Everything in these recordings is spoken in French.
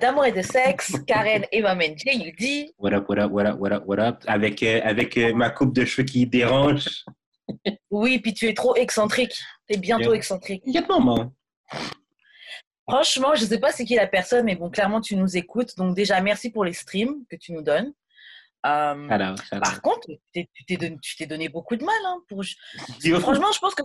d'amour et de sexe. Karen et Maman J.U.D. What up, what up, what up, what up, what up? Avec, euh, avec euh, ma coupe de cheveux qui dérange. Oui, puis tu es trop excentrique. Tu es bientôt excentrique. Il y a de moment. Franchement, je sais pas c'est qui la personne, mais bon, clairement, tu nous écoutes. Donc, déjà, merci pour les streams que tu nous donnes. Euh, Alors, alors. par contre, tu t'es donné, donné beaucoup de mal. hein, pour... Franchement, je pense que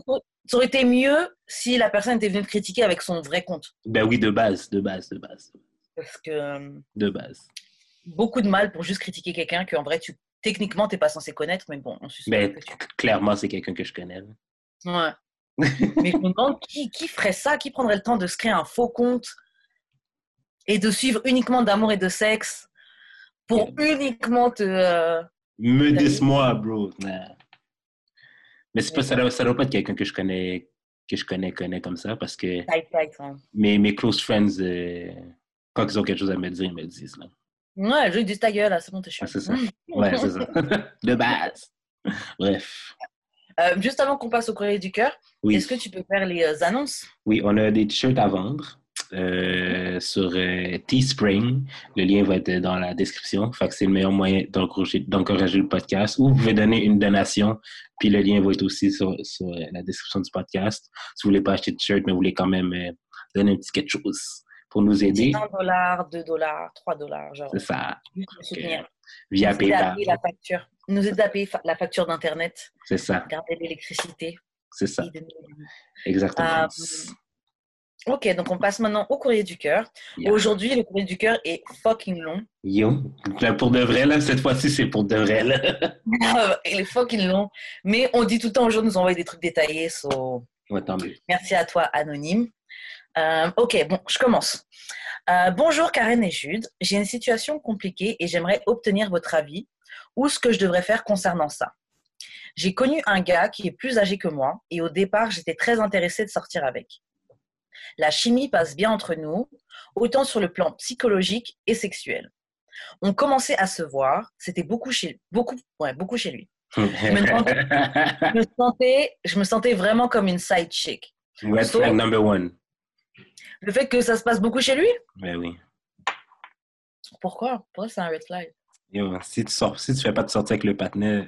ça aurait été mieux si la personne était venue te critiquer avec son vrai compte. Ben oui, de base, de base, de base, Parce que euh, de base. beaucoup de mal pour juste critiquer quelqu'un qu'en vrai, tu techniquement, tu n'es pas censé connaître. Mais bon, on suspecte Mais que tu clairement, c'est quelqu'un que je connais. Ouais. Mais je me demande qui, qui ferait ça, qui prendrait le temps de se créer un faux compte et de suivre uniquement d'amour et de sexe pour uniquement te. euh, Me dis-moi, bro. Nah. Mais c'est pas, ça ça doit pas être quelqu'un que je connais, que je connais, connais comme ça, parce que tight, tight, hein. mes, mes close friends, euh, quand ils ont quelque chose à me dire, ils me le disent. Là. Ouais, je dis ta gueule, c'est bon, t'es chiant. Ah, c'est ça. Ouais, c'est ça. de base. Bref. Euh, juste avant qu'on passe au courrier du cœur, Oui. est-ce que tu peux faire les euh, annonces? Oui, on a des t-shirts à vendre euh, sur Teespring. Le lien va être dans la description. Fait que c'est le meilleur moyen d'encourager d'encourager le podcast. Ou vous pouvez donner une donation, puis le lien va être aussi sur, sur, la description du podcast. Si vous voulez pas acheter de t-shirt, mais vous voulez quand même donner un petit quelque chose pour nous aider, 1 dollar, 2 dollars, 3 dollars, genre. c'est ça. Via Nous aider à PayPal. payer la facture. Nous aider à payer la facture d'Internet, C'est ça. garder l'électricité. C'est ça. de- Exactement. Euh, Ok, donc on passe maintenant au courrier du cœur. Yeah. Aujourd'hui, le courrier du cœur est fucking long. Yo. Là, pour de vrai, là, cette fois-ci, c'est pour de vrai. Là. Il est fucking long. Mais on dit tout le temps aux gens de nous envoyer des trucs détaillés. So... Ouais, tant mieux. Merci à toi, Anonyme. Euh, ok, bon, je commence. Euh, bonjour Karen et Jude. J'ai une situation compliquée et j'aimerais obtenir votre avis ou ce que je devrais faire concernant ça. J'ai connu un gars qui est plus âgé que moi et au départ, j'étais très intéressée de sortir avec. La chimie passe bien entre nous, autant sur le plan psychologique et sexuel. On commençait à se voir, c'était beaucoup chez, beaucoup, ouais, beaucoup chez lui. me Je me, sentais, je me sentais vraiment comme une side chick. Red flag number one. Le fait que ça se passe beaucoup chez lui? Ben oui. Pourquoi? Pourquoi c'est un red flag? Yo, si tu sors, si tu fais pas de sortie avec le patinet,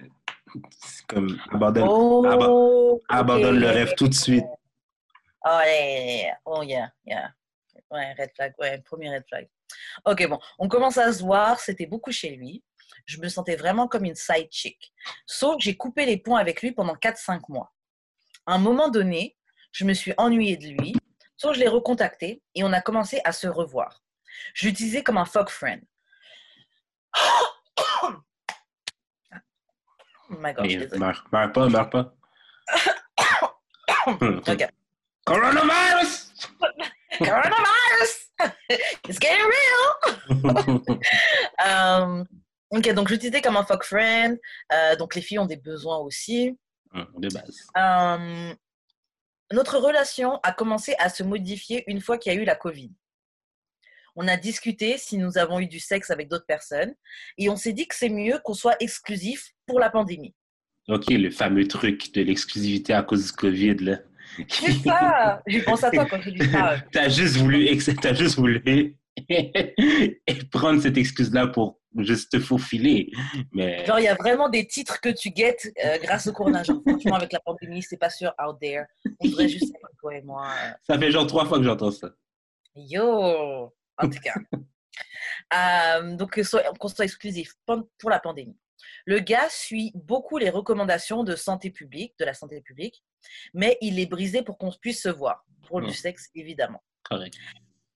c'est comme abandonne, Oh, aba- abandonne le rêve tout de suite. Oh, yeah, yeah, yeah. oh yeah, yeah. Ouais, red flag, ouais, premier red flag. Ok, bon, on commence à se voir, c'était beaucoup chez lui. Je me sentais vraiment comme une side chick. Sauf que j'ai coupé les ponts avec lui pendant 4-5 mois. À un moment donné, je me suis ennuyée de lui, que je l'ai recontacté et on a commencé à se revoir. Je l'utilisais comme un fuck friend. Oh my god, meurs, meurs pas, meurs pas. Hmm. Ok. Coronavirus! Coronavirus! It's getting real! Euh, ok, donc j'utilisais comme un fuck friend. Euh, donc les filles ont des besoins aussi. Hmm, de base. Notre relation a commencé à se modifier une fois qu'il y a eu la Covid. On a discuté si nous avons eu du sexe avec d'autres personnes et on s'est dit que c'est mieux qu'on soit exclusif pour la pandémie. Ok, le fameux truc de l'exclusivité à cause du COVID, là. C'est ça! J'ai pensé à toi quand j'ai dit ça. T'as juste voulu, ex- t'as juste voulu prendre cette excuse-là pour juste te faufiler. Mais Genre, il y a vraiment des titres que tu guettes euh, grâce au coronage. Franchement, avec la pandémie, c'est pas sûr out there. On devrait juste être toi et moi. euh, ça fait genre trois fois que j'entends ça. Yo! En tout cas. Euh, donc, qu'on soit exclusif pour la pandémie. Le gars suit beaucoup les recommandations de santé publique, de la santé publique, mais il est brisé pour qu'on puisse se voir. Pour Hmm. du sexe, évidemment. Correct.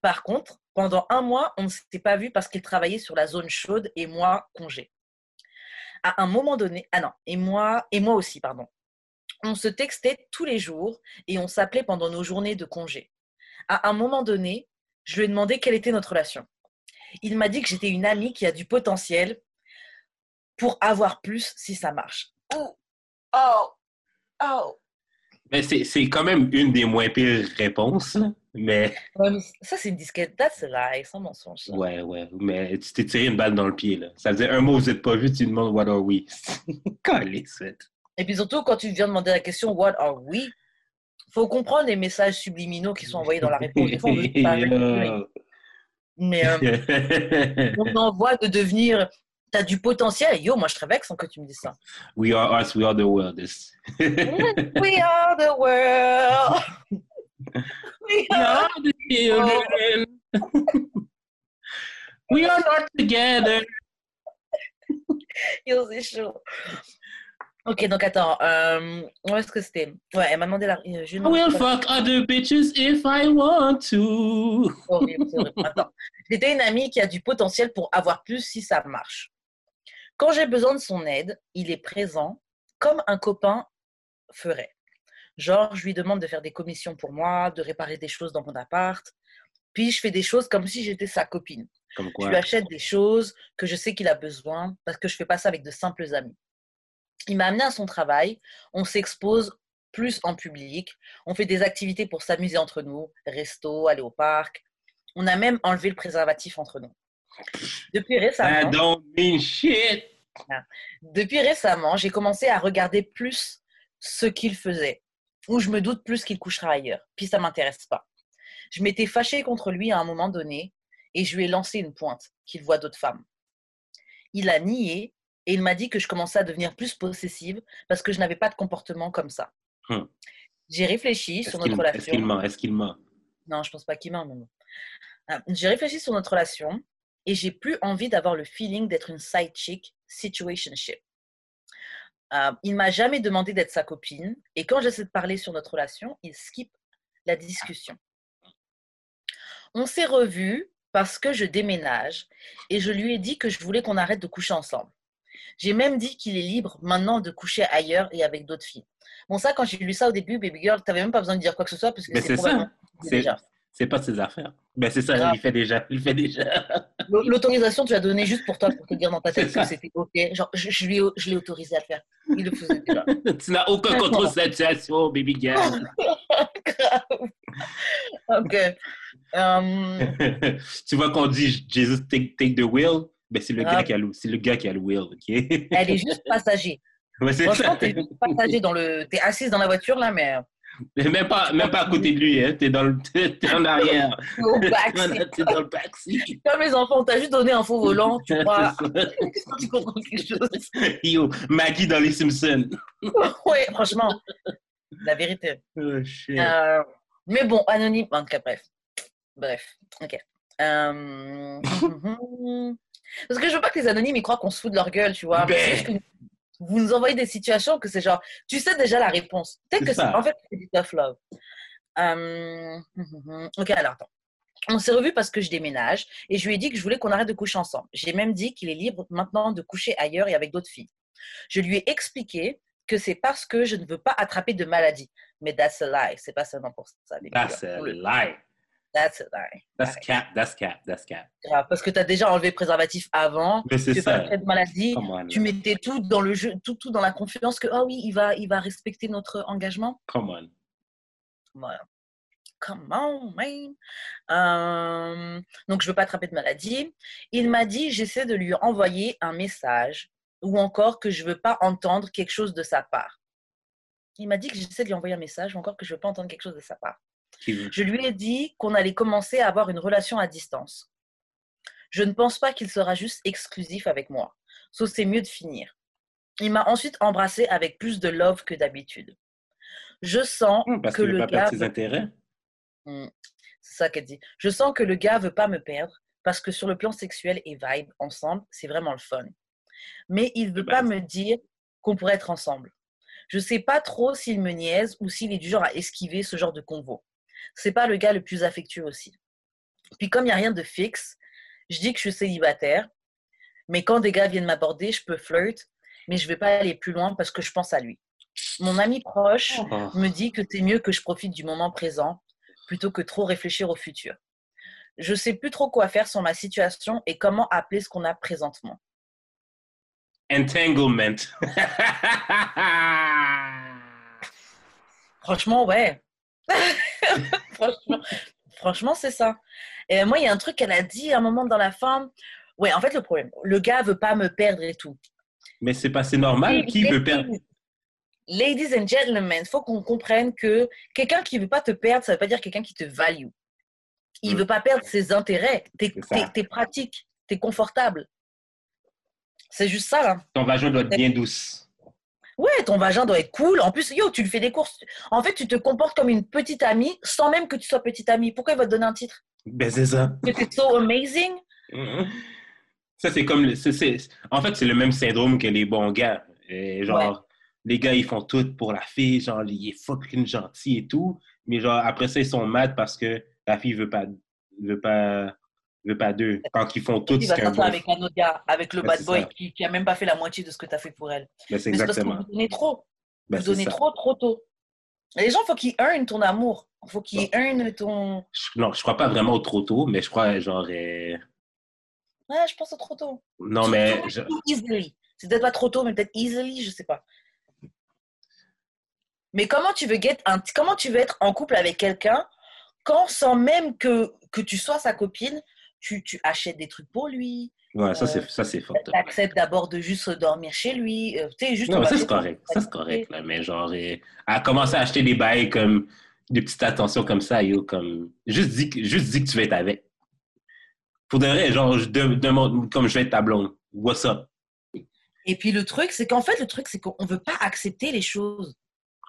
Par contre, pendant un mois, on ne s'était pas vu parce qu'il travaillait sur la zone chaude et moi, congé. À un moment donné, ah non, et moi, et moi aussi, pardon. On se textait tous les jours et on s'appelait pendant nos journées de congé. À un moment donné, je lui ai demandé quelle était notre relation. Il m'a dit que j'étais une amie qui a du potentiel pour avoir plus si ça marche. Oh, oh, oh. Mais c'est c'est quand même une des moins pires réponses. Mais ça, c'est une disquette. That's a lie, sans mensonge. ça. ouais, ouais. Mais tu t'es tiré une balle dans le pied. Là. Ça faisait un mot, vous n'êtes pas vu, tu demandes What are we? Calisse. Et puis surtout, quand tu viens demander la question What are we? Faut comprendre les messages subliminaux qui sont envoyés dans la réponse. Des fois, on veut pas. Mais euh, on envoie de devenir. T'as du potentiel. Yo, moi, je vexée sans que tu me dises ça. we are us, we are the world. We are the world. We are. the children. we are not together. Yo, c'est chaud. Ok, donc attends. Euh, où est-ce que c'était? Ouais, elle m'a demandé la. euh, je I will fuck other bitches if I want to. horrible, c'est horrible. Attends. J'étais une amie qui a du potentiel pour avoir plus si ça marche. Quand j'ai besoin de son aide, il est présent comme un copain ferait. Genre, je lui demande de faire des commissions pour moi, de réparer des choses dans mon appart. Puis je fais des choses comme si j'étais sa copine. Comme Je lui achète des choses que je sais qu'il a besoin parce que je fais pas ça avec de simples amis. Il m'a amené à son travail, on s'expose plus en public, on fait des activités pour s'amuser entre nous, resto, aller au parc. On a même enlevé le préservatif entre nous. Depuis I récemment, don't mean shit. depuis récemment, j'ai commencé à regarder plus ce qu'il faisait, ou je me doute plus qu'il couchera ailleurs. Puis ça m'intéresse pas. Je m'étais fâchée contre lui à un moment donné et je lui ai lancé une pointe qu'il voit d'autres femmes. Il a nié et il m'a dit que je commençais à devenir plus possessive parce que je n'avais pas de comportement comme ça. Hmm. J'ai réfléchi sur notre est-ce relation. qu'il? Est-ce qu'il ment? Non, je pense pas qu'il non. Euh, J'ai réfléchi sur notre relation et j'ai plus envie d'avoir le feeling d'être une side chick situationship. Euh, il m'a jamais demandé d'être sa copine et quand j'essaie de parler sur notre relation, il skip la discussion. On s'est revus parce que je déménage et je lui ai dit que je voulais qu'on arrête de coucher ensemble. J'ai même dit qu'il est libre maintenant de coucher ailleurs et avec d'autres filles. Bon, ça, quand j'ai lu ça au début, baby girl, t'avais même pas besoin de dire quoi que ce soit parce que c'est ça. déjà. C'est pas ses affaires. Ben c'est ça, il fait déjà. Il fait déjà. L'autorisation, tu l'as donnée juste pour toi, pour te dire dans ta tête que c'était OK. Genre, je, je lui je l'ai autorisé à le faire. Il le faisait déjà. tu n'as aucun contrôle sur cette situation, baby girl. OK. Euh, tu vois qu'on dit Jesus take, take the wheel, ben c'est le, gars qui a le- c'est le gars qui a le wheel, ok? elle est juste passager. Ouais, Franchement, t'es juste passager dans le... T'es assise dans la voiture, là, mais Même pas, même pas à côté de lui, hein. T'es dans le, t'es en arrière. au backseat. T'es dans le backseat. Comme les enfants, on t'a juste donné un faux volant, tu ça. tu comprends quelque chose? Yo, Maggie dans les Simpsons. Ouais, franchement. La vérité. Oh, shit. Euh, mais bon, anonyme. En tout cas, bref. Bref. Ok. Euh, Parce que je veux pas que les anonymes ils croient qu'on se fout de leur gueule, tu vois. Ben. Vous nous envoyez des situations que c'est genre, tu sais déjà la réponse. Peut-être que c'est, en fait, c'est du tough love. Euh, Ok, alors attends. On s'est revus parce que je déménage et je lui ai dit que je voulais qu'on arrête de coucher ensemble. J'ai même dit qu'il est libre maintenant de coucher ailleurs et avec d'autres filles. Je lui ai expliqué que c'est parce que je ne veux pas attraper de maladie. Mais that's a lie. C'est pas seulement pour ça. les That's a lie. That's lie. That's cap, that's cap, that's cap. Parce que tu as déjà enlevé le préservatif avant. Mais c'est Tu ça. pas de maladie. On, Tu mettais tout dans le jeu, tout, tout dans la confiance que, oh oui, il va, il va respecter notre engagement. come on. Voilà. Come on, man. Euh, donc, je veux pas attraper de maladie. Il m'a dit, j'essaie de lui envoyer un message ou encore que je veux pas entendre quelque chose de sa part. Il m'a dit que j'essaie de lui envoyer un message ou encore que je veux pas entendre quelque chose de sa part. Je lui ai dit qu'on allait commencer à avoir une relation à distance. Je ne pense pas qu'il sera juste exclusif avec moi. So c'est mieux de finir. Il m'a ensuite embrassé avec plus de love que d'habitude. Je sens Parce que le pas gars veut- intérêts. Hmm, C'est ça qu'elle dit. Je sens que le gars veut pas me perdre parce que sur le plan sexuel et vibe ensemble, c'est vraiment le fun. Mais il veut pas me dire qu'on pourrait être ensemble. Je sais pas trop s'il me niaise ou s'il est du genre à esquiver ce genre de convo. C'est pas le gars le plus affectueux aussi. Puis comme il n'y a rien de fixe, je dis que je suis célibataire, mais quand des gars viennent m'aborder, je peux flirt, mais je vais pas aller plus loin parce que je pense à lui. Mon ami proche Oh. me dit que c'est mieux que je profite du moment présent plutôt que trop réfléchir au futur. Je sais plus trop quoi faire sur ma situation et comment appeler ce qu'on a présentement. Entanglement. Franchement, ouais. franchement, franchement, c'est ça. Et moi, il y a un truc qu'elle a dit à un moment dans la fin. Ouais, en fait, le problème, le gars veut pas me perdre et tout. Mais c'est pas c'est normal. Qui veut perdre? Ladies and gentlemen, faut qu'on comprenne que quelqu'un qui veut pas te perdre, ça veut pas dire quelqu'un qui te value. Il Mm. veut pas perdre ses intérêts. T'es t'es pratique, t'es confortable. C'est juste ça, là. Ton vagin doit être bien douce. Ouais, ton vagin doit être cool. En plus, yo, tu lui fais des courses. En fait, tu te comportes comme une petite amie sans même que tu sois petite amie. Pourquoi il va te donner un titre? Ben, c'est ça. T'es so amazing Ça, c'est comme. le- c'est- c'est- en fait, c'est le même syndrome que les bons gars. Et genre, les gars, ils font tout pour la fille. Genre, il est fucking gentil et tout. Mais genre, après ça, ils sont mad parce que la fille veut pas, veut pas, veut pas d'eux. Quand ils font tout ce qu'un bon. avec un autre gars, avec le bad boy qui, qui a même pas fait la moitié de ce que tu as fait pour elle. Ben, c'est c'est parce que exactement. vous donnez trop. Ben, vous donnez ça. trop, trop tôt. Les gens, faut qu'ils earn ton amour. Faut qu'ils earn ton. Non, je crois pas vraiment au trop tôt, mais je crois, genre. euh, Ouais, je pense au trop tôt. Non, mais. Je- easily. C'est peut-être pas trop tôt, mais peut-être easily, je sais pas. Mais comment tu veux get un, comment tu veux être en couple avec quelqu'un quand sans même que, que tu sois sa copine, tu, tu achètes des trucs pour lui, Ouais, ça, Euh, c'est ça, c'est fucked tu acceptes d'abord de juste dormir chez lui, euh, tu juste on Non, ça, c'est correct. Ça, c'est correct, là. Mais genre, euh, à commencer à acheter des bails comme des petites attentions comme ça, yo, comme. Juste dis, que- juste dis que tu vas être avec. Pour de vrai, genre, je de- demande comme je vais être ta blonde. What's up? Et puis le truc, c'est qu'en fait, le truc, c'est qu'on veut pas accepter les choses.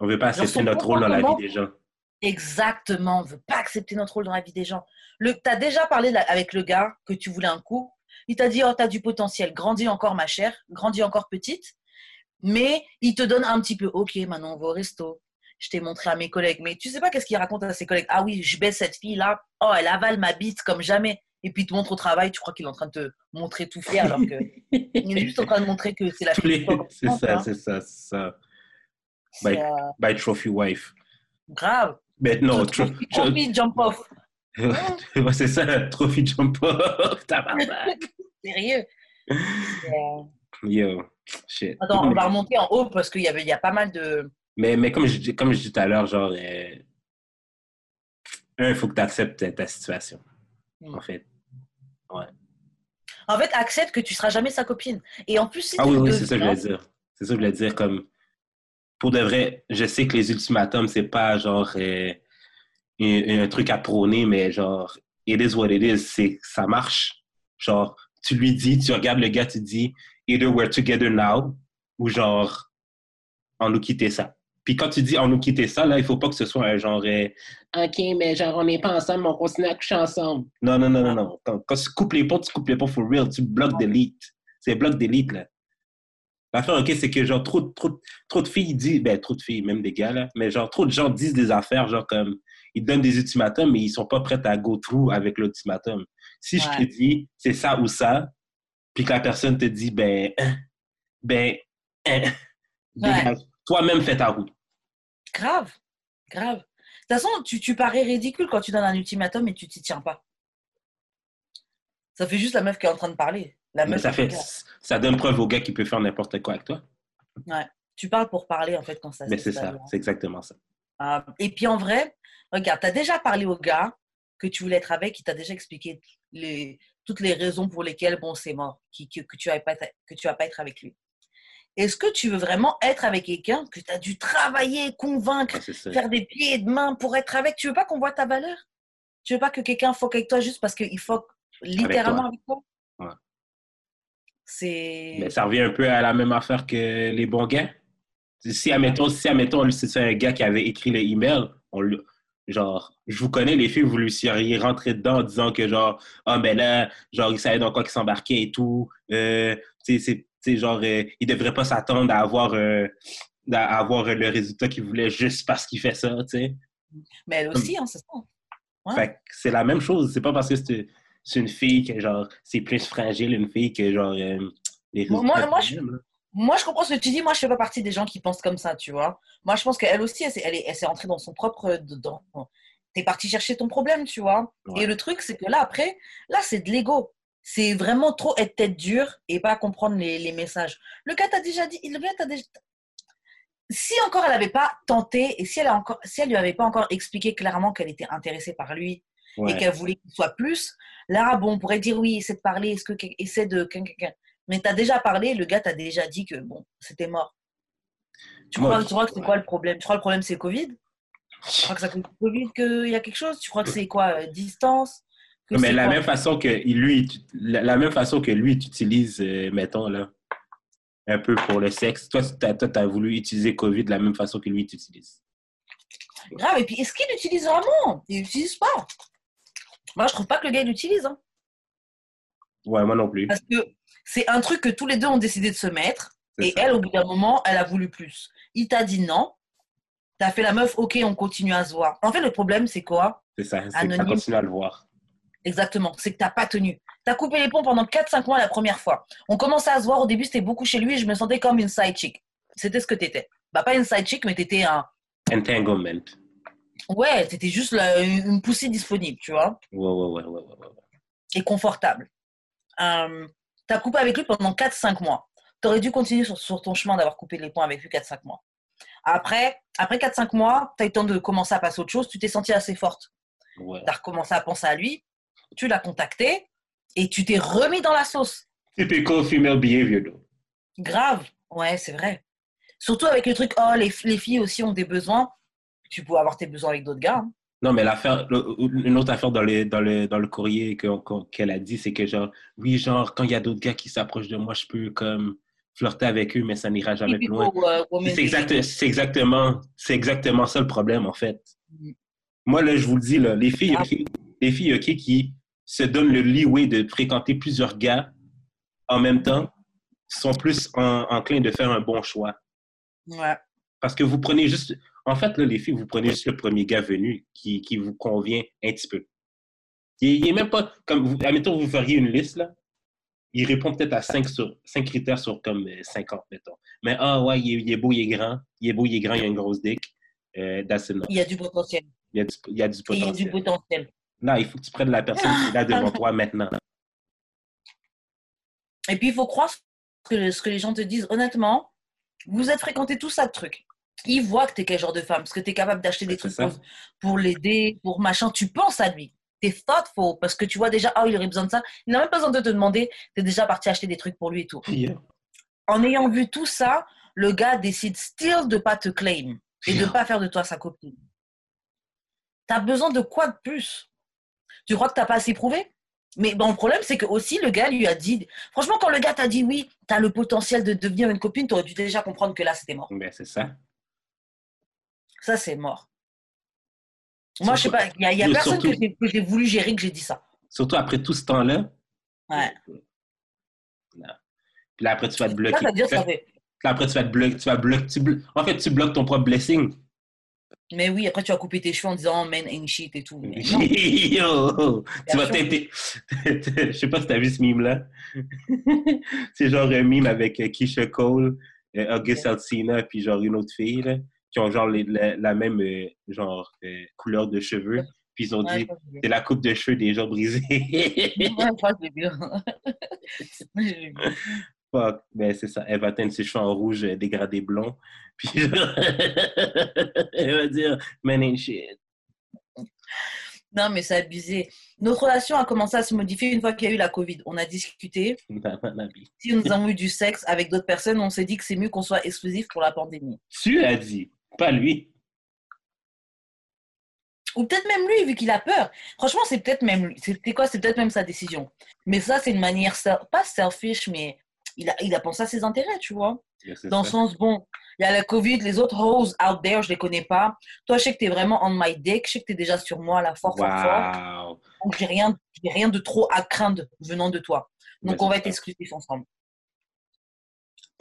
On veut pas accepter notre rôle dans la vie des gens. Exactement, on veut pas accepter notre rôle dans la vie des gens. Le, t'as déjà parlé avec le gars que tu voulais un coup. Il t'a dit, oh, t'as du potentiel, grandis encore, ma chère, grandis encore petite. Mais il te donne un petit peu, ok, maintenant on va au resto. Je t'ai montré à mes collègues. Mais tu sais pas qu'est-ce qu'il raconte à ses collègues? Ah oui, je baisse cette fille-là. Oh, elle avale ma bite comme jamais. Et puis il te montre au travail, tu crois qu'il est en train de te montrer tout fier alors que il est juste en train de montrer que c'est la fille C'est ça, hein. c'est ça, c'est ça. C'est, Bye. euh, By trophy wife. grave. Mais non, tro- Trophy jump off. Ouais, c'est ça, trophy jump off. Tabarnak. Sérieux. Yo, shit. Attends, on va remonter en haut parce qu'il y, avait- il y a pas mal de. Mais, mais comme, je, dis- comme je dis tout à l'heure, genre, euh, un, il faut que tu acceptes ta situation, Mm. en fait. En fait, accepte que tu seras jamais sa copine. Et en plus, si Ah oui, oui, c'est ça que je voulais dire. C'est ça que je voulais dire, comme, pour de vrai, je sais que les ultimatums, c'est pas genre euh, un, un truc à prôner, mais genre, it is what it is, c'est, ça marche. Genre, tu lui dis, tu regardes le gars, tu dis, either we're together now, ou genre, on nous quitter ça. Puis quand tu dis on nous quitter ça, là, il faut pas que ce soit un genre, euh, OK, mais genre, on n'est pas ensemble, on continue à coucher ensemble. Non, non, non, non, non. Quand, quand tu coupes les ponts, tu coupes les ponts for real, tu bloques delete. C'est bloc delete, là. L'affaire, OK, c'est que genre, trop, trop, trop de filles disent, ben, trop de filles, même des gars, là, mais genre, trop de gens disent des affaires, genre, comme, ils donnent des ultimatums, mais ils sont pas prêts à go through avec l'ultimatum. Si je te dis, c'est ça ou ça, puis que la personne te dit, ben, hein, ben, dégage. toi-même fais ta route. Grave. Grave. De toute façon, tu, tu parais ridicule quand tu donnes un ultimatum et tu t'y tiens pas. Ça fait juste la meuf qui est en train de parler. La Mais meuf ça fait, ça donne preuve au gars qui peut faire n'importe quoi avec toi. Ouais. Tu parles pour parler, en fait, quand ça Mais se c'est passe ça, c'est exactement ça. Euh, et puis en vrai, regarde, tu as déjà parlé au gars que tu voulais être avec, il t'a déjà expliqué les, toutes les raisons pour lesquelles bon, c'est mort, qui, que, que tu vas pas, que tu vas pas être avec lui. Est-ce que tu veux vraiment être avec quelqu'un que tu as dû travailler, convaincre, c'est faire des pieds et de mains pour être avec? Tu veux pas qu'on voit ta valeur? Tu veux pas que quelqu'un fuck avec toi juste parce qu'il fuck littéralement avec toi, Ouais. C'est. Mais ça revient un peu à la même affaire que les bons gars. Si, admettons, si, admettons, c'est un gars qui avait écrit le email, on lui- genre, je vous connais, les filles, vous lui seriez rentré dedans en disant que, genre, ah, mais là, genre, il savait dans quoi qu'il s'embarquait et tout. Euh, tu sais, genre, euh, il devrait pas s'attendre à avoir, euh, à avoir le résultat qu'il voulait juste parce qu'il fait ça, tu sais. Mais elle aussi, hein, c'est ça. Ouais. Fait c'est la même chose. C'est pas parce que c'est c'est une fille que, genre, c'est plus fragile, une fille que, genre, euh, les Moi- moi, sont je-. Moi, je comprends ce que tu dis. Moi, je fais pas partie des gens qui pensent comme ça, tu vois. Moi, je pense qu'elle aussi, elle elle est- elle s'est rentrée dans son propre. Dedans. T'es parti chercher ton problème, tu vois. Ouais. Et le truc, c'est que là, après, là, c'est de l'ego. C'est vraiment trop être tête dure et pas comprendre les, les messages. Le gars t'a déjà dit. Le gars t'a déjà. Si encore elle n'avait pas tenté et si elle, a encore, si elle lui avait pas encore expliqué clairement qu'elle était intéressée par lui Ouais. et qu'elle voulait qu'il soit plus, là, bon, on pourrait dire oui, essaie de parler, est-ce que essaie de. Mais t'as déjà parlé, le gars t'a déjà dit que bon, c'était mort. Tu crois, tu que c'est quoi le problème? Tu crois que le problème c'est Covid? Tu crois que c'est Covid qu'il y a quelque chose? Tu crois que c'est quoi euh, Distance? Que Mais la quoi? même façon que lui, tu- la, même façon que lui, tu utilises, euh, mettons, là, un peu pour le sexe. Toi, tu as, voulu utiliser COVID de la même façon que lui, tu utilises. Grave, et puis est-ce qu'il l'utilise vraiment? Il l'utilise pas. Moi, je trouve pas que le gars l'utilise. Hein, Ouais, moi non plus. parce que c'est un truc que tous les deux ont décidé de se mettre. Et ça. elle, au bout d'un moment, elle a voulu plus. Il t'a dit non. T'as fait la meuf, ok, on continue à se voir. En fait, le problème, c'est quoi? C'est ça. C'est que continue à le voir. Exactement, c'est que t'as pas tenu. T'as coupé les ponts pendant 4-5 mois la première fois. On commençait à se voir, au début c'était beaucoup chez lui je me sentais comme une side chick. C'était ce que t'étais. Bah pas une side chick, mais t'étais un... Entanglement. Ouais, t'étais juste la- une poussée disponible, tu vois, Ouais, ouais, ouais, ouais, ouais, ouais. et confortable. Euh, t'as coupé avec lui pendant 4-5 mois. T'aurais dû continuer sur, sur ton chemin d'avoir coupé les ponts avec lui 4-5 mois. Après, après 4-5 mois, t'as eu le temps de commencer à passer à autre chose, tu t'es sentie assez forte. Ouais. T'as recommencé à penser à lui, tu l'as contacté et tu t'es remis dans la sauce. Typical female behavior, though. Grave, ouais, c'est vrai. Surtout avec le truc, oh, les, les filles aussi ont des besoins. Tu peux avoir tes besoins avec d'autres gars. hein. Non, mais l'affaire, une autre affaire dans le, dans le, dans le courrier qu'elle a dit, c'est que genre, oui, genre, quand il y a d'autres gars qui s'approchent de moi, je peux comme flirter avec eux, mais ça n'ira jamais plus loin. Euh, C'est exact- exactement, c'est exactement ça le problème, en fait. Mm. Moi, là, je vous le dis, là, les filles, Ah. les filles ok, qui se donnent le leeway de fréquenter plusieurs gars en même temps sont plus en- enclins de faire un bon choix. Ouais. Parce que vous prenez juste... En fait, là, les filles, vous prenez juste le premier gars venu qui, qui vous convient un petit peu. Il n'est même pas... comme vous, Admettons, vous feriez une liste, là. Il répond peut-être à 5, sur, 5 critères sur comme euh, 50, mettons. Mais ah ouais, il est, il est beau, il est grand. Il est beau, il est grand, il a une grosse dick. Euh, that's enough. Il y a du potentiel. Il y a du, il y a du Et il y a du potentiel. potentiel. Là, il faut que tu prennes la personne qui est là devant toi maintenant. Et puis, il faut croire ce que, ce que les gens te disent. Honnêtement, vous êtes fréquenté tout ça de Ils voient que tu es quel genre de femme, parce que tu es capable d'acheter des trucs ça. pour, pour l'aider, pour machin. Tu penses à lui. Tu es thoughtful, parce que tu vois déjà, ah, il aurait besoin de ça. Il n'a même pas besoin de te demander. Tu es déjà parti acheter des trucs pour lui et tout. Yeah. en ayant vu tout ça, le gars décide still de pas te claim et de Yeah. pas faire de toi sa copine. T'as besoin de quoi de plus? Tu crois que t'as pas assez prouvé? Mais bon, le problème, c'est que aussi le gars lui a dit. Franchement, quand le gars t'a dit oui, t'as le potentiel de devenir une copine, t'aurais dû déjà comprendre que là, c'était mort. Ben, c'est ça. Ça, c'est mort. Moi, je sais pas. Il y a, y a personne surtout- que j'ai- voulu gérer que j'ai dit ça. Surtout après tout ce temps-là. Ouais. Non. Puis là, après, tu vas te bloquer. ça dire ça fait. Là, après, tu vas te bloquer. Tu vas bloquer tu blo- En fait, tu bloques ton propre blessing. Mais oui, après, tu vas couper tes cheveux en disant oh, man ain't shit et tout. Mais non. Yo! Tu vas. Je sais pas si t'as vu ce meme-là. c'est genre un meme avec euh, Keisha Cole, euh, August Alsina, puis genre une autre fille, là, qui ont genre les- la, la même euh, genre euh, couleur de cheveux. Puis ils ont Ouais, dit, c'est la coupe de cheveux des gens brisés. Ouais, je vu. Vu. Fuck, ben c'est ça. Elle va teindre ses cheveux en rouge euh, dégradé blond. Puis elle va dire, man ain't shit. Non, mais c'est abusé. Notre relation a commencé à se modifier une fois qu'il y a eu la Covid. On a discuté. Si nous avons eu du sexe avec d'autres personnes, on s'est dit que c'est mieux qu'on soit exclusif pour la pandémie. Tu as dit, pas lui. Ou peut-être même lui, vu qu'il a peur. Franchement, c'est peut-être même. C'était quoi? C'est peut-être même sa décision. Mais ça, c'est une manière, pas selfish, mais il a, il a pensé à ses intérêts, tu vois. Dans le ça. sens, bon, il y a la Covid, les autres hoes out there, je les connais pas. Toi, je sais que tu es vraiment on my dick, je sais que tu es déjà sur moi, là, fort, fort, fort. Wow. Donc, j'ai rien, j'ai rien de trop à craindre venant de toi. Donc, Mais on va c'est être ça. exclusifs ensemble.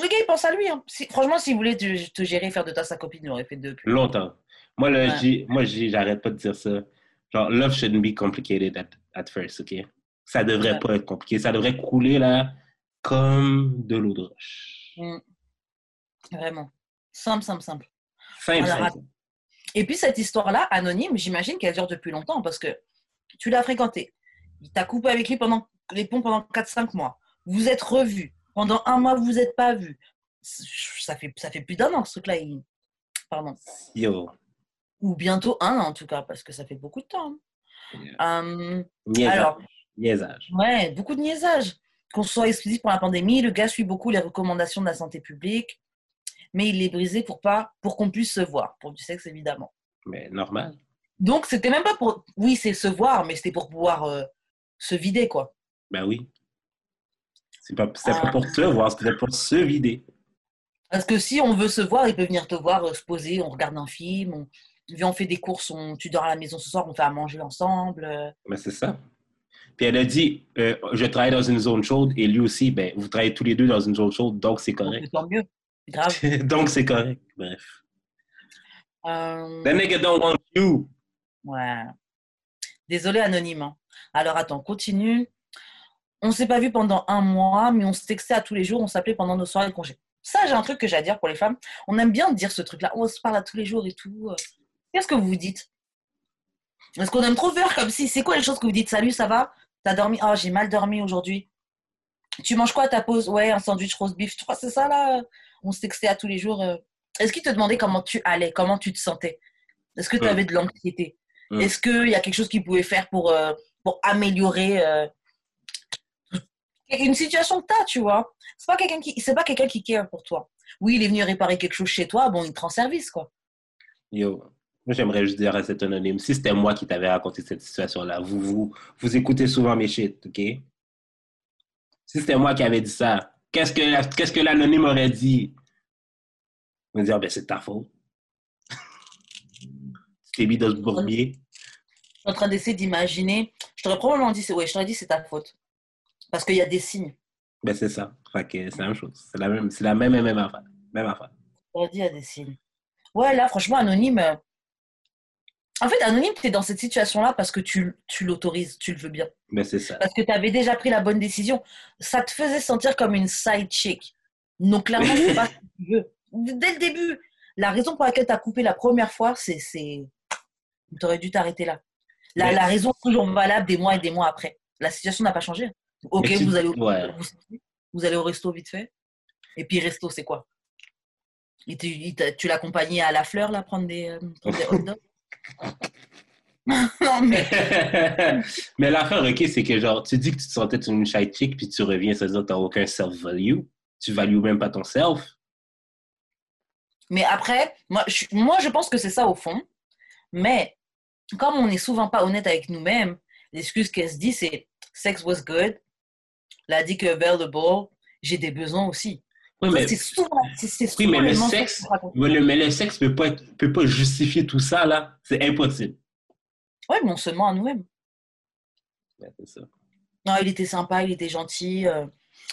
Le gars, il pense à lui. hein. Si- franchement, s'il voulait te, te gérer, faire de toi sa copine, il aurait fait deux. Longtemps. Moi, là, Ouais. moi, j'arrête pas de dire ça. Genre, love shouldn't be complicated at, at first, OK? Ça devrait Ouais. pas être compliqué. Ça devrait couler, là, comme de l'eau de roche. Mm. Vraiment. Simple, simple, simple. Simple, Alors, simple. Et puis, cette histoire-là, anonyme, j'imagine qu'elle dure depuis longtemps parce que tu l'as fréquenté. Il t'a coupé avec lui pendant les ponts pendant 4-5 mois. Vous êtes revus. Pendant un mois, vous vous êtes pas vus. Ça fait, ça fait plus d'un an, ce truc-là. il- Pardon. Yo. Ou bientôt un an, en tout cas, parce que ça fait beaucoup de temps. hein. Euh, alors, Niaisage. Ouais, beaucoup de niaisage. Qu'on soit exclusif pour la pandémie, le gars suit beaucoup les recommandations de la santé publique, mais il est brisé pour pas, pour qu'on puisse se voir, pour du sexe évidemment. Mais normal. Donc c'était même pas pour, oui c'est se voir, mais c'était pour pouvoir euh, se vider quoi. Ben oui. C'est pas, c'est Ah. pas pour te voir, c'était pour se vider. Parce que si on veut se voir, il peut venir te voir, euh, se poser, on regarde un film, on, on fait des courses, on, tu dors à la maison ce soir, on fait à manger ensemble. euh. Mais c'est ça. Puis elle a dit, euh, je travaille dans une zone chaude et lui aussi, ben, vous travaillez tous les deux dans une zone chaude, donc c'est correct. tant mieux. C'est grave. donc c'est correct. Bref. The nigga don't want you. Ouais. Désolé, anonyme. hein. Alors, attends, continue. On s'est pas vu pendant un mois, mais on se textait à tous les jours, on s'appelait pendant nos soirées de congé. Ça, j'ai un truc que j'ai à dire pour les femmes. On aime bien dire ce truc-là. On se parle à tous les jours et tout. Qu'est-ce que vous vous dites? Est-ce qu'on aime trop faire comme si C'est quoi les choses que vous dites? Salut, ça va? T'as dormi? Oh, j'ai mal dormi aujourd'hui. Tu manges quoi à ta pause? Ouais, un sandwich roast beef. Tu crois que c'est ça, là? On se textait à tous les jours. euh. Est-ce qu'il te demandait comment tu allais? Comment tu te sentais? Est-ce que tu Mm. avais de l'anxiété? Mm. Est-ce qu'il y a quelque chose qu'il pouvait faire pour, euh, pour améliorer euh, une situation que tu as, tu vois C'est pas quelqu'un qui, c'est pas quelqu'un qui care pour toi. Oui, il est venu réparer quelque chose chez toi, bon, il te rend service, quoi. Yo, moi j'aimerais juste dire à cet anonyme, si c'était moi qui t'avais raconté cette situation-là, vous, vous, vous écoutez souvent mes shit, OK? Si c'était moi qui avais dit ça, qu'est-ce que, la- qu'est-ce que l'anonyme aurait dit? On va dire, ben c'est ta faute. tu t'es mis dans ce bourbier. Je suis en train d'essayer d'imaginer. Je t'aurais probablement dit, c'est, ouais, je t'aurais dit, c'est ta faute. Parce qu'il y a des signes. Ben c'est ça. C'est la même chose. C'est la même, c'est la même, même, affaire. Même affaire. T'aurais dit, il y a des signes. Ouais, là, franchement, anonyme. euh, En fait, anonyme, tu es dans cette situation-là parce que tu, tu l'autorises, tu le veux bien. Ben c'est ça. parce que tu avais déjà pris la bonne décision. Ça te faisait sentir comme une side chick. Donc, clairement, c'est pas ce que tu veux. Dès le début, la raison pour laquelle tu as coupé la première fois, c'est. c'est... Tu aurais dû t'arrêter là. La, Mais- la raison est toujours valable des mois et des mois après. La situation n'a pas changé. Ok, vous, allez au, ouais. vous, vous allez au resto vite fait. Et puis, resto, c'est quoi? Et tu, l'accompagnais à la fleur, là, prendre des, euh, prendre des hot dogs? Non, mais. Mais l'affaire, OK, c'est que genre, tu dis que tu te sentais une shy chick, puis tu reviens, ça veut dire que tu n'as aucun self-value. Tu values même pas ton self. Mais après, moi je, moi, je pense que c'est ça au fond. Mais comme on n'est souvent pas honnête avec nous-mêmes, l'excuse qu'elle se dit, c'est sex was good. Elle a dit que available, j'ai des besoins aussi. Oui, mais, oui, mais le sexe, mais le, mais le sexe peut pas, être- peut pas justifier tout ça, là. C'est impossible. Ouais, mais on se ment à nous-mêmes. C'est ça. Non, il était sympa, il était gentil. euh.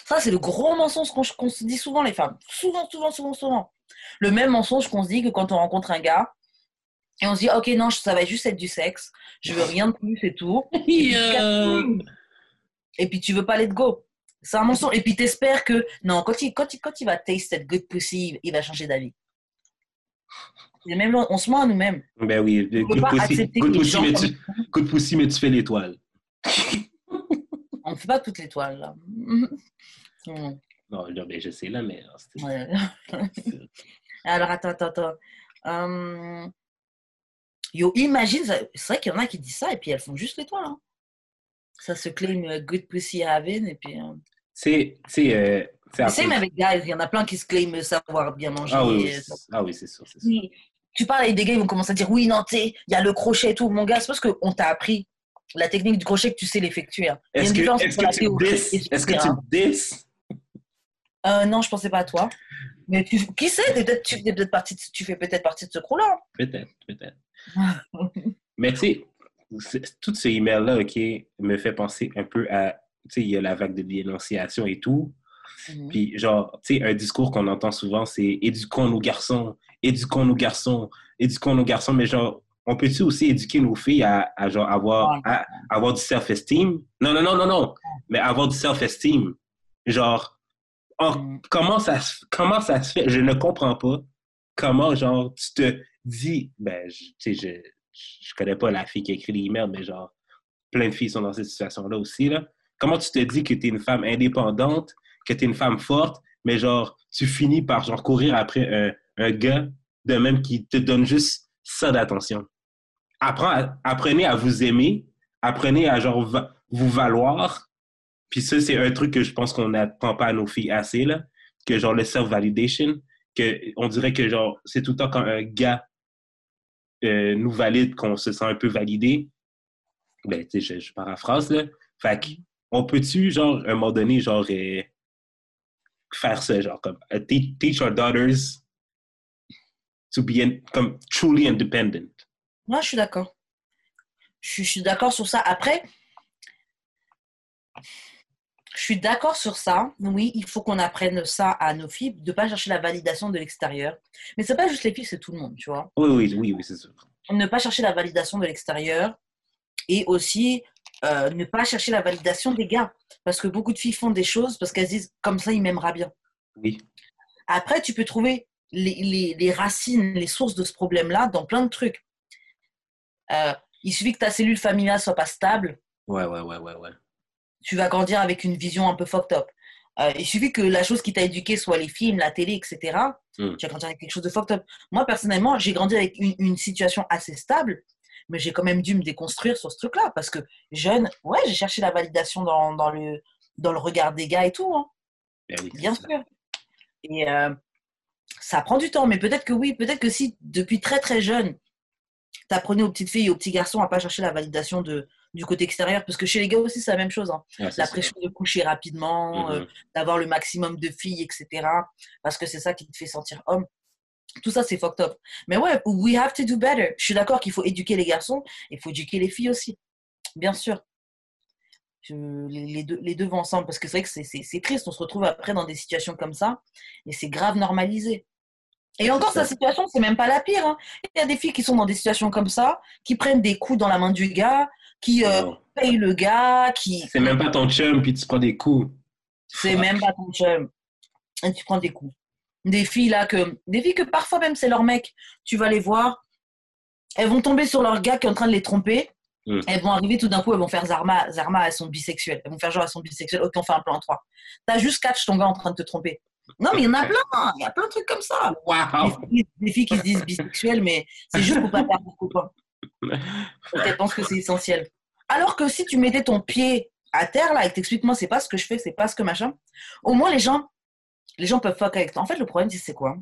Ça, c'est le gros mensonge qu'on, se dit souvent, les femmes. Souvent, souvent, souvent, souvent. Le même mensonge qu'on se dit que quand on rencontre un gars, et on se dit, ok, non, ça va juste être du sexe, je veux rien de plus et tout. Et puis, tu casses- Et puis tu veux pas let go. C'est un mensonge. Et puis t'espères que, non, quand il, quand, il, quand il va taste cette good pussy, il- va changer d'avis. Et même, on se ment à nous-mêmes. Ben oui, good pussy, good pussy, mais tu, good pussy, mais tu fais l'étoile. On ne fait pas toute l'étoile, là. Hmm. Non, ben, je sais, là, mais... Ouais. Alors, attends, attends, attends. Hum, Yo, imagine, c'est vrai qu'il y en a qui disent ça et puis elles font juste l'étoile. Hein. Ça se claim euh, good pussy having et puis. euh, C'est, c'est, euh, c'est cause- avec guys, il y en a plein qui se claiment savoir bien manger. Ah oui, oui, ah oui, c'est sûr, c'est sûr. Tu parles avec des gars, ils vont commencer à dire oui, non, tu sais, il y a le crochet et tout. Mon gars, c'est parce qu'on t'a appris la technique du crochet que tu sais l'effectuer. hein. Est-ce que, la que tu théorie dis, est-ce que tu terrain. dis, Euh, non, je pensais pas à toi. Mais tu, qui sait, peut-être, tu, peut-être partie de- tu fais peut-être partie de ce crew-là. peut-être, peut-être. Mais tu sais, c'est- tout ce email-là, OK, me fait penser un peu à, sais, il y a la vague de dénonciation et tout. Mhm. Puis, genre, tu sais, un discours qu'on entend souvent, c'est éduquons nos garçons, éduquons nos garçons, éduquons nos garçons. Mais, genre, on peut-tu aussi éduquer nos filles à, à, genre, avoir, à, avoir du self-esteem? Non, non, non, non, non. Mais avoir du self-esteem. Genre, en- Mhm. comment, ça, se- comment ça se fait? Je ne comprends pas. Comment, genre, tu te dis, ben, je- tu sais, je, je connais pas la fille qui a écrit l'email, mais genre, plein de filles sont dans cette situation-là aussi, là. Comment tu te dis que tu es une femme indépendante, que tu es une femme forte, mais genre, tu finis par genre courir après un, un gars de même qui te donne juste ça d'attention? Apprenez à vous aimer, apprenez à genre vous valoir. Puis ça, c'est un truc que je pense qu'on n'apprend pas à nos filles assez, là, que genre le self-validation, que on dirait que genre, c'est tout le temps quand un gars euh, nous valide qu'on se sent un peu validé. Ben, tu sais, je, je paraphrase, là. Fait on peut-tu, genre, à un moment donné, genre, euh, faire ça, genre, comme, uh, te- teach our daughters to be in- comme, truly independent? Moi, je suis d'accord. Je suis, je suis d'accord sur ça. Après, je suis d'accord sur ça. Oui, il faut qu'on apprenne ça à nos filles, de ne pas chercher la validation de l'extérieur. Mais c'est pas juste les filles, c'est tout le monde, tu vois. Oui, oui, oui, oui, c'est sûr. Ne pas chercher la validation de l'extérieur et aussi euh, ne pas chercher la validation des gars. Parce que beaucoup de filles font des choses parce qu'elles se disent comme ça, il m'aimera bien. Oui. Après, tu peux trouver les, les- les racines, les sources de ce problème-là dans plein de trucs. Euh, il suffit que ta cellule familiale soit pas stable, Ouais, ouais, ouais, ouais, ouais. tu vas grandir avec une vision un peu fucked up. Euh, il suffit que la chose qui t'a éduqué soit les films, la télé, etc. Mm. Tu vas grandir avec quelque chose de fucked up. Moi, personnellement, j'ai grandi avec une, une situation assez stable, mais j'ai quand même dû me déconstruire sur ce truc-là parce que jeune, ouais, j'ai cherché la validation dans, dans le, dans le regard des gars et tout. hein. Bien ça. sûr. Et euh, ça prend du temps, mais peut-être que oui, peut-être que si depuis très très jeune, t'apprenais aux petites filles et aux petits garçons à pas chercher la validation de, du côté extérieur, parce que chez les gars aussi c'est la même chose, hein. La ça. pression de coucher rapidement, euh, Mhm. d'avoir le maximum de filles, etc. Parce que c'est ça qui te fait sentir homme. Tout ça c'est fucked up. Mais ouais, we have to do better. Je suis d'accord qu'il faut éduquer les garçons, il faut éduquer les filles aussi, bien sûr. Je- les, deux, les deux vont ensemble parce que c'est vrai que c'est- triste, on se retrouve après dans des situations comme ça et c'est grave normalisé. Et encore, sa situation, c'est même pas la pire. hein. Il y a des filles qui sont dans des situations comme ça, qui prennent des coups dans la main du gars, qui euh, payent le gars, qui. C'est même pas ton chum, puis tu prends des coups. C'est même pas ton chum. Et tu prends des coups. Des filles là que. Des filles que parfois même c'est leur mec. Tu vas les voir. Elles vont tomber sur leur gars qui est en train de les tromper. Mm. Elles vont arriver tout d'un coup, elles vont faire Zarma. Zarma, elles sont bisexuelles. Elles vont faire genre, elles sont bisexuelles. Ok, on fait un plan en trois. T'as juste catch ton gars en train de te tromper. Non, mais il y en a plein. Il y a plein de trucs comme ça. Des Wow! filles, des filles qui se disent bisexuelles, mais c'est juste pour pas perdre des copains. Qu'elles pensent que c'est essentiel. Alors que si tu mettais ton pied à terre là et que t'expliques-moi c'est pas ce que je fais, c'est pas ce que machin, au moins les gens, les gens peuvent fuck avec toi. En fait, le problème, c'est quoi?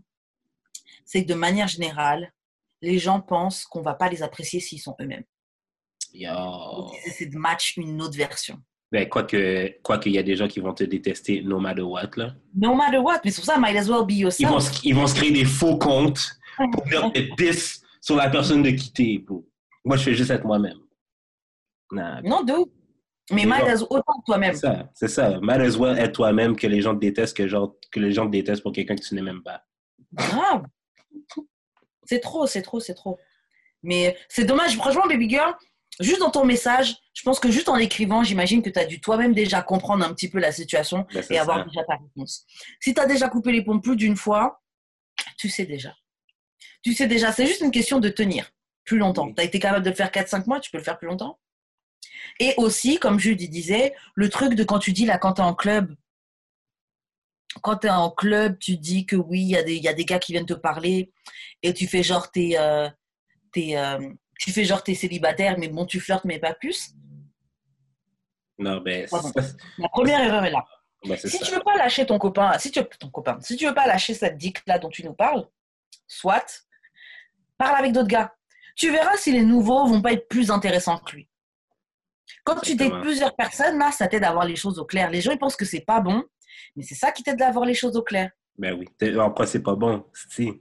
C'est que de manière générale, les gens pensent qu'on va pas les apprécier s'ils sont eux-mêmes. Essaient de match une autre version. Ben, quoi que, quoi qu'il y a des gens qui vont te détester no matter what, là. No matter what, mais c'est pour ça, might as well be Ils vont, yourself. se- ils vont se créer des faux comptes pour dire des diss sur la personne de quitter. Moi, je fais juste être moi-même. Nah, Non, d'où Mais might as autant que toi-même. c'est ça, c'est ça. Might as well être toi-même que les gens te détestent que, genre, que les gens te détestent pour quelqu'un que tu n'aimes même pas. Grave. C'est trop, c'est trop, c'est trop. Mais c'est dommage, franchement, baby girl, juste dans ton message, je pense que juste en l'écrivant, j'imagine que tu as dû toi-même déjà comprendre un petit peu la situation Ben, et avoir ça. déjà ta réponse. Si tu as déjà coupé les ponts plus d'une fois, tu sais déjà. Tu sais déjà, c'est juste une question de tenir plus longtemps. Oui. Tu as été capable de le faire 4-5 mois, tu peux le faire plus longtemps. Et aussi, comme Judy disait, le truc de quand tu dis là, quand tu es en club, quand tu es en club, tu dis que oui, il y, a des- il y a des gars qui viennent te parler et tu fais genre t'es, euh, euh, tu fais genre t'es célibataire, mais bon, tu flirtes, mais pas plus. Non, Pardon. c'est- La première erreur est là. ben, c'est Si ça. tu veux pas lâcher ton copain, si tu ton copain, si tu veux pas lâcher cette dick là dont tu nous parles, soit Parle avec d'autres gars. Tu verras si les nouveaux vont pas être plus intéressants que lui. Quand tu dates plusieurs personnes, là, ça t'aide à avoir les choses au clair. Les gens, ils pensent que c'est pas bon, mais c'est ça qui t'aide à avoir les choses au clair. Ben oui. Après, c'est pas bon. Si?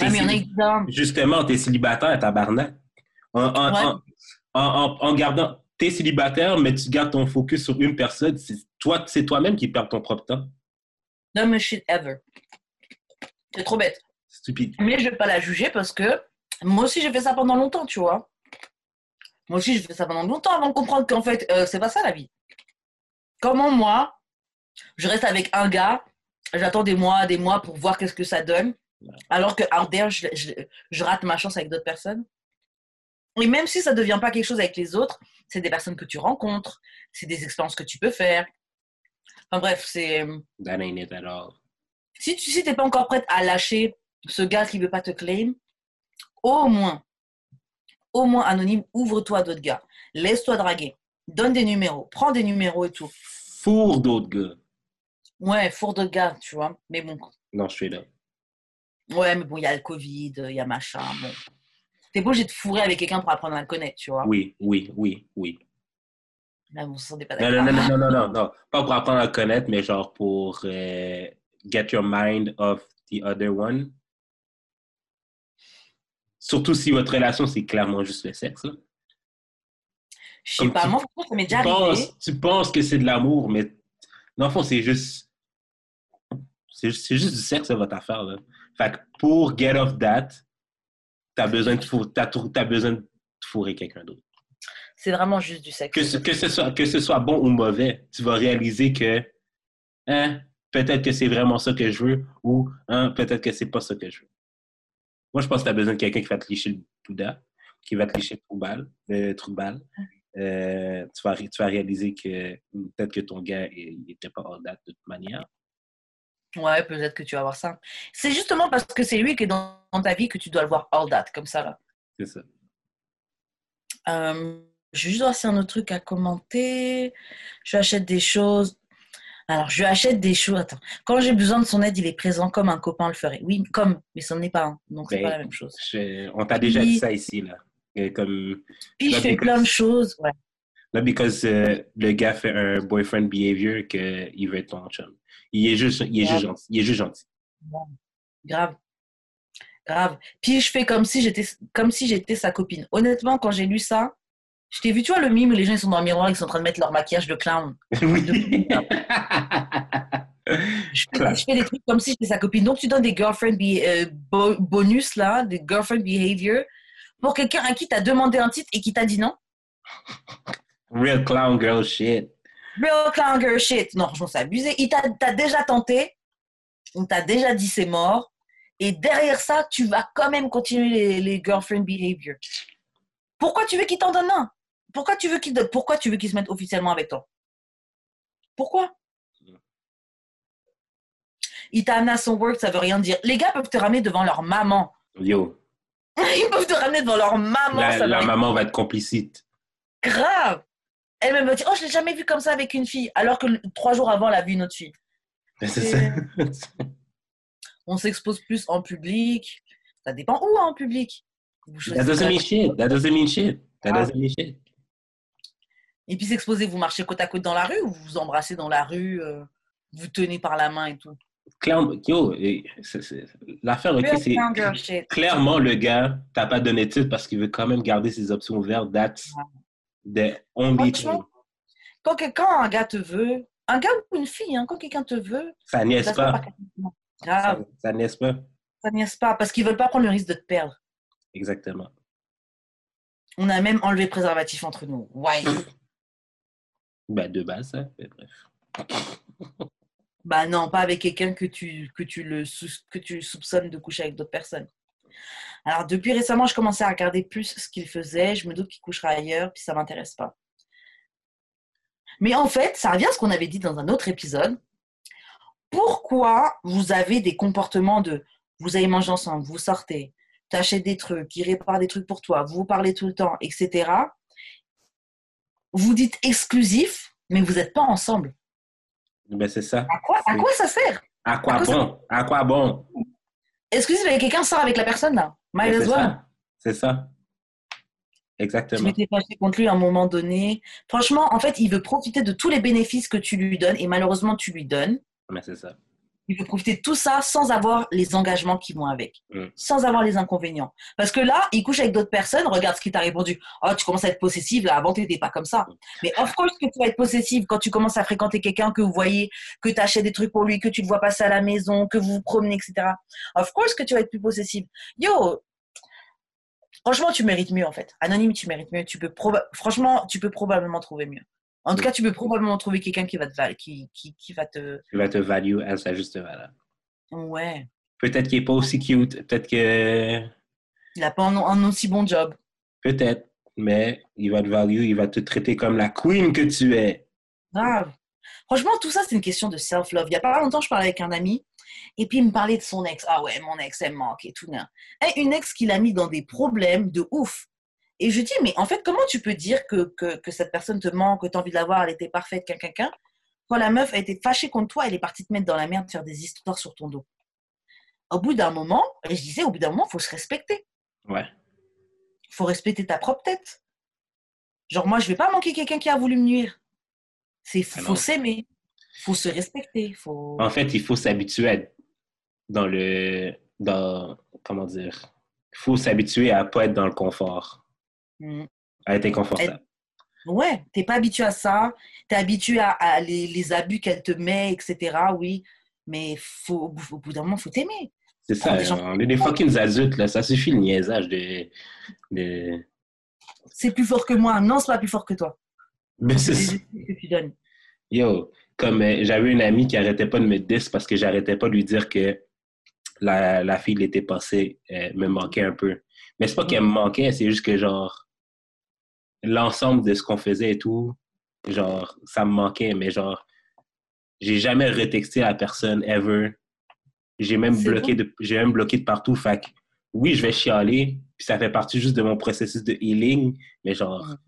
Ah, mais qui disent, Justement, t'es célibataire, tabarnak. En, en, Ouais. en, en, en- en gardant, t'es célibataire, mais tu gardes ton focus sur une personne, c'est toi, c'est toi-même qui perds ton propre temps. dumb shit ever. C'est trop bête. Stupide. Mais je vais pas la juger parce que moi aussi j'ai fait ça pendant longtemps, tu vois. Moi aussi j'ai fait ça pendant longtemps avant de comprendre qu'en fait euh, c'est pas ça la vie. Comment moi, je reste avec un gars, j'attends des mois, des mois pour voir qu'est-ce que ça donne, alors que out there, je, je- je rate ma chance avec d'autres personnes. Et même si ça devient pas quelque chose avec les autres, c'est des personnes que tu rencontres, c'est des expériences que tu peux faire. Enfin bref, c'est That ain't it at all. si tu si t'es pas encore prête à lâcher ce gars qui veut pas te claim, au moins, au moins anonyme, ouvre-toi d'autres gars. Laisse-toi draguer. Donne des numéros. Prends des numéros et tout. Four d'autres gars. Ouais, four de gars, tu vois. Mais bon. Non, je suis là. Ouais, mais bon, il y a le Covid, il y a machin. Bon. T'es pas obligé de fourrer avec quelqu'un pour apprendre à le connaître, tu vois. Oui, oui, oui, oui. Là, n'est pas Non, d'accord. non, non, non, non, non, non. Pas pour apprendre à le connaître, mais genre pour euh, get your mind off the other one. Surtout si votre relation, c'est clairement juste le sexe. là. Je sais Comme pas, tu- moi, ça m'est déjà arrivé. penses, tu penses que c'est de l'amour, mais dans le fond, c'est juste. C'est juste, du sexe, votre affaire. Là. Fait que pour get off that, t'as besoin de, t'as besoin de fourrer quelqu'un d'autre. C'est vraiment juste du sexe. Que ce, que, ce soit, que ce soit bon ou mauvais, tu vas réaliser que hein, peut-être que c'est vraiment ça que je veux ou hein, peut-être que c'est pas ça que je veux. Moi, je pense que tu as besoin de quelqu'un qui va te licher le Bouddha, qui va te licher le trou de balle. Le trou de balle. Euh, tu, vas, tu vas réaliser que peut-être que ton gars n'était pas hors date de toute manière. Ouais, peut-être que tu vas voir ça. C'est justement parce que c'est lui qui est dans, ta vie que tu dois le voir all date, comme ça, là. C'est ça. Euh, je vais juste voir si un autre truc à commenter. Je achète des choses. Alors, je lui achète des choses. Attends. Quand j'ai besoin de son aide, il est présent comme un copain le ferait. Oui, comme, mais ce n'est pas un. Donc, c'est pas la même chose. Je- on t'a déjà dit ça ici, là. Et comme, Puis, je fais because- plein de choses. Ouais. Not because euh, le gars fait un boyfriend behavior qu'il veut être ton chum. Il est juste, il est juste gentil. Il est juste gentil. Grave. Grave. Puis, je fais comme si j'étais comme si j'étais sa copine. Honnêtement, quand j'ai lu ça, je t'ai vu, tu vois, le mime où les gens ils sont dans le miroir, ils sont en train de mettre leur maquillage de clown. oui. Je fais, je fais des trucs comme si j'étais sa copine. Donc, tu donnes des girlfriend be- euh, bo- bonus, là, des girlfriend behavior, pour quelqu'un à qui tu as demandé un titre et qui t'a dit non? Real clown girl shit. Real clown girl shit. Non, franchement, c'est abusé. Il t'a t'as déjà tenté, on t'a déjà dit c'est mort, et derrière ça, tu vas quand même continuer les, les girlfriend behavior. Pourquoi tu veux qu'il t'en donne un? Pourquoi tu veux qu'il te- pourquoi tu veux qu'il se mette officiellement avec toi? Pourquoi? Il t'a amené à son work, ça veut rien dire. Les gars peuvent te ramener devant leur maman. Yo, Ils peuvent te ramener devant leur maman. la, ça maman va être complicite. grave. Elle me dit, oh, je l'ai jamais vu comme ça avec une fille, alors que trois jours avant, elle a vu une autre fille. Ça. On s'expose plus en public. Ça dépend où hein, en public. That doesn't mean shit. That doesn't mean shit. That Ah. doesn't mean shit. Et puis s'exposer, vous marchez côte à côte dans la rue ou vous vous embrassez dans la rue, euh, vous tenez par la main et tout? Clairement, l'affaire, ok, c'est clairement le gars, t'as pas donné de titre parce qu'il veut quand même garder ses options ouvertes. That's the only thing. Quand quelqu'un, un gars te veut, un gars ou une fille, hein, quand quelqu'un te veut, Ça niaise pas pas. gratuitement. Ça, Grave, ça niaise pas. ça niaise pas, parce qu'ils veulent pas prendre le risque de te perdre. Exactement. On a même enlevé le préservatif entre nous. Ouais. Ben, de base, ça. Mais bref. Bah non, pas avec quelqu'un que tu, que, tu que tu soupçonnes de coucher avec d'autres personnes. Alors, depuis récemment, je commençais à regarder plus ce qu'il faisait. Je me doute qu'il couchera ailleurs, puis ça m'intéresse pas. Mais en fait, ça revient à ce qu'on avait dit dans un autre épisode. Pourquoi vous avez des comportements de vous allez manger ensemble, vous sortez, t'achètes des trucs, il répare des trucs pour toi, vous vous parlez tout le temps, etc. Vous dites exclusif, mais vous n'êtes pas ensemble. Ben, c'est ça. À quoi, à quoi ça sert? À quoi À quoi ça- bon? À quoi bon? exclusive avec quelqu'un, sort avec la personne là. Might as C'est well. ça. C'est ça. Je Exactement. m'étais fâchée contre lui à un moment donné. Franchement, en fait, il veut profiter de tous les bénéfices que tu lui donnes et malheureusement, tu lui donnes. Mais c'est ça. Il veut profiter de tout ça sans avoir les engagements qui vont avec, Mm. sans avoir les inconvénients. Parce que là, il couche avec d'autres personnes, regarde ce qu'il t'a répondu. Oh, tu commences à être possessive, là, avant, tu n'étais pas comme ça. Mais of course que tu vas être possessive quand tu commences à fréquenter quelqu'un que vous voyez, que tu achètes des trucs pour lui, que tu le vois passer à la maison, que vous vous promenez, etc. Of course que tu vas être plus possessive. Yo, franchement, tu mérites mieux, en fait. Anonyme, tu mérites mieux. Tu peux proba- Franchement, tu peux probablement trouver mieux. En tout Mm. cas, tu peux probablement trouver quelqu'un qui va te, qui, qui, qui va te, vas te value à sa juste valeur. ouais. Peut-être qu'il n'est pas aussi cute. Peut-être que. Il n'a pas un, un aussi bon job. Peut-être. Mais il va te value, il va te traiter comme la queen que tu es. Grave. Franchement, tout ça, c'est une question de self-love. Il y a pas longtemps, je parlais avec un ami et puis il me parlait de son ex. Ah ouais, mon ex, elle me manque et tout. Et une ex qui l'a mis dans des problèmes de ouf. Et je dis, mais en fait, comment tu peux dire que, que, que cette personne te manque, que tu as envie de la voir, elle était parfaite, quelqu'un, quelqu'un, quand la meuf a été fâchée contre toi, elle est partie te mettre dans la merde, faire des histoires sur ton dos. Au bout d'un moment, et je disais, au bout d'un moment, il faut se respecter. Ouais. Il faut respecter ta propre tête. Genre, moi, je vais pas manquer quelqu'un qui a voulu me nuire. C'est Ah faut s'aimer, faut se respecter, faut. En fait, il faut s'habituer à dans le. Dans. Comment dire? Il faut s'habituer à pas être dans le confort. À être inconfortable. Ouais, t'es pas habitué à ça, t'es habitué à, à les, les abus qu'elle te met, etc. Oui, mais faut, au bout- d'un moment, faut t'aimer. C'est ça, des gens- on est des fucking adultes, là. Ça suffit le niaisage de. de... C'est plus fort que moi. Non, c'est pas plus fort que toi. Mais c'est ça. que tu donnes. Yo, comme euh, j'avais une amie qui arrêtait pas de me dire parce que j'arrêtais pas de lui dire que la, la fille de l'été passé euh, me manquait un peu. Mais c'est pas qu'elle me manquait, c'est juste que genre l'ensemble de ce qu'on faisait et tout, genre ça me manquait, mais genre j'ai jamais retexté la personne ever. J'ai même bloqué de j'ai même bloqué de partout. Fait que, oui, je vais chialer, puis ça fait partie juste de mon processus de healing, mais genre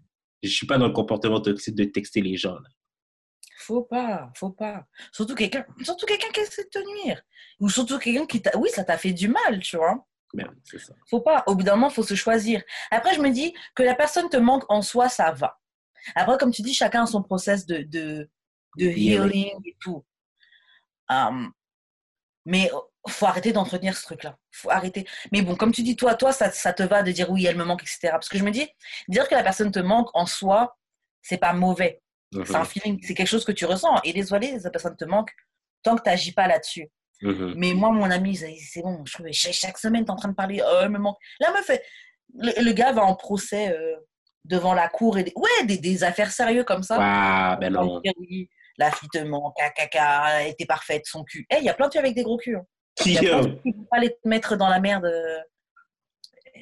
Mm. je suis pas dans le comportement toxique de texter les gens. là. Faut pas, faut pas. Surtout quelqu'un, surtout quelqu'un qui essaie de te nuire. Ou surtout quelqu'un qui t'a. Oui, ça t'a fait du mal, tu vois. Mais oui, ça. Faut pas. Au bout d'un moment, faut se choisir. Après, je me dis que la personne te manque en soi, ça va. Après, comme tu dis, chacun a son process de, de, de healing et tout. Hum, mais faut arrêter d'entretenir ce truc-là. Faut arrêter. Mais bon, comme tu dis, toi, toi, ça, ça te va de dire oui, elle me manque, etc. Parce que je me dis, dire que la personne te manque en soi, c'est pas mauvais. C'est un feeling, c'est quelque chose que tu ressens. Et désolé, la personne te manque tant que tu n'agis pas là-dessus. Mhm. Mais moi, mon ami, c'est bon, je chaque, semaine, tu es en train de parler, oh, elle me manque. La meuf, elle- le, le gars va en procès euh, devant la cour et des, ouais, des, des affaires sérieuses comme ça. Ah, ben non. la fille te manque, caca, elle était parfaite, son cul. Eh, Il y a plein de filles avec des gros culs. hein. Il y a plein de qui vont pas te mettre dans la merde. euh.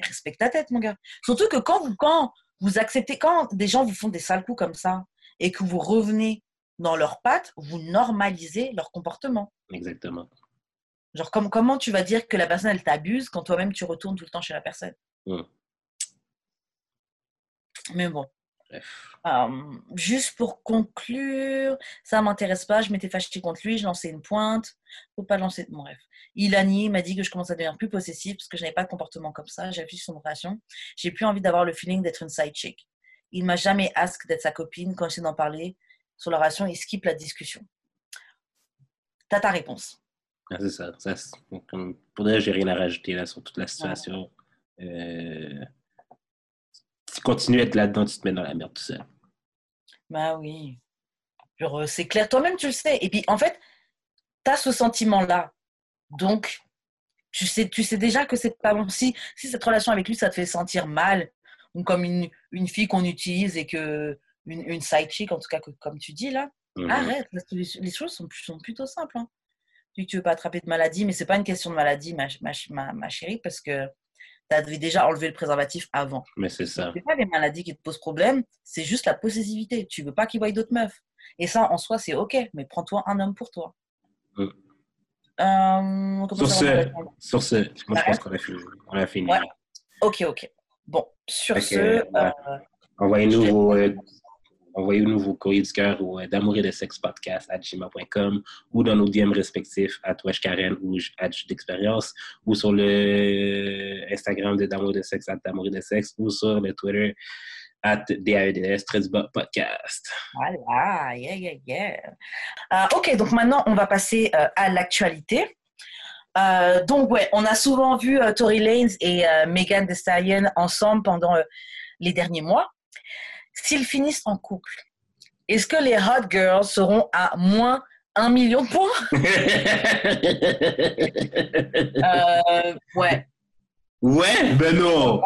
Respecte ta tête, mon gars. Surtout que quand vous, quand vous acceptez, quand des gens vous font des sales coups comme ça et que vous revenez dans leurs pattes, vous normalisez leur comportement. Exactement. Genre, comme, comment tu vas dire que la personne, elle t'abuse quand toi-même, tu retournes tout le temps chez la personne? Mm. Mais bon. Bref. Euh, juste pour conclure, ça m'intéresse pas, je m'étais fâchée contre lui, je lançais une pointe, faut pas lancer, bon, bref. Il a nié, il m'a dit que je commençais à devenir plus possessive parce que je n'avais pas de comportement comme ça, j'ai affiché son relation, j'ai plus envie d'avoir le feeling d'être une side chick. Il m'a jamais ask d'être sa copine, quand j'essaie d'en parler sur la relation, il skip la discussion. T'as ta réponse. Ah, c'est ça. ça comme- pour dire, j'ai rien à rajouter là, sur toute la situation. Euh, tu continues à être là-dedans, tu te mets dans la merde tout seul. Bah oui. Euh, c'est clair, toi-même tu le sais. Et puis en fait, tu as ce sentiment-là. Donc, tu sais, tu sais déjà que c'est pas bon. Si, si cette relation avec lui, ça te fait sentir mal, ou comme une, une fille qu'on utilise et que une, une side chick, en tout cas, que, comme tu dis là, Mhm. arrête. Les, les choses sont, sont plutôt simples. Hein. Tu tu veux pas attraper de maladie, mais c'est pas une question de maladie, ma, ma, ma, ma chérie, parce que tu avais déjà enlevé le préservatif avant. Mais c'est ça. C'est pas les maladies qui te posent problème, c'est juste la possessivité. Tu veux pas qu'il voie d'autres meufs. Et ça, en soi, c'est ok, mais prends-toi un homme pour toi. Mm. Euh, comment Sur ce, sur ce, moi je pense qu'on a fini. On a fini. Ouais. Ok, ok. Bon, sur ce, ouais. euh, Envoyez-nous vos, euh, envoyez-nous vos courriers du cœur au euh, d'amour et de sexe podcast à gmail.com ou dans nos DM respectifs à Wesh Karen ou à d'expérience ou sur le Instagram de d'amour et de sexe à d'amour et de sexe ou sur le Twitter at DAEDS podcast. Voilà, yeah, yeah, yeah. Euh, ok, donc maintenant, on va passer euh, à l'actualité. Donc, ouais, on a souvent vu Tory Lanez et Megan Thee Stallion ensemble pendant les derniers mois. S'ils finissent en couple, est-ce que les Hot Girls seront à moins 1 million de points? Euh, Ouais, ouais, ben non!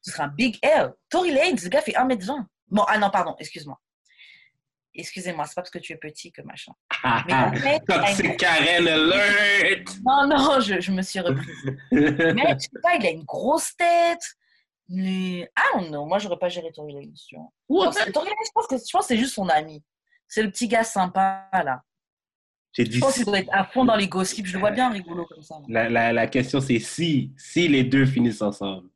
ce sera un big L. Tory Lanez, le gars fait 1m20. Bon, ah non, pardon, excuse-moi. Excusez-moi, c'est pas parce que tu es petit que machin. Ah, Mais en fait, Toxic Karen alert! Non, non, je, je me suis reprise. Mais je sais pas, il a une grosse tête. Mais, ah non, moi j'aurais pas géré Lanez. tu vois. Lanez, je pense que je pense que c'est juste son ami. C'est le petit gars sympa là. J'ai dit Je pense qu'il doit être à fond dans les gossips. Je le vois bien rigolo comme ça. La, la, la question, c'est si, si les deux finissent ensemble.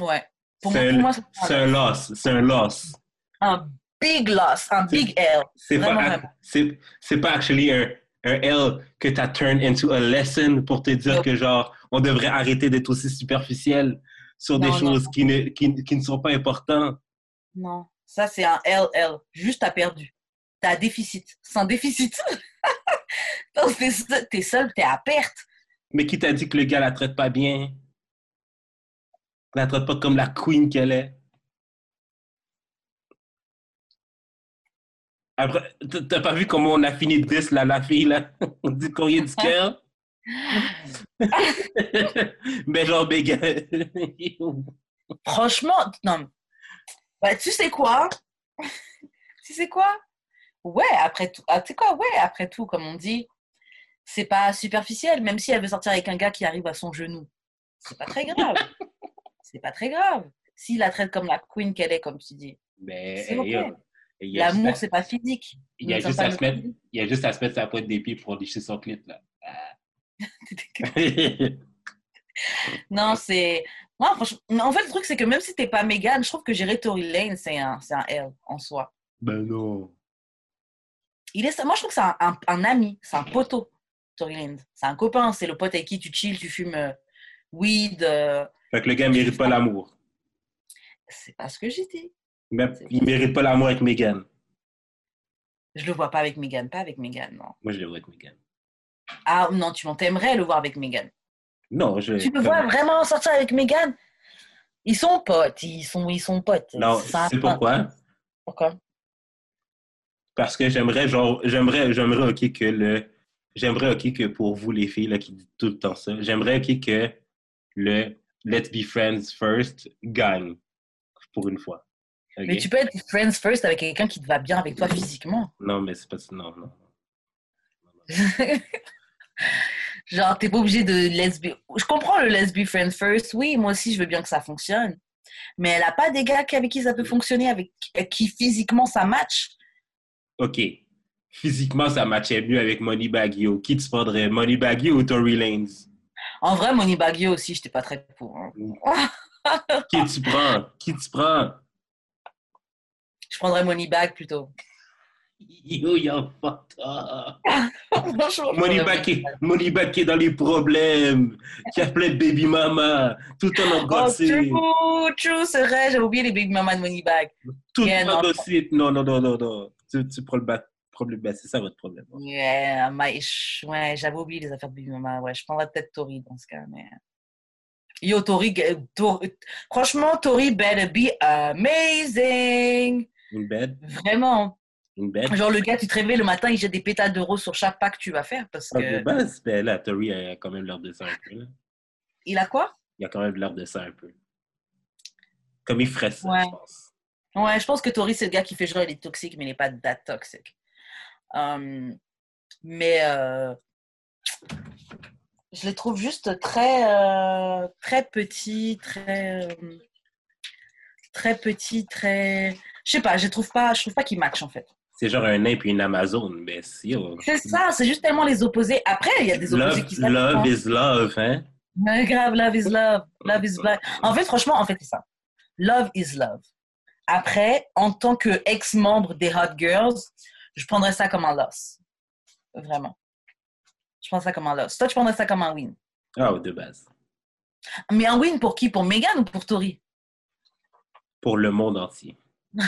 Ouais. Pour moi, C'est pour un, moi, c'est un loss. C'est un loss. un big loss, un big L. C'est Vraiment, pas, c'est, c'est pas actually un, un L que tu as turned into a lesson pour te dire que genre, on devrait arrêter d'être aussi superficiel sur des Non, choses non. Qui, ne, qui, qui ne sont pas importantes. Non, ça c'est un LL. Juste t'as perdu. T'as un déficit. C'est un déficit. T'es seul, t'es seul, t'es à perte. Mais qui t'a dit que le gars la traite pas bien? La traite pas comme la queen qu'elle est? Après, t'as pas vu comment on a fini de là, la fille, là? On dit courrier du cœur? Mais genre. Franchement, non. Bah, tu sais quoi? Tu sais quoi? Ouais, après tout. Ah, tu sais quoi? Ouais, après tout, comme on dit, c'est pas superficiel. Même si elle veut sortir avec un gars qui arrive à son genou, c'est pas très grave. c'est pas très grave. S'il la traite comme la queen qu'elle est, comme tu dis. Mais L'amour, à- c'est pas physique. il y a juste à se mettre- physiques. il y a juste à se mettre sa pointe des pieds pour licher son clip, là. Non, c'est. Moi, franchement, en fait, le truc, c'est que même si t'es pas Megan, je trouve que gérer Tory Lane, c'est un, c'est un L en soi. ben non. Il est, moi, je trouve que c'est un, un- un ami, c'est un poteau, Tory Lane. C'est un copain, c'est le pote avec qui tu chill, tu fumes euh, weed. euh, Fait que le gars mérite pas l'amour. c'est pas ce que j'ai dit. Mais il mérite pas l'amour avec Megan. Je le vois pas avec Megan, pas avec Megan, non. Moi, je le vois avec Megan. Ah non, tu t'aimerais le voir avec Megan. Non, je. Tu le vois vraiment sortir avec Megan Ils sont potes, ils sont, ils sont potes. Non, c'est pourquoi? Pourquoi? Parce que j'aimerais, genre, j'aimerais, j'aimerais, OK, que le. J'aimerais, OK, que pour vous, les filles, là, qui disent tout le temps ça, j'aimerais, OK, que le Let's be friends first gagne. Pour une fois. OK? Mais tu peux être friends first avec quelqu'un qui te va bien avec toi physiquement. Non, mais c'est pas. Non, non. Genre, t'es pas obligé de lesbi... Je comprends le let's be friends first. Oui, moi aussi, je veux bien que ça fonctionne. Mais elle a pas des gars avec qui ça peut fonctionner, avec qui physiquement ça match. OK. Physiquement, ça matchait mieux avec Money Baggio. Qui tu prendrais? Money Baggio ou Tory Lanez? En vrai, Money Baggio aussi, j'étais pas très pour. hein. Qui tu prends? Qui tu prends? Je prendrais Money Bag plutôt. Yo, Money prendrais back, qui- est dans les problèmes, qui a plein de baby mama, tout le temps Oh, true, true, c'est vrai, j'avais oublié les Big Mama de Money Bag. tout Yeah, temps non. Non, non, non, non, non. Tu, tu prends le bac- problème, c'est ça votre problème. Yeah, my- ouais, j'avais oublié les affaires de Big Mama. Ouais, je prendrais peut-être Tori dans ce cas. Mais... Yo, Tori, euh, Tor- franchement, Tori better be amazing. Une bed, Vraiment. Une. Genre, le gars, tu te réveilles le matin, il jette des pétales de rose sur chaque pas que tu vas faire parce Ah, de que. base, ben là, Tori a quand même l'air de ça un peu. là. Il a quoi? Il a quand même l'air de ça un peu. Comme il ferait ça, Ouais. je pense. Ouais, je pense que Tori, c'est le gars qui fait genre, il est toxique, mais il n'est pas that toxic. Um, mais euh, je les trouve juste très, euh, très petits, très, euh, très petits, très. Je sais pas, je trouve pas, je trouve pas qu'ils matchent en fait. C'est genre un nain puis une Amazone, mais si. oh. C'est ça, c'est juste tellement les opposés. Après, il y a des opposés Love, qui s'aiment. love is love, hein? Mais grave, love is love, love is blind. En fait, franchement, en fait, c'est ça. Love is love. Après, en tant que ex-membre des Hot Girls, je prendrais ça comme un loss. Vraiment. Je prends ça comme un loss. Toi, tu prendrais ça comme un win. Ah, de base. Mais un win pour qui? Pour Megan ou pour Tori? Pour le monde entier.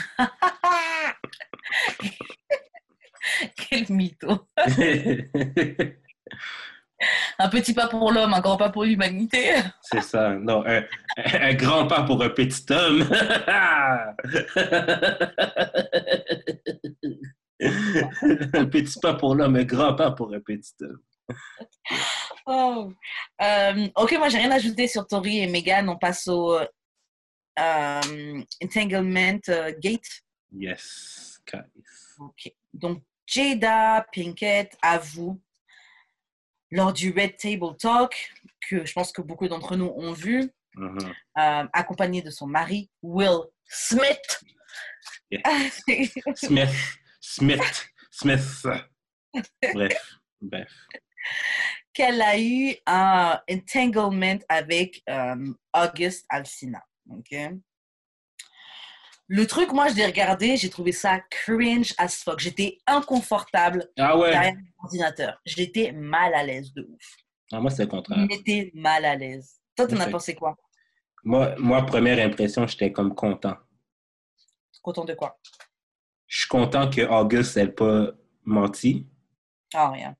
Quel mytho. Un petit pas pour l'homme, un grand pas pour l'humanité. C'est ça. Non, un, un grand pas pour un petit homme. un petit pas pour l'homme, un grand pas pour un petit homme. Oh. Euh, ok, moi j'ai rien ajouté sur Tori et Megan. On passe au euh, Entanglement euh, Gate. Yes, Ok. Donc Jada Pinkett avoue lors du Red Table Talk que je pense que beaucoup d'entre nous ont vu, Mhm. euh, accompagnée de son mari Will Smith. Smith, Smith, Smith. Bref, bref. qu'elle a eu un entanglement avec euh, August Alsina. ok? Le truc, moi, je l'ai regardé, j'ai trouvé ça cringe as fuck. J'étais inconfortable Ah ouais. derrière l'ordinateur. J'étais mal à l'aise de ouf. Ah, moi, c'est le contraire. J'étais mal à l'aise. Toi, t'en as pensé quoi? Moi, moi, première impression, j'étais comme content. Content de quoi? Je suis content que August n'ait pas menti. Ah, rien.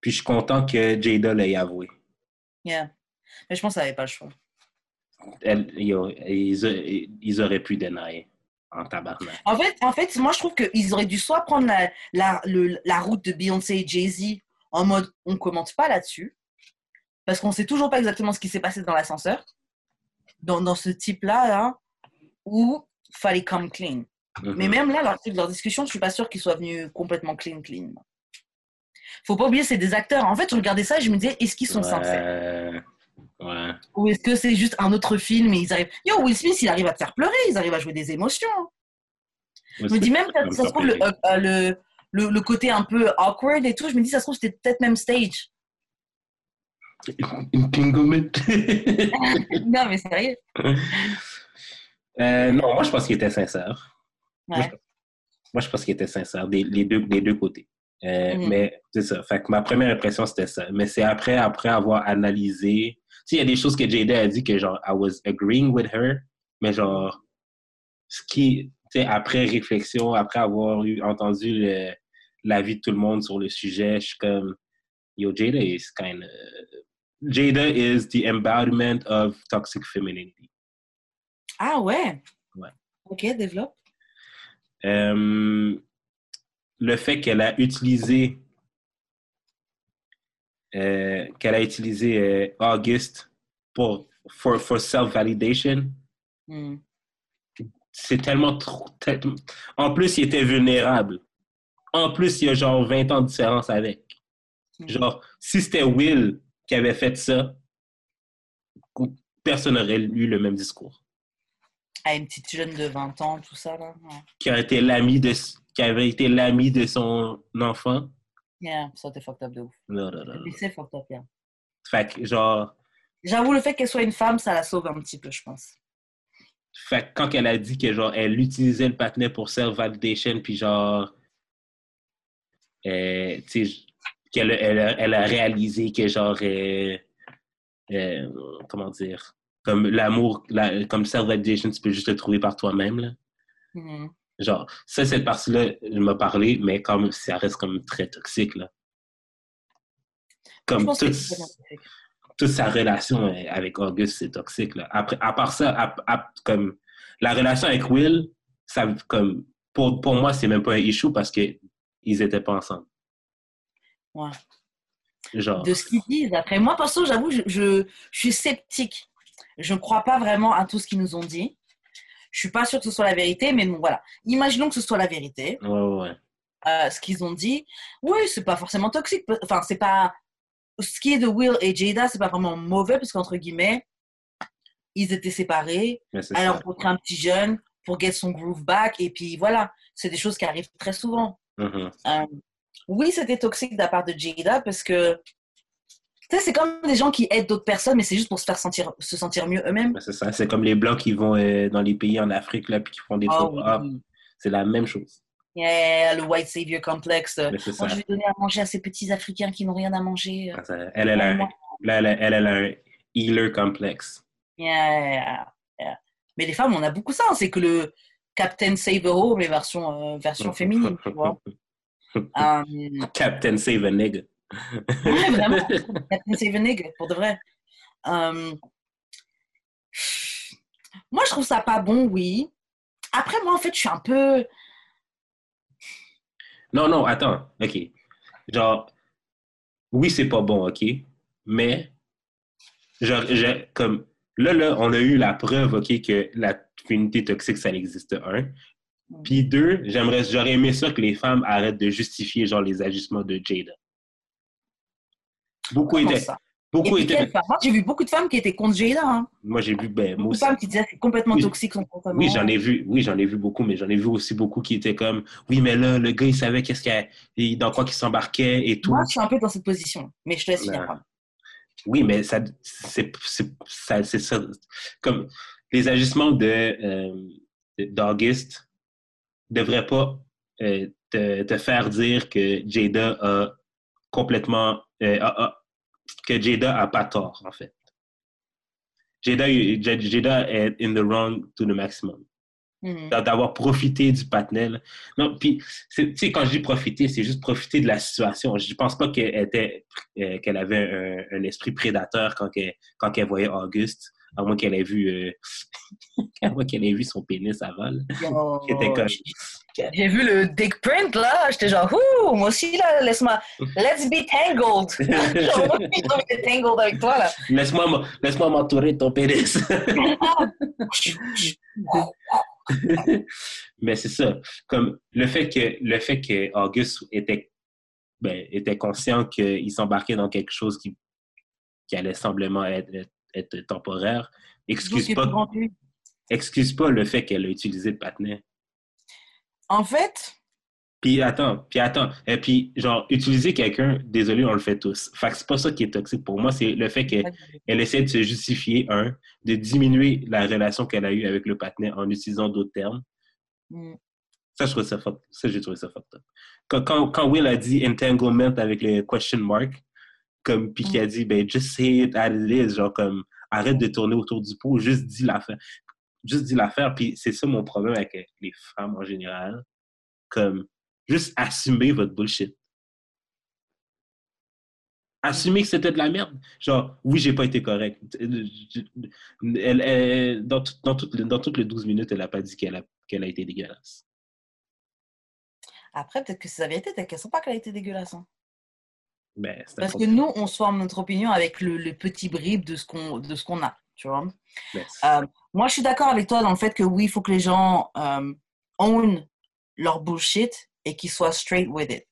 Puis je suis content que Jada l'ait avoué. Yeah. Mais je pense qu'elle n'avait pas le choix. Elle- ils auraient pu dénailler en tabarnak. En fait, en fait, moi, je trouve qu'ils auraient dû soit prendre la, la, le- la route de Beyoncé et Jay-Z en mode on commente pas là-dessus, parce qu'on sait toujours pas exactement ce qui s'est passé dans l'ascenseur, dans, dans ce type-là, là, ou fallait come clean. Mhm. Mais même là, leur, leur discussion, je suis pas sûre qu'ils soient venus complètement clean, clean. Faut pas oublier, c'est des acteurs. En fait, je regardais ça et je me disais, est-ce qu'ils sont sincères? Ouais. Ou est-ce que c'est juste un autre film et ils arrivent. Yo, Will Smith, il arrive à te faire pleurer, ils arrivent à jouer des émotions. Je me dis même, Ça ça se trouve, le, euh, le, le, le côté un peu awkward et tout, je me dis, ça se trouve, c'était peut-être même stage. Entanglement. non, mais sérieux. Euh, non, moi, je pense qu'il était sincère. Ouais. Moi, je pense qu'il était sincère des, les deux, des deux côtés. Euh, Mhm. Mais c'est ça. Fait que ma première impression, c'était ça. Mais c'est après, après avoir analysé. Sais, il y a des choses que Jada a dit que genre, I was agreeing with her. Mais genre, ce qui, tu sais, après réflexion, après avoir eu, entendu l'avis de tout le monde sur le sujet, je suis comme, yo, Jada is kind of. Jada is the embodiment of toxic femininity. Ah ouais? Ouais. Ok, développe. Euh, le fait qu'elle a utilisé euh, qu'elle a utilisé euh, August pour for, for self-validation, Hmm. c'est tellement trop. En plus, il était vulnérable. En plus, il y a genre 20 ans de différence avec. Mhm. Genre, si c'était Will qui avait fait ça, personne n'aurait eu le même discours. Ah, une petite jeune de 20 ans, tout ça, là. Ouais. Qui, a été l'ami de, qui avait été l'ami de son enfant. Yeah, ça, t'es fucked up de ouf. Non, non, non, non. Mais c'est fucked up, yeah. Fait que, genre, J'avoue, le fait qu'elle soit une femme, ça la sauve un petit peu, je pense. Fait que quand elle a dit que genre elle utilisait le patinet pour self-validation, puis genre euh, tu sais, qu'elle elle, a- elle a réalisé que genre euh, euh, comment dire comme l'amour, la- comme self-validation, tu peux juste le trouver par toi-même. là. Mhm. Genre, ça, cette partie-là, je m'a parlé, mais comme ça reste comme très toxique. Là. Comme pense que tout, c'est très bien fait. toute sa relation avec Auguste, c'est toxique. Là. Après, à part ça, à- à- comme la relation avec Will, ça, comme, pour, pour moi, c'est même pas un issue parce qu'ils étaient pas ensemble. Ouais. Genre, de ce qu'ils disent. Après, moi, perso, j'avoue, je, je, je suis sceptique. Je ne crois pas vraiment à tout ce qu'ils nous ont dit. Je suis pas sûre que ce soit la vérité, mais bon, voilà. Imaginons que ce soit la vérité, ouais, ouais, euh, ce qu'ils ont dit. Oui, c'est pas forcément toxique. Enfin, c'est pas. Ce qui est de Will et Jada, c'est pas vraiment mauvais, parce qu'entre guillemets, ils étaient séparés. Elle a rencontré un petit jeune pour get son groove back, et puis voilà. C'est des choses qui arrivent très souvent. Mhm. Euh, oui, c'était toxique de la part de Jada parce que Tu sais, c'est comme des gens qui aident d'autres personnes, mais c'est juste pour se faire sentir, se sentir mieux eux-mêmes. Ben, c'est ça. C'est comme les Blancs qui vont euh, dans les pays en Afrique, là, puis qui font des. Ah, oui. c'est la même chose. Yeah, le white savior complex. Ça. Moi, je vais donner à manger à ces petits Africains qui n'ont rien à manger. Elle, elle, a un, Moi. là, elle, a- elle, elle a un healer complexe. Yeah, yeah. Mais les femmes, on a beaucoup ça. hein. C'est que le Captain Save a mais version, euh, version féminine, tu vois. Euh, Captain Save a Nigga. Ouais, vraiment. A Nigga, pour de vrai. Euh, Moi, je trouve ça pas bon, oui. Après, moi, en fait, je suis un peu. Non, non, attends. OK. Genre, oui, c'est pas bon, OK? Mais, genre, je- comme, là, là, on a eu la preuve, OK, que la féminité toxique, ça existe, un. Puis deux, j'aimerais, j'aurais aimé ça que les femmes arrêtent de justifier, genre, les agissements de Jada. Beaucoup étaient, ça beaucoup Et puis, étaient, Moi, j'ai vu beaucoup de femmes qui étaient contre Jada. Hein. moi, j'ai vu, ben, Beaucoup de femmes qui disaient que c'est complètement Oui. toxique son comportement. Oui, j'en ai vu, oui, j'en ai vu beaucoup, mais j'en ai vu aussi beaucoup qui étaient comme, oui, mais là, le gars, il savait qu'est-ce qu'il dans quoi qu'il s'embarquait et tout. Moi, je suis un peu dans cette position. Mais je te laisse finir. Non. pardon. Oui, mais ça, c'est, ça. Comme les agissements de, euh, d'Auguste devraient pas euh, te, te faire dire que Jada a complètement, euh, a- a- que Jada a pas tort, en fait. Jada, Jada est in the wrong to the maximum. D'a- d'avoir profité du patinel. Non, puis, tu sais, quand je dis profiter, c'est juste profiter de la situation. Je pense pas qu'elle était, euh, qu'elle avait un, un esprit prédateur quand elle, quand elle voyait Auguste, à moins qu'elle ait vu, euh, à moins qu'elle ait vu son pénis avant. Yo, Qui était comme- J'ai vu le dick print là, j'étais genre, ouh, moi aussi là, laisse-moi, let's be tangled. genre, moi aussi, j'ai envie d'être tangled avec toi là. Laisse-moi, laisse-moi m'entourer de ton pénis. Mais c'est ça. Comme le fait que le fait que Auguste était ben, était conscient qu'il s'embarquait dans quelque chose qui, qui allait semblement être, être, être temporaire, excuse pas, excuse pas le fait qu'elle a utilisé le patinet. En fait, Puis attends, puis attends, et puis genre utiliser quelqu'un, désolé, on le fait tous. Fait que c'est pas ça qui est toxique pour moi, c'est le fait qu'elle elle essaie de se justifier un, de diminuer la relation qu'elle a eue avec le patinet en utilisant d'autres termes. Mm. Ça, je trouve ça fuck- ça, j'ai trouvé ça fucked up. Quand, quand, quand Will a dit entanglement avec le question mark, comme, puis qu'il a dit, ben, just say it as it is, genre, comme, arrête de tourner autour du pot, juste dis l'affaire. Juste dis l'affaire, puis c'est ça mon problème avec les femmes en général. Comme, juste assumer votre bullshit. Assumer que c'était de la merde. Genre, oui, j'ai pas été correct. Elle, elle- dans, tout- dans, toutes les- dans toutes les 12 minutes, elle a pas dit qu'elle a, qu'elle a été dégueulasse. après, peut-être que c'est la vérité, peut-être qu'elles ne sont pas qu'elle a été dégueulasse. hein. Ben, Parce que nous, on se forme notre opinion avec le, le petit bribe de ce qu'on de ce qu'on a, tu vois. ben, Euh, moi, je suis d'accord avec toi dans le fait que oui, il faut que les gens euh, own leur bullshit et qu'ils soient straight with it.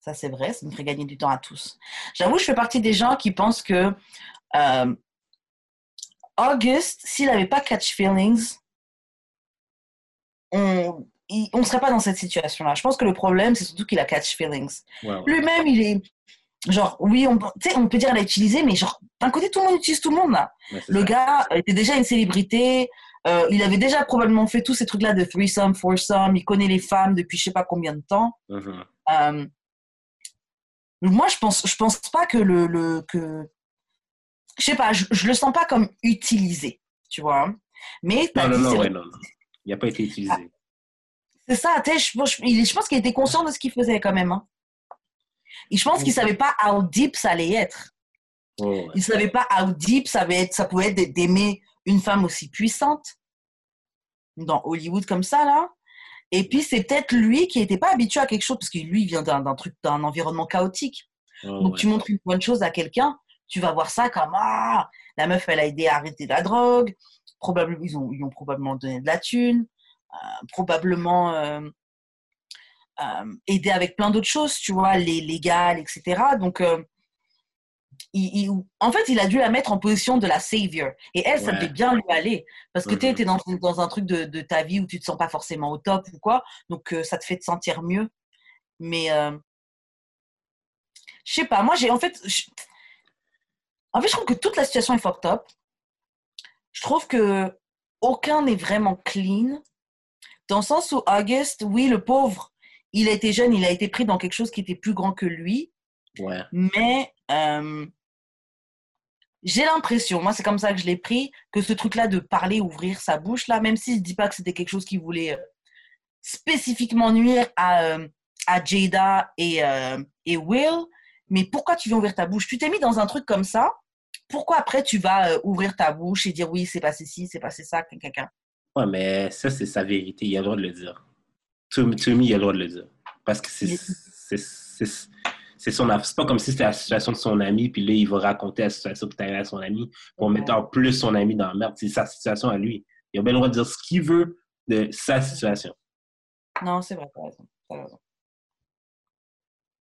Ça, c'est vrai, ça nous ferait gagner du temps à tous. J'avoue, je fais partie des gens qui pensent que euh, August, s'il n'avait pas catch feelings, on ne serait pas dans cette situation-là. Je pense que le problème, c'est surtout qu'il a catch feelings. Lui-même, il est genre, oui, on, sais, on peut dire qu'il a utilisé, mais genre, d'un côté, tout le monde utilise tout le monde là. Le ça. gars était déjà une célébrité. euh, il avait déjà probablement fait tous ces trucs-là de threesome, foursome. Il connaît les femmes depuis je sais pas combien de temps. Mhm. Euh, moi, je pense, je pense pas que le, le que, je sais pas, je, je le sens pas comme utilisé, tu vois. Mais t'as Non, non, non, c'est ouais, vrai, non, non. Il n'a pas été utilisé. c'est ça. Je, je, je pense qu'il était conscient de ce qu'il faisait quand même. hein. Et je pense qu'il savait pas how deep ça allait être. Oh, ouais. Il savait pas how deep ça, avait être, ça pouvait être d'aimer une femme aussi puissante dans Hollywood comme ça, là. Et puis, c'est peut-être lui qui n'était pas habitué à quelque chose, parce que lui, il vient d'un truc, d'un environnement chaotique. Oh, Donc, ouais. tu montres une bonne chose à quelqu'un, tu vas voir ça comme Ah, la meuf, elle a aidé à arrêter la drogue. Probablement, ils, ils ont probablement donné de la thune. euh, probablement euh, euh, aidé avec plein d'autres choses, tu vois, les légales, etc. Donc, euh, il- il- en fait, il a dû la mettre en position de la savior. Et elle, ça devait bien lui aller. Parce que tu es dans, dans un truc de, de ta vie où tu te sens pas forcément au top ou quoi. Donc, euh, ça te fait te sentir mieux. Mais, euh, je sais pas, moi, j'ai en fait. En fait, je trouve que toute la situation est fucked up. Je trouve que aucun n'est vraiment clean. Dans le sens où August, oui, le pauvre, il a été jeune, il a été pris dans quelque chose qui était plus grand que lui. Ouais. Mais euh, j'ai l'impression, moi c'est comme ça que je l'ai pris, que ce truc-là de parler, ouvrir sa bouche, là, même s'il ne dit pas que c'était quelque chose qui voulait euh, spécifiquement nuire à, euh, à Jada et, euh, et Will, mais pourquoi tu viens ouvrir ta bouche? Tu t'es mis dans un truc comme ça, pourquoi après tu vas euh, ouvrir ta bouche et dire oui, c'est passé ci, c'est passé ça, quelqu'un Ouais, mais ça, c'est sa vérité. Il a le droit de le dire. To, to me, il a le droit de le dire. Parce que c'est. C'est- son C'est pas comme si c'était la situation de son ami, puis là, il va raconter la situation qui est arrivée à son ami pour Ouais. mettre en plus son ami dans la merde. C'est sa situation à lui. Il a bien le droit de dire ce qu'il veut de sa situation. Non, c'est vrai, t'as raison. T'as raison.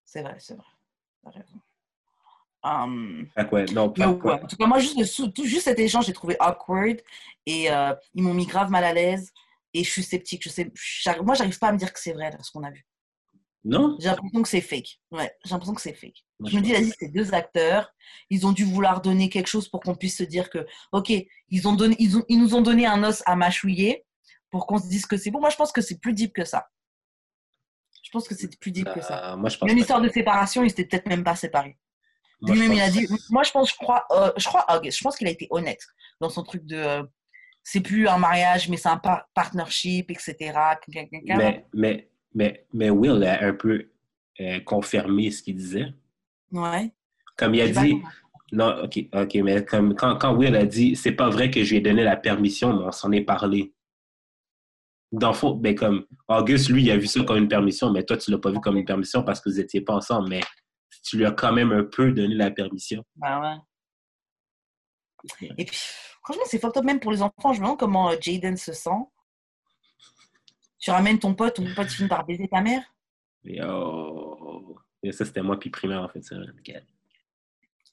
C'est vrai, c'est vrai. T'as raison. Que ouais, non, pas- En tout cas, moi, juste, le sou- tout- juste cet échange, j'ai trouvé awkward et euh, ils m'ont mis grave mal à l'aise et je suis sceptique. Je sais, moi, j'arrive pas à me dire que c'est vrai, là, ce qu'on a vu. Non? J'ai l'impression que c'est fake. Ouais, j'ai l'impression que c'est fake. Moi, Je me dis, vas-y, c'est deux acteurs. Ils ont dû vouloir donner quelque chose pour qu'on puisse se dire que, OK, ils, ont donné, ils, ont, ils nous ont donné un os à mâchouiller pour qu'on se dise que c'est bon. Moi, je pense que c'est plus deep que ça. Je pense que c'est plus deep que ça. Euh, moi, je pense Même pas. l'histoire de séparation, ils s'étaient peut-être même pas séparés. Moi, je Lui-même, il a pense- dit, moi, je pense, je crois, euh, je crois, je pense qu'il a été honnête dans son truc de, euh, c'est plus un mariage, mais c'est un par- partnership, etc. Mais, mais, mais, mais Will a un peu euh, confirmé ce qu'il disait. Ouais. Comme il a dit, non, ok, ok, mais comme quand, quand Will a dit, c'est pas vrai que je lui ai donné la permission, mais on s'en est parlé. Dans fond, ben comme Auguste, lui, il a vu ça comme une permission, mais toi, tu l'as pas vu comme une permission parce que vous étiez pas ensemble, mais tu lui as quand même un peu donné la permission. Bah ouais. Et puis, franchement, c'est fucked up même pour les enfants. Je me demande comment euh, Jaden se sent. Tu ramènes ton pote, ton pote finit par baiser ta mère. Et, oh, et ça, c'était moi, puis Primaire, en fait. Ça.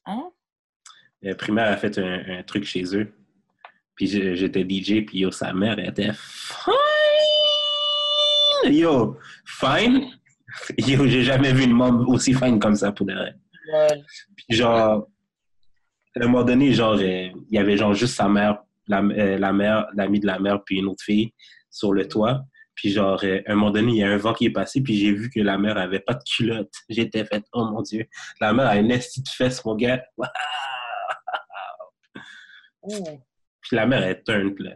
Hein? Euh, Primaire a fait un, un truc chez eux. Puis j'étais DJ, puis yo, sa mère elle était fine! Yo, fine? Yo, j'ai jamais vu une môme aussi fine comme ça, pour de vrai. Puis genre, à un moment donné, genre, euh, il y avait genre juste sa mère, la, euh, la mère, l'amie de la mère, puis une autre fille sur le toit. Puis genre, euh, à un moment donné, il y a un vent qui est passé, puis j'ai vu que la mère avait pas de culotte. J'étais fait, oh mon Dieu. La mère a une de fesse, mon gars. Waouh! Puis la mère est turn, là.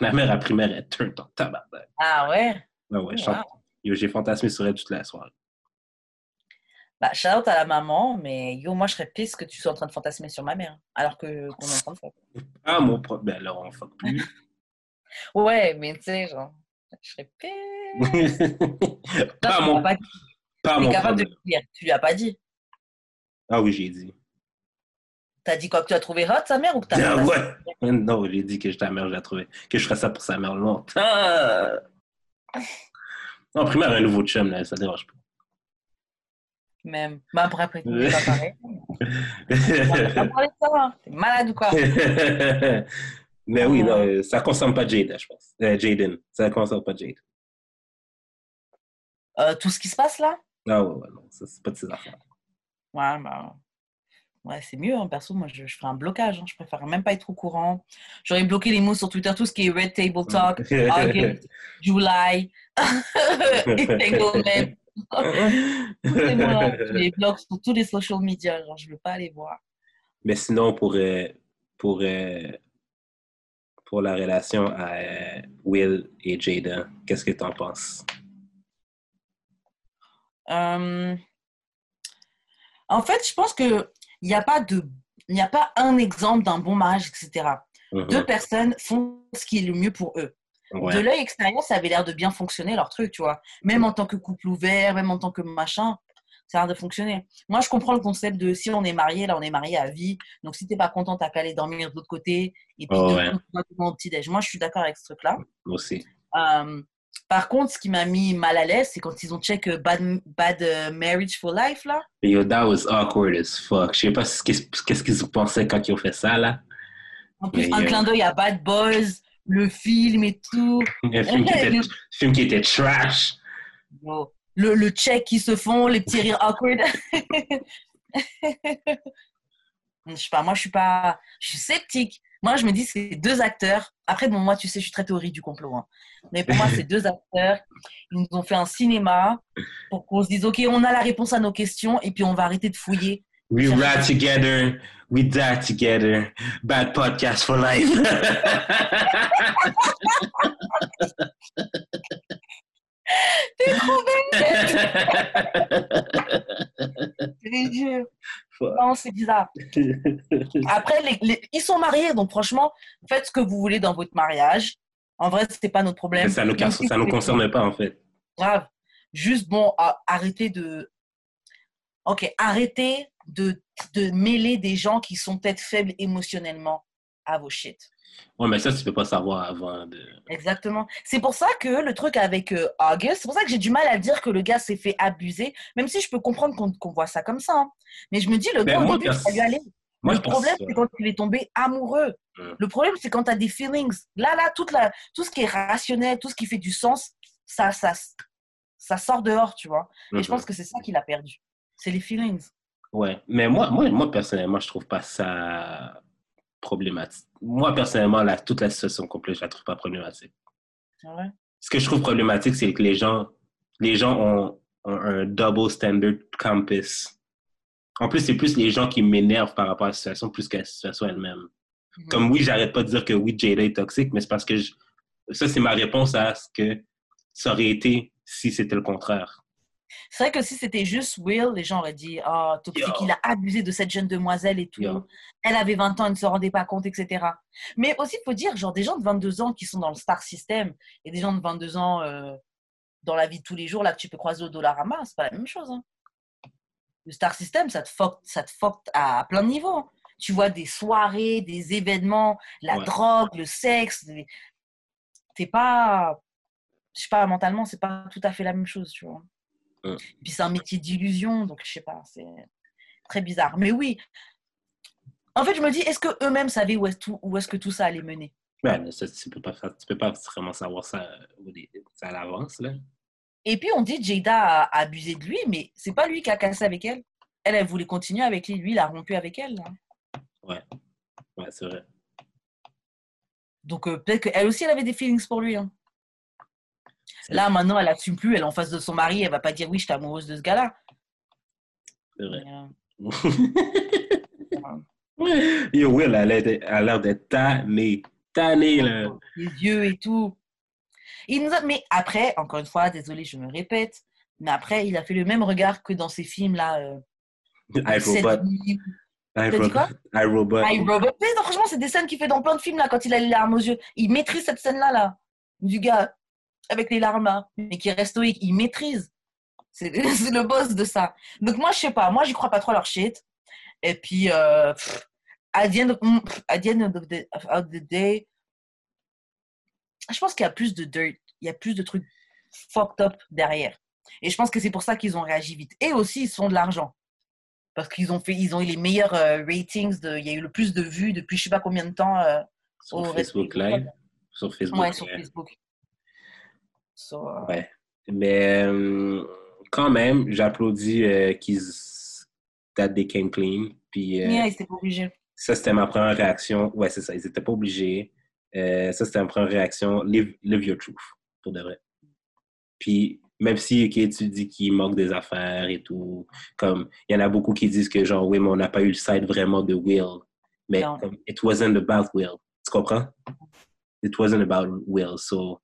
La mère à primaire est turn, ton tabarnak. Ah ouais? Ouais, ouais, je Wow. j'ai fantasmé sur elle toute la soirée. Bah, shout out à la maman, mais yo, moi, je serais pisse que tu sois en train de fantasmer sur ma mère. Alors que qu'on est en train de faire. Ah, mon propre. Ben là, on fuck plus. Ouais, mais tu sais, genre, je serais pisse. pas mon, pas dit. pas mon capable de problème. le dire. Tu lui as pas dit. Ah oui, j'ai dit. T'as dit quoi? Que tu as trouvé hot sa mère ou que t'as Ah ouais. Non, j'ai dit que ta mère, je la trouvais. Que je ferais ça pour sa mère longtemps. Non, primaire, un nouveau chum, là, ça dérange pas. Même. Bah, après, après, c'est pas pareil. On parler de ça, hein. T'es malade ou quoi? Mais oui, non, ça ne concerne pas Jada, je pense. Euh, Jaden. Ça ne concerne pas Jade. Euh, tout ce qui se passe là? Ah ouais, ouais, non, ça, c'est pas de ses affaires. Ouais, bah. Ouais, c'est mieux, hein. perso. Moi, je, je ferais un blocage. hein. Je préfère même pas être au courant. J'aurais bloqué les mots sur Twitter, tout ce qui est Red Table Talk, August, July, Entanglement. Je les bloque sur tous les social media. Genre, je veux pas les voir. Mais sinon, pour, pour, pour la relation à euh, Will et Jada, qu'est-ce que tu en penses? Euh, En fait, je pense que il n'y a pas de, il n'y a pas un exemple d'un bon mariage, etc. Mhm. Deux personnes font ce qui est le mieux pour eux. Ouais. De l'œil extérieur, ça avait l'air de bien fonctionner leur truc, tu vois. Même en tant que couple ouvert, même en tant que machin, ça a l'air de fonctionner. Moi, je comprends le concept de si on est marié, là, on est marié à vie. Donc, si t'es pas content, t'as qu'à aller dormir de l'autre côté. Et puis, Oh, ouais. au petit déj. Moi, je suis d'accord avec ce truc-là. Moi aussi. Euh, par contre, ce qui m'a mis mal à l'aise, c'est quand ils ont check euh, Bad, bad euh, Marriage for Life, là. Yo, that was awkward as fuck. Je sais pas ce qu'est-ce qu'ils pensaient quand ils ont fait ça, là. En plus, Mais, un clin d'œil à Bad Boys, le film et tout. Un film qui était, Le- film qui était trash. Le, le check qui se font, les petits rires awkward. Je sais pas, moi, je suis pas. Je suis sceptique. Moi, je me dis, c'est deux acteurs. Après, bon, moi, tu sais, je suis très théorie du complot. hein. Mais pour moi, c'est deux acteurs. Ils nous ont fait un cinéma pour qu'on se dise, OK, on a la réponse à nos questions et puis on va arrêter de fouiller. We ride together, we die together. Bad podcast for life. T'es trop belle. Non, c'est bizarre. Après, les- les- ils sont mariés, donc franchement, faites ce que vous voulez dans votre mariage. En vrai, c'est pas notre problème. ça nous, Même si ça nous concerne pas, en fait. grave. Juste, bon, à- arrêtez de. Ok, arrêtez de, de mêler des gens qui sont peut-être faibles émotionnellement à vos shit. Ouais, mais ça, tu peux pas savoir avant de. Exactement. C'est pour ça que le truc avec euh, August, c'est pour ça que j'ai du mal à dire que le gars s'est fait abuser, même si je peux comprendre qu'on qu'on voit ça comme ça. hein. Mais je me dis, le Ben, gars, au moi, début, ça lui allait. Moi, le pense- problème, c'est quand il est tombé amoureux. Mm. Le problème, c'est quand tu as des feelings. Là, là, toute la, tout ce qui est rationnel, tout ce qui fait du sens, ça, ça, ça sort dehors, tu vois. Et je pense que c'est ça qu'il a perdu. C'est les feelings. Ouais, mais moi, moi, moi, personnellement, je trouve pas ça problématique. Moi, personnellement, la, toute la situation complète, je la trouve pas problématique. Ah ouais? Ce que je trouve problématique, c'est que les gens, les gens ont, ont un double standard campus. En plus, c'est plus les gens qui m'énervent par rapport à la situation plus que la situation elle-même. Mhm. Comme oui, j'arrête pas de dire que oui, Jada est toxique, mais c'est parce que je- ça, c'est ma réponse à ce que ça aurait été si c'était le contraire. C'est vrai que si c'était juste Will, les gens auraient dit Ah, toxique, il a abusé de cette jeune demoiselle et tout. Yo. Elle avait 20 ans, elle ne se rendait pas compte, etc. Mais aussi, il faut dire, genre, des gens de 22 ans qui sont dans le star system et des gens de 22 ans euh, dans la vie de tous les jours, là, que tu peux croiser au Dollarama, c'est pas la même chose. hein. Le star system, ça te fuck, ça te fuck à plein de niveaux. hein. Tu vois des soirées, des événements, la Ouais. drogue, le sexe. des- T'es pas. Je sais pas, mentalement, c'est pas tout à fait la même chose, tu vois. Mm. Puis c'est un métier d'illusion, donc je sais pas, c'est très bizarre. Mais oui, en fait, je me dis, est-ce que eux-mêmes savaient où est-ce, tout, où est-ce que tout ça allait mener? Ouais, ça, tu peux pas tu peux pas vraiment savoir ça, à l'avance, là. Et puis on dit Jada a a abusé de lui, mais c'est pas lui qui a cassé avec elle. Elle, elle voulait continuer avec lui, lui, il a rompu avec elle. là. Ouais, c'est vrai. Donc euh, peut-être qu'elle aussi, elle avait des feelings pour lui. hein. Là, maintenant, elle assume plus, elle est en face de son mari, elle va pas dire oui, je suis amoureuse de ce gars-là. C'est vrai. Euh, Yo, Will, elle a l'air d'être- tannée. Tannée, là. les yeux et tout. Il nous a... Mais après, encore une fois, désolé, je me répète, mais après, il a fait le même regard que dans ces films-là. Euh, I, Robot. I, Robot. I, Robot. I, Robot. Mais non, franchement, c'est des scènes qu'il fait dans plein de films, là, quand il a les larmes aux yeux. Il maîtrise cette scène-là, là, du gars avec les larmes, là, mais qui reste stoïque. Il maîtrise. C'est le boss de ça. Donc, moi, je sais pas. Moi, j'y crois pas trop à leur shit. Et puis, euh, pff, at the end of, mm, pff, at the end of the, of the day, je pense qu'il y a plus de dirt. Il y a plus de trucs fucked up derrière. Et je pense que c'est pour ça qu'ils ont réagi vite. Et aussi, ils se font de l'argent. Parce qu'ils ont fait, ils ont eu les meilleurs euh, ratings. De, il y a eu le plus de vues depuis je sais pas combien de temps. euh, Sur au Facebook Live. Sur Facebook. ouais, sur. Facebook. So, euh, Ouais. Mais euh, quand même, j'applaudis euh, qu'ils that they came clean. Puis euh, yeah, ils étaient pas obligés. ça, c'était ma première réaction. Ouais, c'est ça. Ils n'étaient pas obligés. Ça, c'était ma première réaction. Live, live your truth, pour de vrai. Puis même si ok, tu dis qu'il manque des affaires et tout, comme il y en a beaucoup qui disent que genre, oui, mais on n'a pas eu le side vraiment de Will. Mais comme, it wasn't about Will. Tu comprends? It wasn't about Will. So,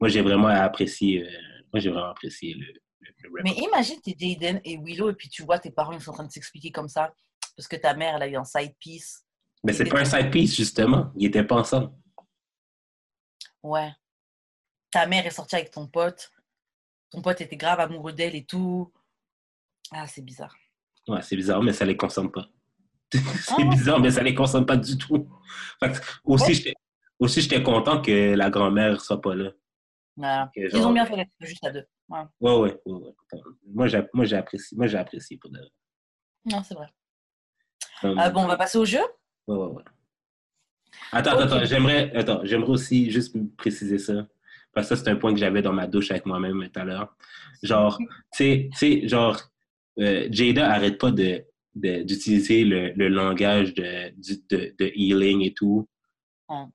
moi, j'ai vraiment apprécié, euh, moi, j'ai vraiment apprécié le, le, le rap. Mais imagine, t'es Jaden et Willow, et puis tu vois tes parents, ils sont en train de s'expliquer comme ça. Parce que ta mère, elle a eu un side piece. Mais c'est pas un side piece, justement. Ils étaient pas ensemble. Ouais. Ta mère est sortie avec ton pote. Ton pote était grave amoureux d'elle et tout. Ah, c'est bizarre. Ouais, c'est bizarre, mais ça les concerne pas. c'est Ah. bizarre, mais ça les concerne pas du tout. Fait que aussi, j'étais- aussi, j'étais content que la grand-mère soit pas là. Voilà. Ils ont bien fait d'être juste à deux. Ouais. Ouais, ouais, ouais. ouais. Moi, j'ai, moi, j'ai apprécié. Moi, apprécié pour de. Non, c'est vrai. Comme- Ah, bon, on va passer au jeu? Ouais, ouais, ouais. Attends, attends, attends, j'aimerais, attends, j'aimerais aussi juste préciser ça. Parce que ça, c'est un point que j'avais dans ma douche avec moi-même tout à l'heure. Genre, tu sais, tu sais, genre, euh, Jada arrête pas de, de- d'utiliser le, le langage de, de, de healing et tout.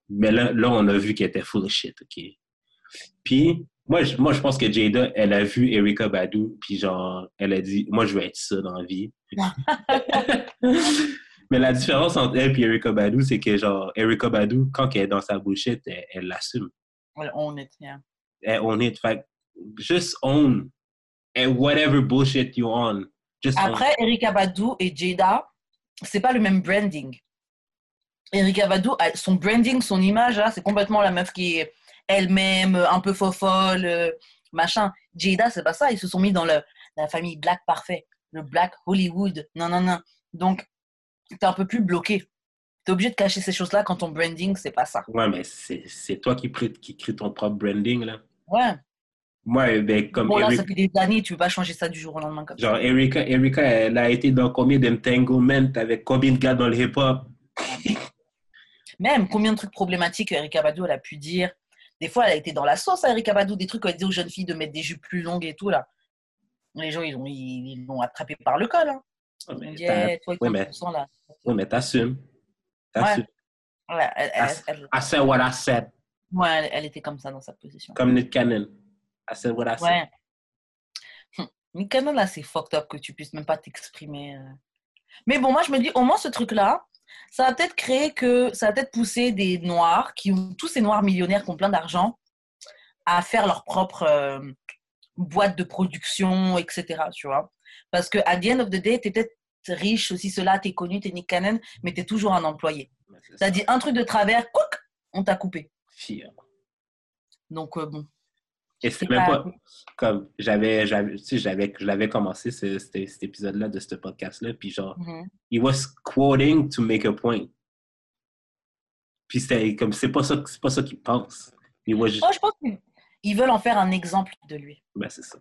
Mais là, là, on a vu qu'elle était full of shit, OK? Puis, moi, je, moi, je pense que Jada, elle a vu Erika Badu, puis genre, elle a dit, moi, je veux être ça dans la vie. Mais la différence entre elle et Erika Badu, c'est que genre, Erika Badu, quand elle est dans sa bullshit, elle elle l'assume. Ouais, On est, yeah. Elle own it. Fait just own. And whatever bullshit you on, just own. Après, Erika Badu et Jada, c'est pas le même branding. Erika Badu, elle- son branding, son image, là, c'est complètement la meuf qui est elle-même, un peu fofolle, euh, machin. Jada, c'est pas ça. Ils se sont mis dans le, la famille Black parfait, le Black Hollywood. Non, non, non. Donc, t'es un peu plus bloqué. T'es obligé de cacher ces choses-là quand ton branding, c'est pas ça. Ouais, mais c'est toi qui, crée- qui crée ton propre branding, là. Ouais. Moi, ben, comme Bon, là, Eric- ça fait des années, tu peux pas changer ça du jour au lendemain comme genre, ça. Erika, Erika, elle a été dans combien d'entanglements avec combien de gars dans le hip-hop? Même combien de trucs problématiques Erika Badu elle a pu dire. Des fois, elle a été dans la sauce à Erika Badu, des trucs où elle disait aux jeunes filles de mettre des jupes plus longues et tout là. Les gens ils l'ont ils, attrapé par le col. Hein. Ils mais dit, toi, ouais, mais- 30% là. ouais, mais t'assumes. T'assumes. Ouais, elle, elle- I, elle- I said what I said. ouais, elle- était comme ça dans sa position. Comme Nick Cannon. I said what I said. Ouais. Hum, quand même là, c'est fucked up que tu puisses même pas t'exprimer. euh. Mais bon, moi je me dis, au moins ce truc-là, ça va peut-être créer que, ça va peut-être pousser des noirs, qui ont, tous ces noirs millionnaires qui ont plein d'argent, à faire leur propre euh, boîte de production, etc. Tu vois Parce que à the end of the day, t'es peut-être riche aussi, cela, t'es connu, t'es Nick Cannon, mais t'es toujours un employé. T'as ça. dit un truc de travers, couc, on t'a coupé. Fier. Donc euh, bon. Et c'est C'est même pas- comme j'avais, j'avais, tu sais, j'avais, je l'avais commencé ce- cet, cet épisode-là de ce podcast-là, puis genre, Mhm. he was quoting to make a point. Puis c'était comme, c'est pas ça, c'est pas ça qu'il pense. He was just- Oh, je pense qu'ils veulent en faire un exemple de lui. ben, c'est ça.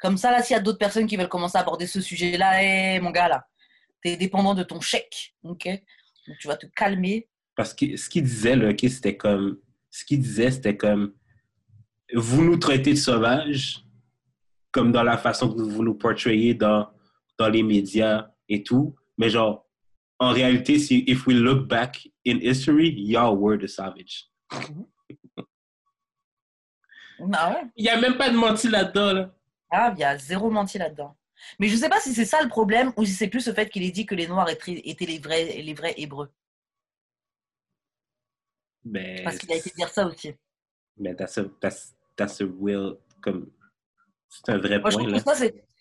Comme ça, là, s'il y a d'autres personnes qui veulent commencer à aborder ce sujet-là, hé, mon gars, là, t'es dépendant de ton chèque, ok? Donc, tu vas te calmer. Parce que ce qu'il disait, là, ok, c'était comme, ce qu'il disait, c'était comme, vous nous traitez de sauvages, comme dans la façon que vous nous portrayez dans, dans les médias et tout, mais genre, en réalité, si, if we look back in history, y'all were the savage. Ah ouais Il n'y a même pas de menti là-dedans, là. Ah, il y a zéro menti là-dedans. Mais je sais pas si c'est ça le problème ou si c'est plus le fait qu'il ait dit que les Noirs étaient, étaient les, vrais, les vrais Hébreux. Mais, Parce qu'il a été dire ça aussi. mais that's a, that's, that's a real, comme, c'est un vrai Moi, je point, là. que ça,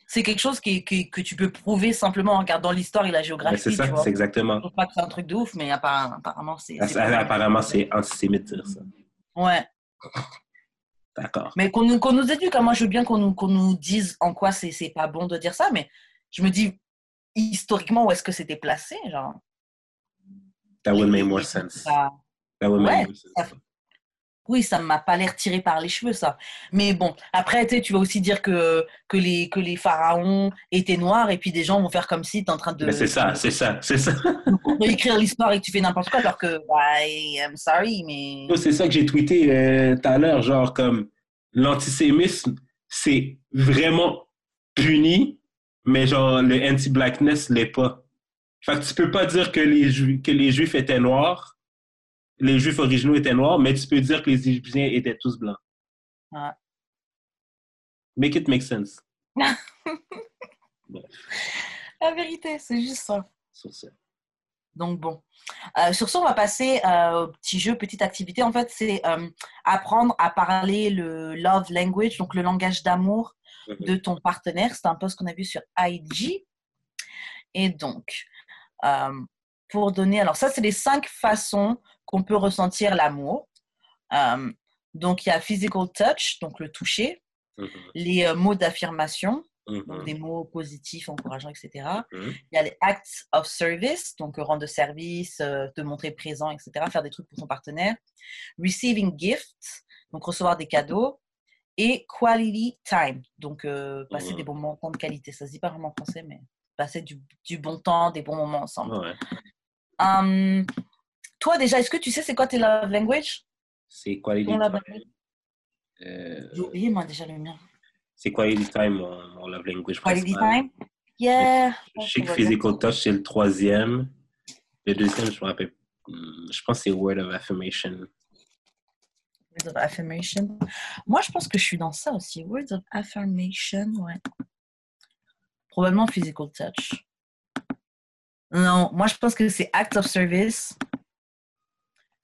c'est, quelque chose qui, qui- que tu peux prouver simplement en regardant l'histoire et la Mais géographie. c'est ça, c'est exactement. Je trouve pas que c'est un truc de ouf, mais apparemment, apparemment c'est. Ah, Apparemment, c'est antisémite dire ça. Ouais. D'accord. Mais qu'on nous, nous éduque, moi je veux bien qu'on nous, dise en quoi c'est, pas bon de dire ça, mais je me dis historiquement où est-ce que c'était placé, genre? That would make more sense. ça- That would make Ouais, more sense. ça- oui, ça m'a pas l'air tiré par les cheveux, ça. Mais bon, après, tu vas aussi dire que, que, les, que les pharaons étaient noirs, et puis des gens vont faire comme si tu es en train de, c'est ça, c'est ça, c'est ça. écrire l'histoire et que tu fais n'importe quoi, alors que, bah, I'm sorry, mais. C'est ça que j'ai tweeté euh, tout à l'heure, genre comme l'antisémisme, c'est vraiment puni, mais genre le anti-blackness l'est pas. Fait que tu peux pas dire que les, Juifs, que les Juifs étaient noirs, les Juifs originaux étaient noirs, mais tu peux dire que les Égyptiens étaient tous blancs. Ouais. Make it make sense. La vérité, c'est juste ça. Sur ça. Donc bon. Euh, sur ce, on va passer euh, au petit jeu, petite activité. En fait, c'est euh, apprendre à parler le love language, donc le langage d'amour de ton partenaire. C'est un post qu'on a vu sur IG. Et donc, pour donner... Alors ça, c'est les cinq façons qu'on peut ressentir l'amour. Euh, donc, il y a physical touch, donc le toucher, Mhm, les euh, mots d'affirmation, donc des mots positifs, encourageants, etc. mhm. Il y a les acts of service, donc euh, rendre service, euh, te montrer présent, etc. Faire des trucs pour ton partenaire. Receiving gifts, donc recevoir des cadeaux. Et quality time, donc passer des bons moments de qualité. Ça se dit pas vraiment en français, mais passer du, du bon temps, des bons moments ensemble. Ouais. Hum, toi déjà, est-ce que tu sais c'est quoi tes love language? C'est quality Ton love Euh, J'ai oublié moi déjà le mien. c'est quality time, mon, mon love language Quality time? Yeah. Je sais que Physical Touch, c'est le troisième. Le deuxième, je me rappelle. hmm, Je pense que c'est Word of Affirmation. Words of affirmation. Moi, je pense que je suis dans ça aussi. Words of affirmation, ouais. Probablement physical touch. Non, moi, je pense que c'est act of service.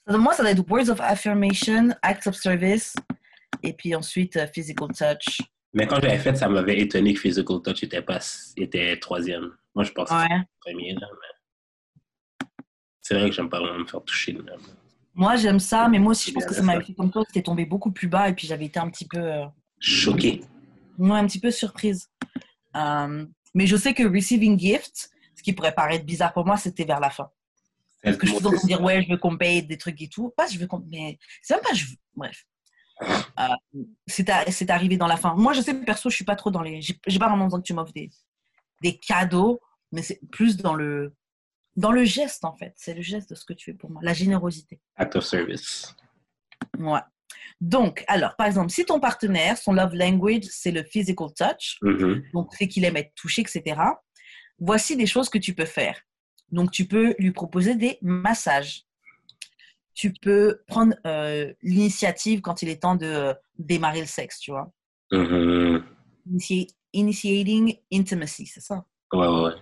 Moi, ça doit être words of affirmation, act of service, et puis ensuite euh, physical touch. Mais quand j'avais fait, ça m'avait étonné que Physical Touch était, pas, était troisième. Moi, je pense que Ouais. premier. Là, mais... C'est vrai que j'aime pas vraiment me faire toucher. Là. Moi, j'aime ça, mais moi aussi, je pense que ça m'avait fait comme toi, c'était tombé beaucoup plus bas, et puis j'avais été un petit peu. euh, Choqué. Ouais, un petit peu surprise. Euh, mais je sais que Receiving Gift, ce qui pourrait paraître bizarre pour moi, c'était vers la fin. Parce que je suis en train de dire, ouais, je veux qu'on paye des trucs et tout. Pas, je veux qu'on. Mais c'est même pas, je veux. Bref. Euh, c'est c'est arrivé dans la fin. Moi, je sais, perso, je suis pas trop dans les. J'ai pas vraiment besoin que tu m'offres des, des cadeaux, mais c'est plus dans le. Dans le geste, en fait. C'est le geste de ce que tu fais pour moi. La générosité. Act of service. Ouais. Donc, alors, par exemple, si ton partenaire, son love language, c'est le physical touch, Mhm. donc fait qu'il aime être touché, etc. Voici des choses que tu peux faire. Donc, tu peux lui proposer des massages. Tu peux prendre euh, l'initiative quand il est temps de euh, démarrer le sexe, tu vois. Mhm. Initi- initiating intimacy, c'est ça? Ouais, ouais, ouais.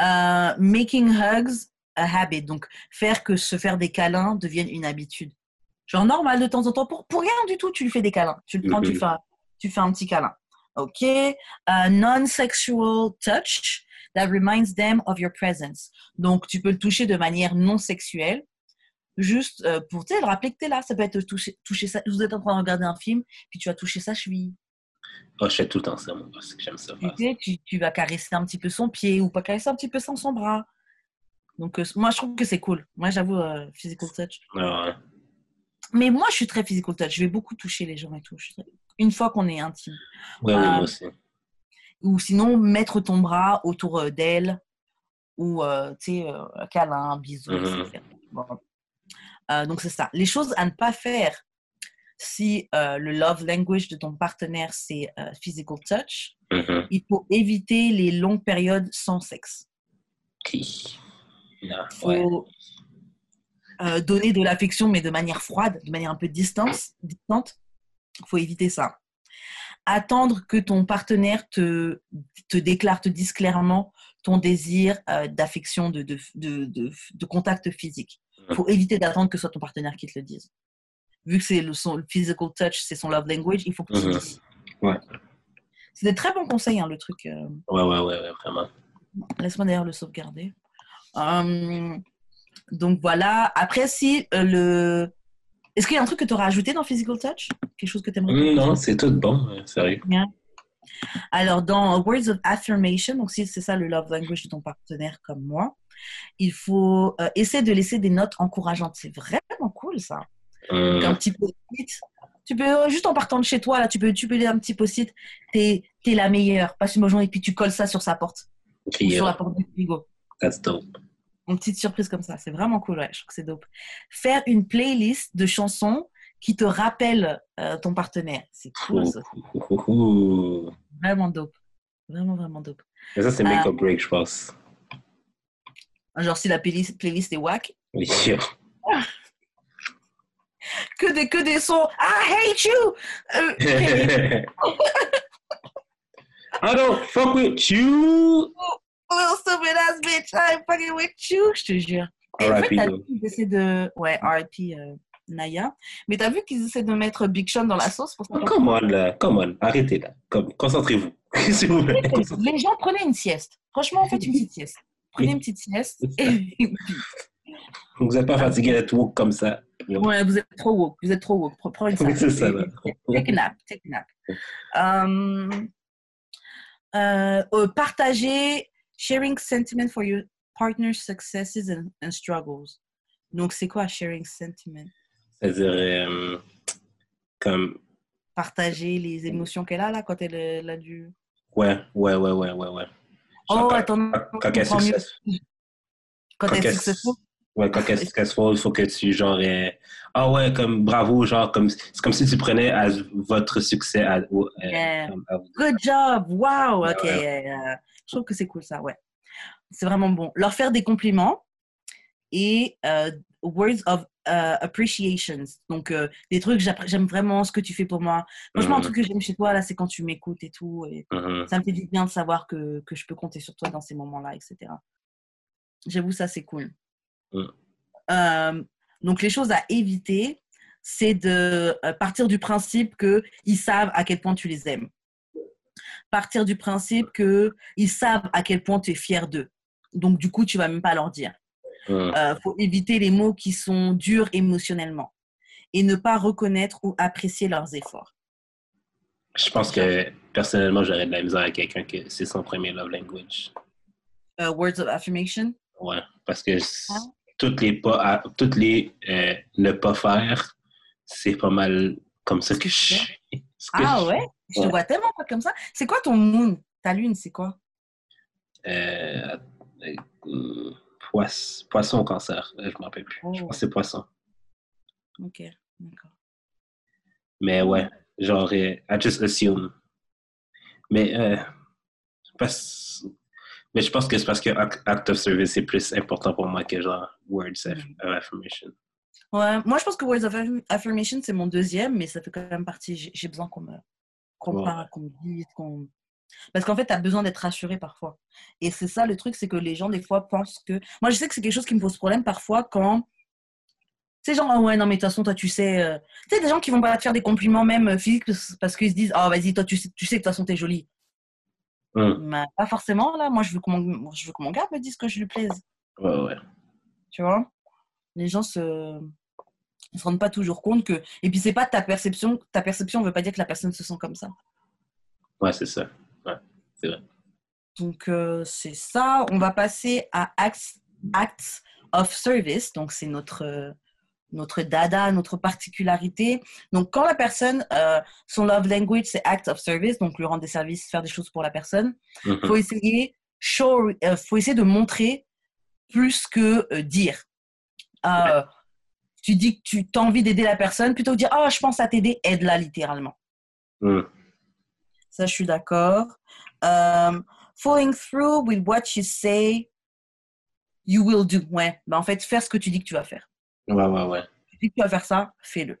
Euh, making hugs a habit. Donc, faire que se faire des câlins devienne une habitude. Genre normal de temps en temps, pour, pour rien du tout, tu lui fais des câlins. Tu le prends, tu, Mhm. fais, tu fais un petit câlin. OK? Euh, Non-sexual touch that reminds them of your presence. Donc, tu peux le toucher de manière non sexuelle, juste euh, pour le rappeler que tu es là. Ça peut être toucher, toucher ça. Vous êtes en train de regarder un film, puis tu vas toucher sa cheville. Oh, je fais tout le temps ça, moi, parce que j'aime ça. Tu, sais, tu, tu vas caresser un petit peu son pied ou pas caresser un petit peu son, son bras. Donc, euh, moi, je trouve que c'est cool. Moi, j'avoue, euh, physical touch. Ouais, ouais. Mais moi, je suis très physical touch. Je vais beaucoup toucher les gens et tout. Je suis très- Une fois qu'on est intime. Ouais, Euh, moi aussi. Ou sinon, mettre ton bras autour euh, d'elle. Ou, euh, tu sais, euh, un câlin, un bisou, Mhm. etc. Bon. Euh, donc, c'est ça. Les choses à ne pas faire si le love language de ton partenaire, c'est physical touch. Mhm. Il faut éviter les longues périodes sans sexe. Ok. Non, faut ouais. euh, donner de l'affection, mais de manière froide, de manière un peu distance, distante. Il faut éviter ça. Attendre que ton partenaire te, te déclare, te dise clairement ton désir euh, d'affection, de, de, de, de, de contact physique. Il faut éviter d'attendre que ce soit ton partenaire qui te le dise. Vu que c'est le, son, le physical touch, c'est son love language, il faut que tu le Mhm. dises. Ouais. C'est des très bons conseils, hein, le truc. euh, Ouais, ouais, ouais, ouais, vraiment. Laisse-moi d'ailleurs le sauvegarder. Hum, donc voilà. Après, si euh, le. Est-ce qu'il y a un truc que tu auras ajouté dans Physical Touch? Quelque chose que tu aimerais Hum, non, c'est tout bon, sérieux. Alors, dans Words of Affirmation, donc si c'est ça le love language de ton partenaire comme moi, il faut euh, essayer de laisser des notes encourageantes. C'est vraiment cool ça. Donc, un petit post-it. Tu peux, euh, juste en partant de chez toi, là, tu peux, tu peux lire un petit post-it. T'es es la meilleure. Passe une bonne journée et puis tu colles ça sur sa porte ok, ou sur yeah, la porte du frigo. that's dope. Une petite surprise comme ça. C'est vraiment cool, ouais. Je trouve que c'est dope. Faire une playlist de chansons qui te rappellent euh, ton partenaire. C'est cool, ça. Vraiment dope. Vraiment, vraiment dope. Mais ça, c'est Ah. make or break, je pense. Genre, si la playlist, playlist est whack, Oui, yo. que des, que des sons. I hate you! Euh, okay. I don't fuck with you. Little stupid ass bitch, I'm fucking with you! Je te jure. Et en fait, qu'ils essaient de. Ouais, RIP euh, Naya. Mais t'as vu qu'ils essaient de mettre Big Sean dans la sauce pour ça Oh, come on, là. Come on. Arrêtez, là. Comme, concentrez-vous. Vous plaît. Les gens prenaient une sieste. Franchement, faites une petite sieste. Prenez une petite sieste. Et... Vous n'êtes pas fatigué d'être woke comme ça. ouais, vous êtes trop woke. Vous êtes trop woke. Pre- Prends une sieste. c'est ça, là. Take a nap. Take a nap. Um, euh, euh, partager, sharing sentiment for your partner's successes and, and struggles. Donc, c'est quoi sharing sentiment? C'est-à-dire, euh, comme, Partager les émotions qu'elle a là quand elle, elle a dû. ouais, ouais, ouais, ouais, ouais, ouais. Oh, quand- attends, quand- quand elle est comprends mieux. success- Quand quand elle est successful. Ouais, quand qu'elle qu'elle se fait, il faut que tu, genre, euh, ah ouais, comme bravo, genre, comme, c'est comme si tu prenais à votre succès à, au- euh, Yeah. à vous. Good job, wow, ok. ouais. euh, je trouve que c'est cool ça, ouais. C'est vraiment bon. Leur faire des compliments et euh, words of euh, appreciations. Donc, euh, des trucs, j'aime vraiment ce que tu fais pour moi. Franchement, un Mhm. truc que j'aime chez toi, là, c'est quand tu m'écoutes et tout. Et Mhm. ça me fait du bien de savoir que, que je peux compter sur toi dans ces moments-là, etc. J'avoue, ça, c'est cool. Mm. Euh, donc, les choses à éviter, c'est de euh, partir du principe qu'ils savent à quel point tu les aimes. Partir du principe qu'ils savent à quel point tu es fier d'eux. Donc, du coup, tu vas même pas leur dire. Il faut éviter les mots qui sont durs émotionnellement et ne pas reconnaître ou apprécier leurs efforts. Je pense que personnellement, j'aurais de la misère avec quelqu'un que c'est son premier love language. Euh, words of affirmation? Ouais, parce que Ah. Toutes les pas, à- toutes les euh, ne pas faire, c'est pas mal comme ça que je suis. Ah ouais? Je te vois tellement pas comme ça. C'est quoi ton moon? Ta lune, c'est quoi? Euh, euh, poisson, poisson ou cancer, je m'en rappelle plus. Je Oh. pense que c'est poisson. Ok, d'accord. Mais ouais, genre, I just assume. Mais, euh, parce- mais je pense que c'est parce que act of service est plus important pour moi que genre words of Mhm. of affirmation. Ouais, moi je pense que words of affirm- affirmation c'est mon deuxième, mais ça fait quand même partie. J'ai besoin qu'on me, qu'on Ouais. parle, qu'on me dise, qu'on. Parce qu'en fait, tu as besoin d'être rassuré parfois. Et c'est ça le truc, c'est que les gens, des fois, pensent que. Moi, je sais que c'est quelque chose qui me pose problème parfois quand. Sais, genre, ah ouais, non, mais de toute façon, toi, tu sais. euh, Tu sais, des gens qui vont pas te faire des compliments, même euh, physiques, parce- qu'ils se disent, oh, vas-y, toi, tu sais, tu sais que de toute façon, t'es jolie. Hum, pas forcément, là. Moi, je veux que mon, je veux que mon gars me dise que je lui plaise. Ouais, ouais. Tu vois? Les gens se. Ils se rendent pas toujours compte que. Et puis, c'est pas ta perception. Ta perception veut pas dire que la personne se sent comme ça. Ouais, c'est ça. Ouais, c'est vrai. Donc, euh, c'est ça. On va passer à acts, acts of service. Donc, c'est notre, euh, notre dada, notre particularité. Donc, quand la personne, euh, son love language, c'est acts of service, donc lui rendre des services, faire des choses pour la personne, Mhm. faut essayer, show, euh, faut essayer de montrer plus que euh, dire. Euh, Tu dis que tu as envie d'aider la personne, plutôt que dire Oh, je pense à t'aider, aide-la littéralement. Hum, Ça, je suis d'accord. Um, following through with what you say, you will do. Ouais, ben, en fait, faire ce que tu dis que tu vas faire. Ouais, ouais, ouais. Tu vas faire ça, fais-le.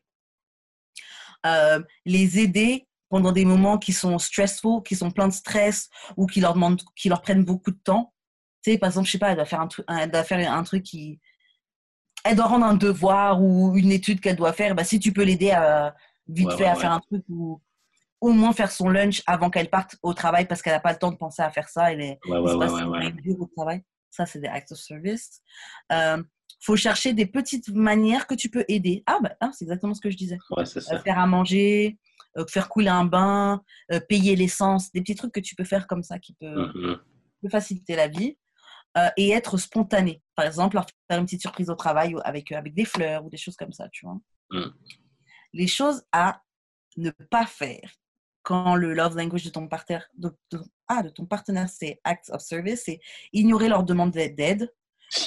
Euh, les aider pendant des moments qui sont stressful, qui sont pleins de stress ou qui leur demandent, qui leur prennent beaucoup de temps. Tu sais, par exemple, je sais pas, elle doit faire un truc, elle doit faire un truc qui, elle doit rendre un devoir ou une étude qu'elle doit faire. Bah, si tu peux l'aider à vite Ouais, fait ouais, à ouais. faire un truc ou au moins faire son lunch avant qu'elle parte au travail parce qu'elle n'a pas le temps de penser à faire ça. Elle est, Ouais, au travail. Ça, c'est des acts of service. Euh, faut chercher des petites manières que tu peux aider. Ah, bah, ah, c'est exactement ce que je disais. Ouais, Euh, faire à manger, euh, faire couler un bain, euh, payer l'essence, des petits trucs que tu peux faire comme ça qui peut, Mhm. peut faciliter la vie. Et être spontané. Par exemple, leur faire une petite surprise au travail avec, avec des fleurs ou des choses comme ça, tu vois. Mm. Les choses à ne pas faire quand le love language de ton partenaire, de, de- ah, de ton partenaire c'est acts of service, c'est ignorer leur demande d'aide,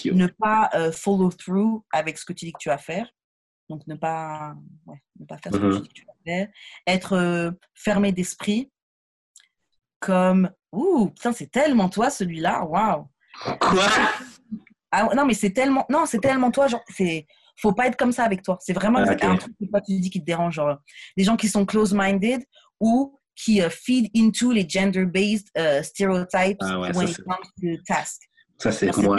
Ne pas euh, follow through avec ce que tu dis que tu vas faire. Donc, ne pas, ouais, ne pas faire ce que tu dis que tu vas faire. Être euh, fermé d'esprit. Comme, ouh, putain, c'est tellement toi celui-là, waouh. Quoi? Ah, non, mais c'est tellement, non, c'est tellement toi, genre, c'est, faut pas être comme ça avec toi. C'est vraiment Ah, un truc que toi tu dis qui te dérange, genre, les gens qui sont close-minded ou qui euh, feed into les gender-based euh, stereotypes Ah ouais, when ça, it comes to task. Ça, c'est moi.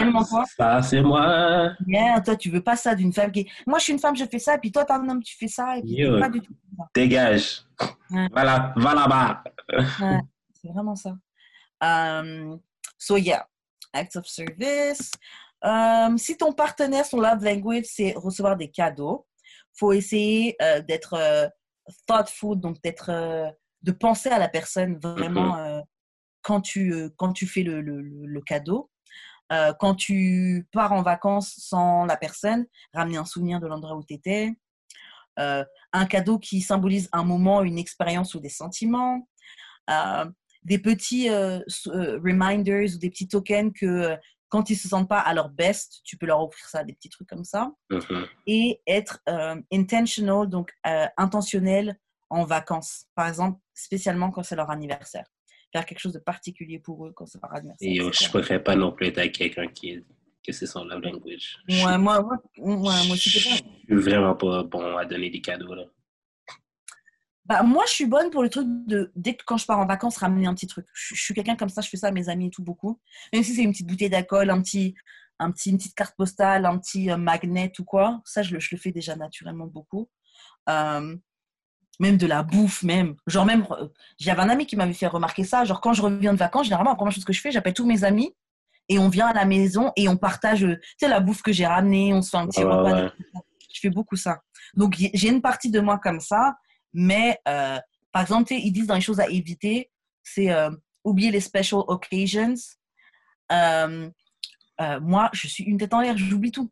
Ça, c'est moi. Yeah, toi, tu veux pas ça d'une femme qui. Moi, je suis une femme, je fais ça, puis toi, t'es un homme, tu fais ça, et puis t'es pas du tout Dégage. Ouais. Voilà, va là-bas. Ouais, c'est vraiment ça. Um, so, yeah, acts of service. Um, si ton partenaire, son love language, c'est recevoir des cadeaux, faut essayer euh, d'être euh, thoughtful, donc d'être, euh, de penser à la personne vraiment euh, quand, tu, euh, quand tu fais le, le, le- le cadeau. Euh, quand tu pars en vacances sans la personne, ramener un souvenir de l'endroit où tu étais. Euh, un cadeau qui symbolise un moment, une expérience ou des sentiments. Euh, des petits reminders ou des petits tokens que quand ils se sentent pas à leur best, tu peux leur offrir ça, des petits trucs comme ça. Mhm. Et être intentional, donc intentionnel en vacances. Par exemple, spécialement quand c'est leur anniversaire. Faire quelque chose de particulier pour eux quand leur anniversaire. Et c'est je pourrais pas non plus être avec quelqu'un qui est, que c'est son love language. Je Ouais, moi, moi, moi aussi, pas- je suis vraiment pas bon à donner des cadeaux, là. Bah, moi, je suis bonne pour le truc de, dès que quand je pars en vacances, ramener un petit truc. Je, je suis quelqu'un comme ça, je fais ça à mes amis et tout beaucoup. Même si c'est une petite bouteille d'alcool, un petit, un petit, une petite carte postale, un petit euh, magnet ou quoi, ça, je le, je le fais déjà naturellement beaucoup. Euh, même de la bouffe, même. Genre, même, euh, j'avais un ami qui m'avait fait remarquer ça. Genre, quand je reviens de vacances, généralement, la première chose que je fais, j'appelle tous mes amis et on vient à la maison et on partage, euh, tu sais, la bouffe que j'ai ramenée, on se fait un petit repas. ouais. Je fais beaucoup ça. Donc, j'ai une partie de moi comme ça, mais euh, par exemple, ils disent dans les choses à éviter, c'est euh, oublier les special occasions. Euh, moi, je suis une tête en l'air, j'oublie tout.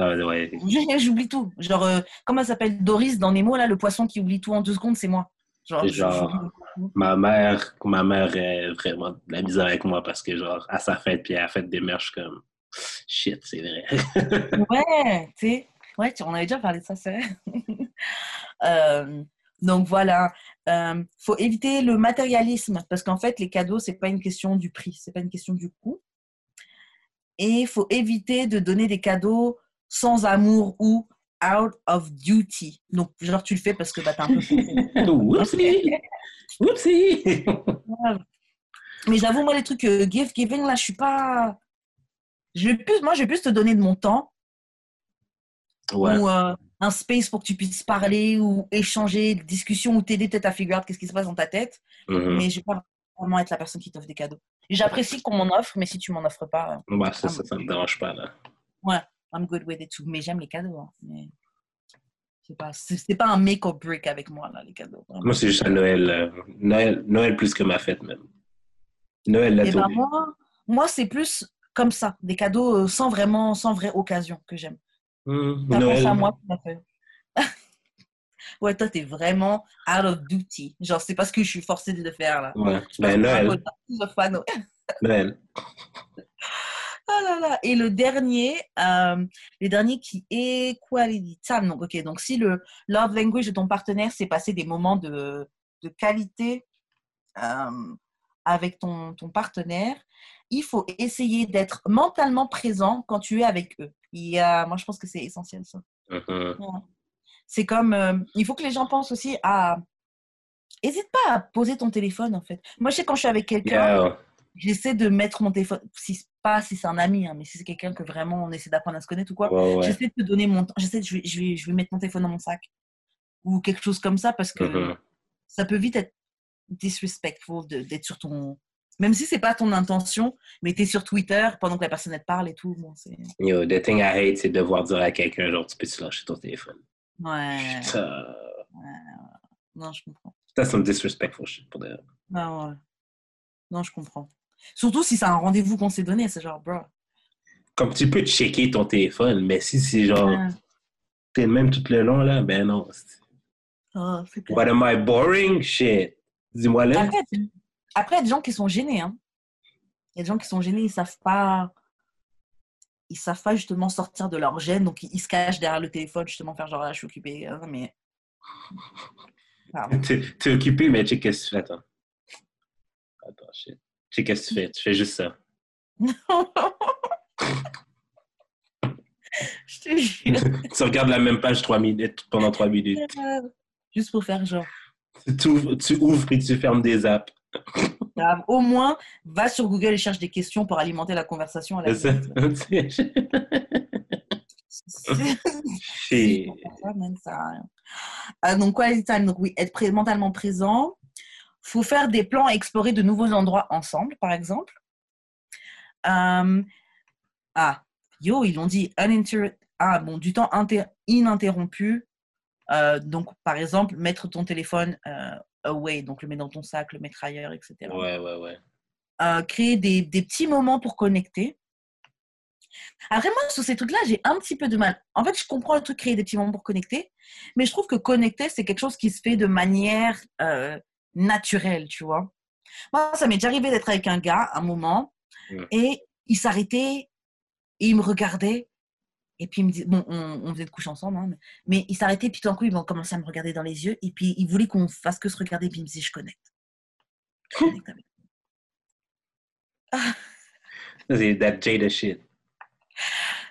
Ah, ouais. J'oublie tout. Genre, euh, comment elle s'appelle Doris dans Nemo, là, le poisson qui oublie tout en deux secondes, c'est moi. Genre, je-. Ma mère, ma mère est vraiment de la misère avec moi parce que, genre, à sa fête, puis à la fête des mères, je suis comme, shit, c'est vrai. Ouais, tu sais. Ouais, on avait déjà parlé de ça, c'est vrai. Euh, donc voilà, Euh, faut éviter le matérialisme parce qu'en fait, les cadeaux, c'est pas une question du prix, c'est pas une question du coût. Et il faut éviter de donner des cadeaux sans amour ou out of duty. Donc, genre, tu le fais parce que bah, t'as un peu. Whoopsie! Whoopsie! Mais j'avoue, moi, les trucs euh, gift giving, là, je suis pas. Je vais plus, moi, je vais plus te donner de mon temps Ouais. ou euh, un space pour que tu puisses parler ou échanger, discussion ou t'aider peut-être à figure out qu'est-ce qui se passe dans ta tête. Mhm. Mais je vais pas vraiment être la personne qui t'offre des cadeaux. J'apprécie qu'on m'en offre, mais si tu m'en offres pas, euh, Ouais, ça, ça, ça me dérange pas, là. I'm good with it too. Mais j'aime les cadeaux. hein. Mais c'est pas, c'est pas un make or break avec moi, là, les cadeaux. vraiment. Moi, c'est juste à Noël, euh, Noël. Noël plus que ma fête, même. Noël, la Eh ben, moi, moi c'est plus comme ça, des cadeaux euh, sans vraiment, sans vraie occasion que j'aime. Pense Noël. à moi, tout à fait. ouais, toi, t'es vraiment out of duty. Genre, c'est parce que je suis forcée de le faire, là. Ouais. Ben, Noël. Noël. Là là. Et le dernier, euh, le dernier qui est quality time. Donc, ok, donc si le love language de ton partenaire, c'est passer des moments de, de qualité euh, avec ton, ton partenaire, il faut essayer d'être mentalement présent quand tu es avec eux. Il y a, moi, je pense que c'est essentiel ça. Mhm. C'est comme, euh, il faut que les gens pensent aussi à. Hésite pas à poser ton téléphone en fait. Moi, je sais quand je suis avec quelqu'un, Yeah. j'essaie de mettre mon téléphone, si pas si c'est un ami, hein, mais si c'est quelqu'un que vraiment on essaie d'apprendre à se connaître ou quoi, Ouais, ouais. j'essaie de te donner mon temps. J'essaie de, je vais, je, vais, je vais mettre mon téléphone dans mon sac ou quelque chose comme ça parce que Mhm. ça peut vite être disrespectful d'être sur ton. Même si c'est pas ton intention, mais tu es sur Twitter pendant que la personne elle parle et tout. Bon, c'est... Yo, the thing I hate, c'est de devoir dire à quelqu'un, genre, tu peux-tu lâcher ton téléphone? Ouais. Ça, Non, je comprends. that's some disrespectful shit pour de... Ah ouais. Non, je comprends. Surtout si c'est un rendez-vous qu'on s'est donné, c'est genre, bro. Comme tu peux checker ton téléphone, mais si c'est genre, Ouais. t'es le même tout le long, là, ben non. clair. What am I boring? Shit. Dis-moi là. Après, tu- après, il y a des gens qui sont gênés. Hein. Il y a des gens qui sont gênés, ils savent pas. Ils savent pas justement sortir de leur gêne, donc ils, se cachent derrière le téléphone, justement, faire genre, ah, je suis occupé. hein, mais. T'es occupé, mais check qu'est-ce que tu fais, attends. Attends, shit. Check qu'est-ce que tu fais? Tu fais juste ça. je te jure. tu regardes la même page minutes, pendant trois minutes. Juste pour faire genre. Tu ouvres, tu ouvres et tu fermes des apps. Au moins, va sur Google et cherche des questions pour alimenter la conversation. À la ça. rien. Euh, donc, quality time, donc oui, être pré- mentalement présent. Faut faire des plans et explorer de nouveaux endroits ensemble, par exemple. Euh, ah, yo, ils l'ont dit, ah, bon, du temps inter- ininterrompu. Euh, donc, par exemple, mettre ton téléphone euh, away, donc le mettre dans ton sac, le mettre ailleurs, etc. Ouais, ouais, ouais. Créer des, des petits moments pour connecter. Après, moi, sur ces trucs-là, j'ai un petit peu de mal. En fait, je comprends le truc créer des petits moments pour connecter, mais je trouve que connecter, c'est quelque chose qui se fait de manière euh, naturelle, tu vois. Moi, ça m'est déjà arrivé d'être avec un gars un moment et il s'arrêtait et il me regardait. Et puis il me dit, bon, on, on faisait de couche ensemble, hein, mais, mais il s'arrêtait, puis tout d'un coup, il commençait à me regarder dans les yeux, et puis il voulait qu'on fasse que se regarder, puis il me disait, je connecte. Je connecte avec that Jada shit.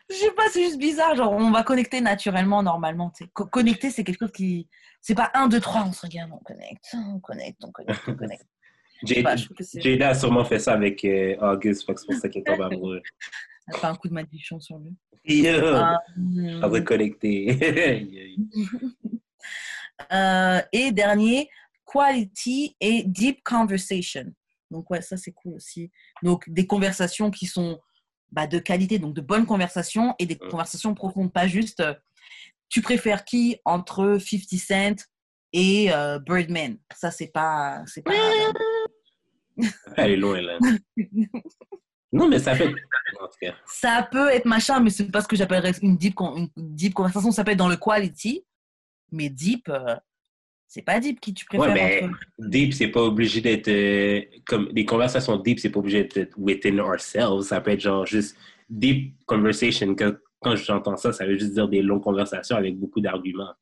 Je sais pas, c'est juste bizarre. Genre, on va connecter naturellement, normalement. connecter, c'est quelque chose qui. C'est pas 1, 2, 3, on se regarde, on connecte, on connecte, on connecte, on connecte. Pas, Jada, a sûrement fait ça avec euh, August, c'est pour ça qu'il est tombé amoureux. Elle fait un coup de malédiction sur lui. Ah, va connecter. euh, et dernier, quality et deep conversation. Donc, ouais, ça, c'est cool aussi. Donc, des conversations qui sont bah, de qualité, donc de bonnes conversations et des Mm. conversations profondes, pas juste euh, tu préfères qui entre 50 Cent et euh, Birdman? Ça, c'est pas. C'est pas. Elle est loin, là. Non, mais ça tout cas. Ça peut être machin, mais c'est pas ce que j'appellerais une deep, con- une deep conversation. Ça peut être dans le quality, mais deep, euh, c'est pas deep qui tu préfères Ouais, mais entre. deep, c'est pas obligé d'être. euh, comme des conversations deep, c'est pas obligé d'être within ourselves. Ça peut être genre juste deep conversation. Quand, quand j'entends ça, ça veut juste dire des longues conversations avec beaucoup d'arguments.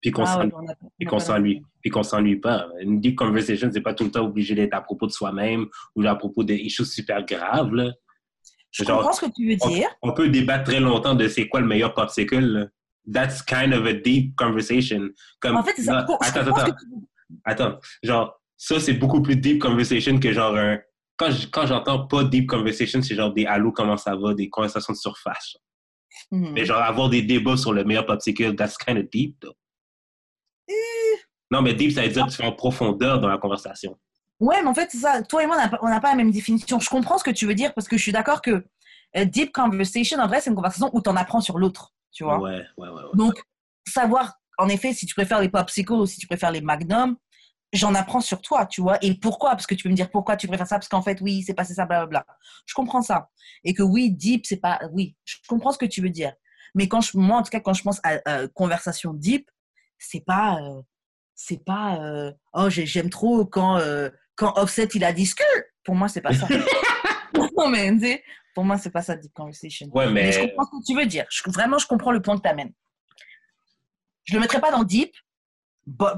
Puis qu'on Ah ouais, s'ennuie- a qu'on pas. Une deep conversation, c'est pas tout le temps obligé d'être à propos de soi-même ou à propos de choses super graves. Là. Je Genre, comprends ce que tu veux dire. on peut débattre très longtemps de c'est quoi le meilleur popsicle. là. That's kind of a deep conversation. Comme, En fait, c'est ça. attends, attends, tu attends. Genre, ça, c'est beaucoup plus deep conversation que genre un. Quand j'entends pas deep conversation, c'est genre des allô, comment ça va, des conversations de surface. Mhm. Mais genre avoir des débats sur le meilleur popsicle, that's kind of deep, though. Non, mais deep, ça veut dire que tu vas en profondeur dans la conversation. Ouais, mais en fait, c'est ça. Toi et moi, on n'a pas- la même définition. Je comprends ce que tu veux dire parce que je suis d'accord que euh, deep conversation, en vrai, c'est une conversation où tu en apprends sur l'autre. Tu vois Ouais, ouais, ouais. ouais. Donc, savoir, en effet, si tu préfères les popsicles ou si tu préfères les magnum, j'en apprends sur toi, tu vois. Et pourquoi? Parce que tu peux me dire pourquoi tu préfères ça, parce qu'en fait, oui, c'est passé ça, blablabla. Je comprends ça. Et que oui, deep, c'est pas. Oui, je comprends ce que tu veux dire. Mais quand je, moi, en tout cas, quand je pense à euh, conversation deep, c'est pas. euh, c'est pas. euh, oh, j'ai- j'aime trop quand, euh, quand Offset il a dit. Pour moi, c'est pas ça. non, mais tu sais, pour moi, c'est pas ça, deep conversation. Ouais, Mais je comprends ce que tu veux dire. Je- vraiment, je comprends le point que tu amènes. Je le mettrai pas dans deep,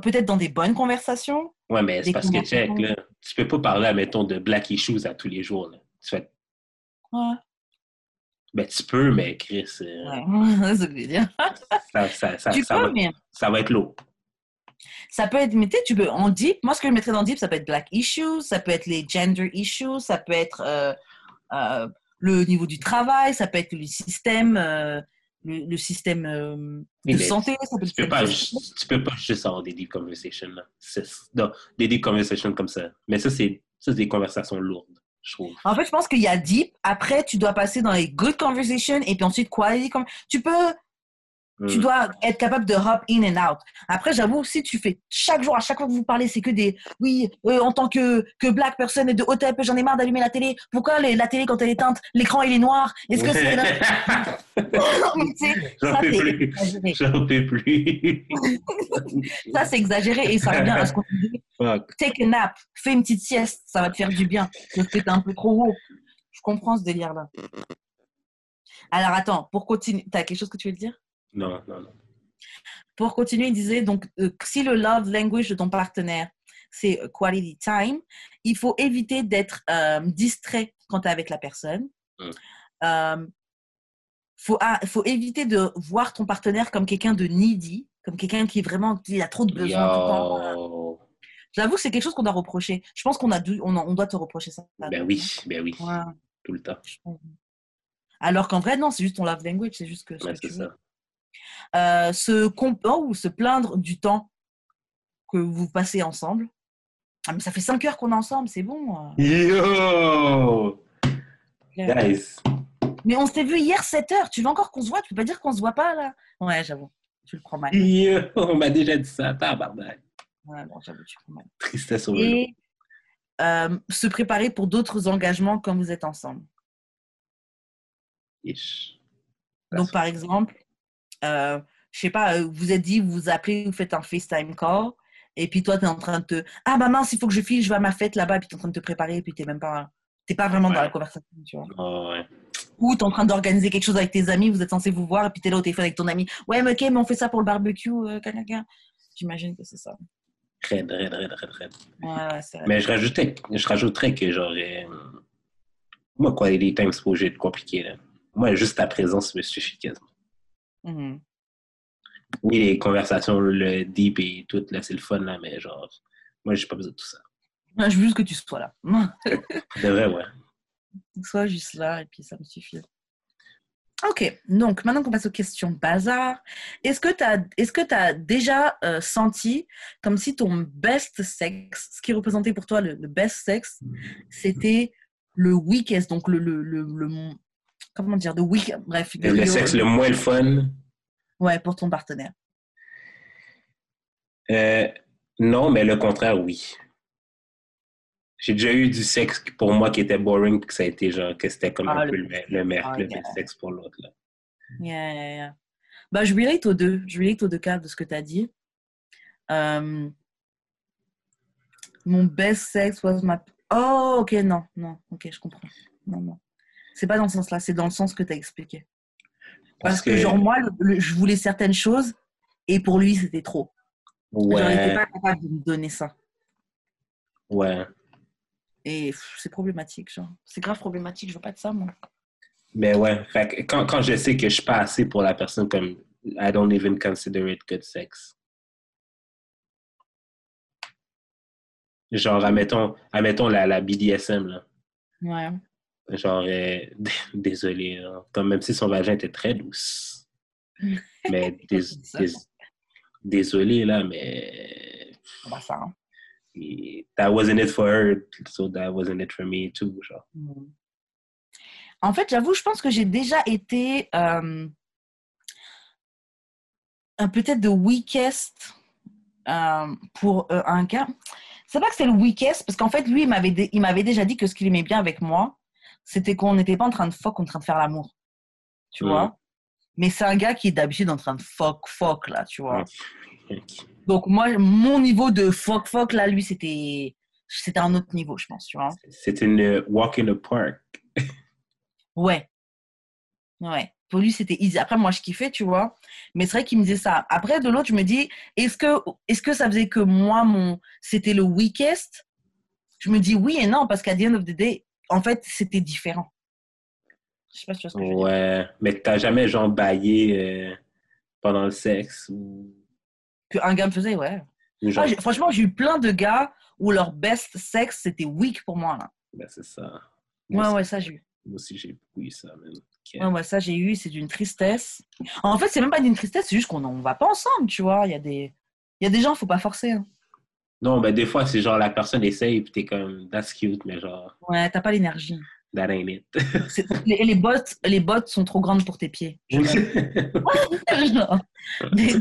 peut-être dans des bonnes conversations. Ouais, mais c'est parce que, check, là, tu peux pas parler, admettons, de Black Issues à tous les jours. Là. Tu fais, Ouais. ben, tu peux, mais Chris, euh, Ouais, ça, ça, ça, tu peux, va, mais ça va être lourd. ça peut être, mais tu peux, en deep, moi, ce que je mettrais dans deep, ça peut être black issues, ça peut être les gender issues, ça peut être euh, euh, le niveau du travail, ça peut être le système, euh, le, le système euh, de santé, ça peut Tu peux pas, tu peux pas juste avoir des deep conversations. Là. Non, des deep conversations comme ça. Mais ça, c'est des conversations lourdes, je trouve. En fait, je pense qu'il y a deep. Après, tu dois passer dans les good conversations et puis ensuite quality. Tu peux, tu Hmm. dois être capable de hop in and out. Après, j'avoue, si tu fais chaque jour, à chaque fois que vous parlez, c'est que des oui, euh, en tant que, que black person de haute j'en ai marre d'allumer la télé. Pourquoi les- la télé, quand elle est teinte, l'écran il est noir? Est-ce que c'est. Tu J'en ça, peux c'est plus. exagéré. J'en peux plus. Ça, c'est exagéré et ça revient à ce qu'on dit. Take a nap, fais une petite sieste, ça va te faire du bien. Parce que t'es un peu trop haut. Je comprends ce délire-là. Alors attends, pour continuer, t'as quelque chose que tu veux dire? Non, non, non. Pour continuer, il disait donc euh, si le love language de ton partenaire c'est quality time, il faut éviter d'être euh, distrait quand tu es avec la personne. Mm. Euh, faut, ah, faut éviter de voir ton partenaire comme quelqu'un de needy, comme quelqu'un qui vraiment il a trop de besoins tout le temps. Yo. J'avoue, c'est quelque chose qu'on doit reprocher. Je pense qu'on a dû, on, on doit te reprocher ça. Ben oui, ben oui. Ouais. Tout le temps. Alors qu'en vrai, non, c'est juste ton love language, c'est juste que. ce que tu c'est veux. Euh, se comp- ou se plaindre du temps que vous passez ensemble. Ah, mais ça fait 5 heures qu'on est ensemble, c'est bon. euh. Yo! Guys. Mais on s'est vu hier 7 heures. Tu veux encore qu'on se voit? Tu peux pas dire qu'on se voit pas là? Ouais, j'avoue. Tu le prends mal. Yo! On m'a déjà dit ça. Tabarnak. Ouais, bon, j'avoue, tu le prends mal. Tristesse au. Et euh, se préparer pour d'autres engagements quand vous êtes ensemble. Ish. Donc, par exemple, euh, je sais pas, euh, vous êtes dit, vous vous appelez, vous faites un FaceTime call, et puis toi, tu es en train de te. Ah, bah mince, il faut que je file, je vais à ma fête là-bas, et puis tu es en train de te préparer, et puis tu n'es même pas. T'es pas vraiment dans la conversation, tu vois. Oh, ouais. Ou t'es en train d'organiser quelque chose avec tes amis, vous êtes censé vous voir, et puis t'es là au téléphone avec ton ami. Ouais, mais ok, mais on fait ça pour le barbecue, euh, quelqu'un. J'imagine que c'est ça. Raide, raide, raide, raide. Ouais. Mais je rajoutais, je rajouterais que genre, euh, moi, quoi, les temps exposés de compliqué, là. Moi, juste ta présence me suffit quasiment. Mhm. Oui, les conversations, le deep et tout, là, c'est le fun, là, mais genre, moi, j'ai pas besoin de tout ça. Ouais, Je veux juste que tu sois là. De vrai, ouais. Sois juste là, et puis ça me suffit. Ok, donc maintenant qu'on passe aux questions bazar, est-ce que tu as, est-ce que as déjà euh, senti comme si ton best sex, ce qui représentait pour toi le, le best sex, c'était le weakest, donc le, le, le- comment dire, the weak, bref. Le, le sexe le moins le fun, Ouais, pour ton partenaire. euh, non, mais le contraire, oui. J'ai déjà eu du sexe pour moi qui était boring, puis que ça a été genre, que c'était comme Ah, un le- peu le, le, me- Ah, le yeah. best sexe pour l'autre, là. Yeah, yeah, yeah. Bah, je relate aux deux. Je relate aux deux cas de ce que tu as dit. Euh, Mon best sex was my... Oh, ok, non, non, ok, je comprends. Non, non. C'est pas dans ce sens-là, c'est dans le sens que tu as expliqué. Parce, que, genre, moi, le- le- je voulais certaines choses et pour lui, c'était trop. Genre, il n'était Ouais, pas capable de me donner ça. ouais. Et c'est problématique, genre. C'est grave problématique, je veux pas de ça, moi. Mais ouais, fait quand, quand je sais que je suis pas assez pour la personne, comme I don't even consider it good sex. Genre, admettons, admettons la, la BDSM, là. Ouais. Genre, euh, désolé. Comme même si son vagin était très douce. Mais dés- dés- désolé, là, mais bah, ça, hein. that wasn't it for her, so that wasn't it for me too, genre. Mm. En fait, j'avoue, je pense que j'ai déjà été euh, peut-être de weakest euh, pour euh, un gars. C'est pas que c'est le weakest, parce qu'en fait, lui, il m'avait dé- il m'avait déjà dit que ce qu'il aimait bien avec moi, c'était qu'on n'était pas en train de fuck, on était en train de faire l'amour. Tu Mm. vois? Mais c'est un gars qui est d'habitude en train de fuck, fuck, là, tu vois. Donc, moi, mon niveau de fuck, fuck, là, lui, c'était c'était un autre niveau, je pense, tu vois. C'est une euh, walk in the park. Ouais. Ouais. Pour lui, c'était easy. Après, moi, je kiffais, tu vois. Mais c'est vrai qu'il me disait ça. Après, de l'autre, je me dis, est-ce que, est-ce que ça faisait que moi, mon, c'était le weakest? Je me dis oui et non, parce qu'à the end of the day, en fait, c'était différent. Je sais pas si tu vois ce que je veux dire. Ouais, mais t'as jamais genre baillé euh, pendant le sexe ou, Qu'un gars me faisait, ouais. genre, Ah, franchement, j'ai eu plein de gars où leur best sex, c'était weak pour moi, là. ben c'est ça. Ouais, Moi, ouais, aussi, ça, j'ai eu. moi aussi, j'ai eu ça, man. Ok. Ouais, ouais, ça, j'ai eu. C'est d'une tristesse. En fait, c'est même pas d'une tristesse, c'est juste qu'on on va pas ensemble, tu vois. Il y a des, il y a des gens, faut pas forcer. hein. Non, ben des fois, c'est genre la personne essaye puis t'es comme, that's cute, mais genre, Ouais, t'as pas l'énergie. that ain't it. Les, les bottes, les bottes sont trop grandes pour tes pieds. Genre,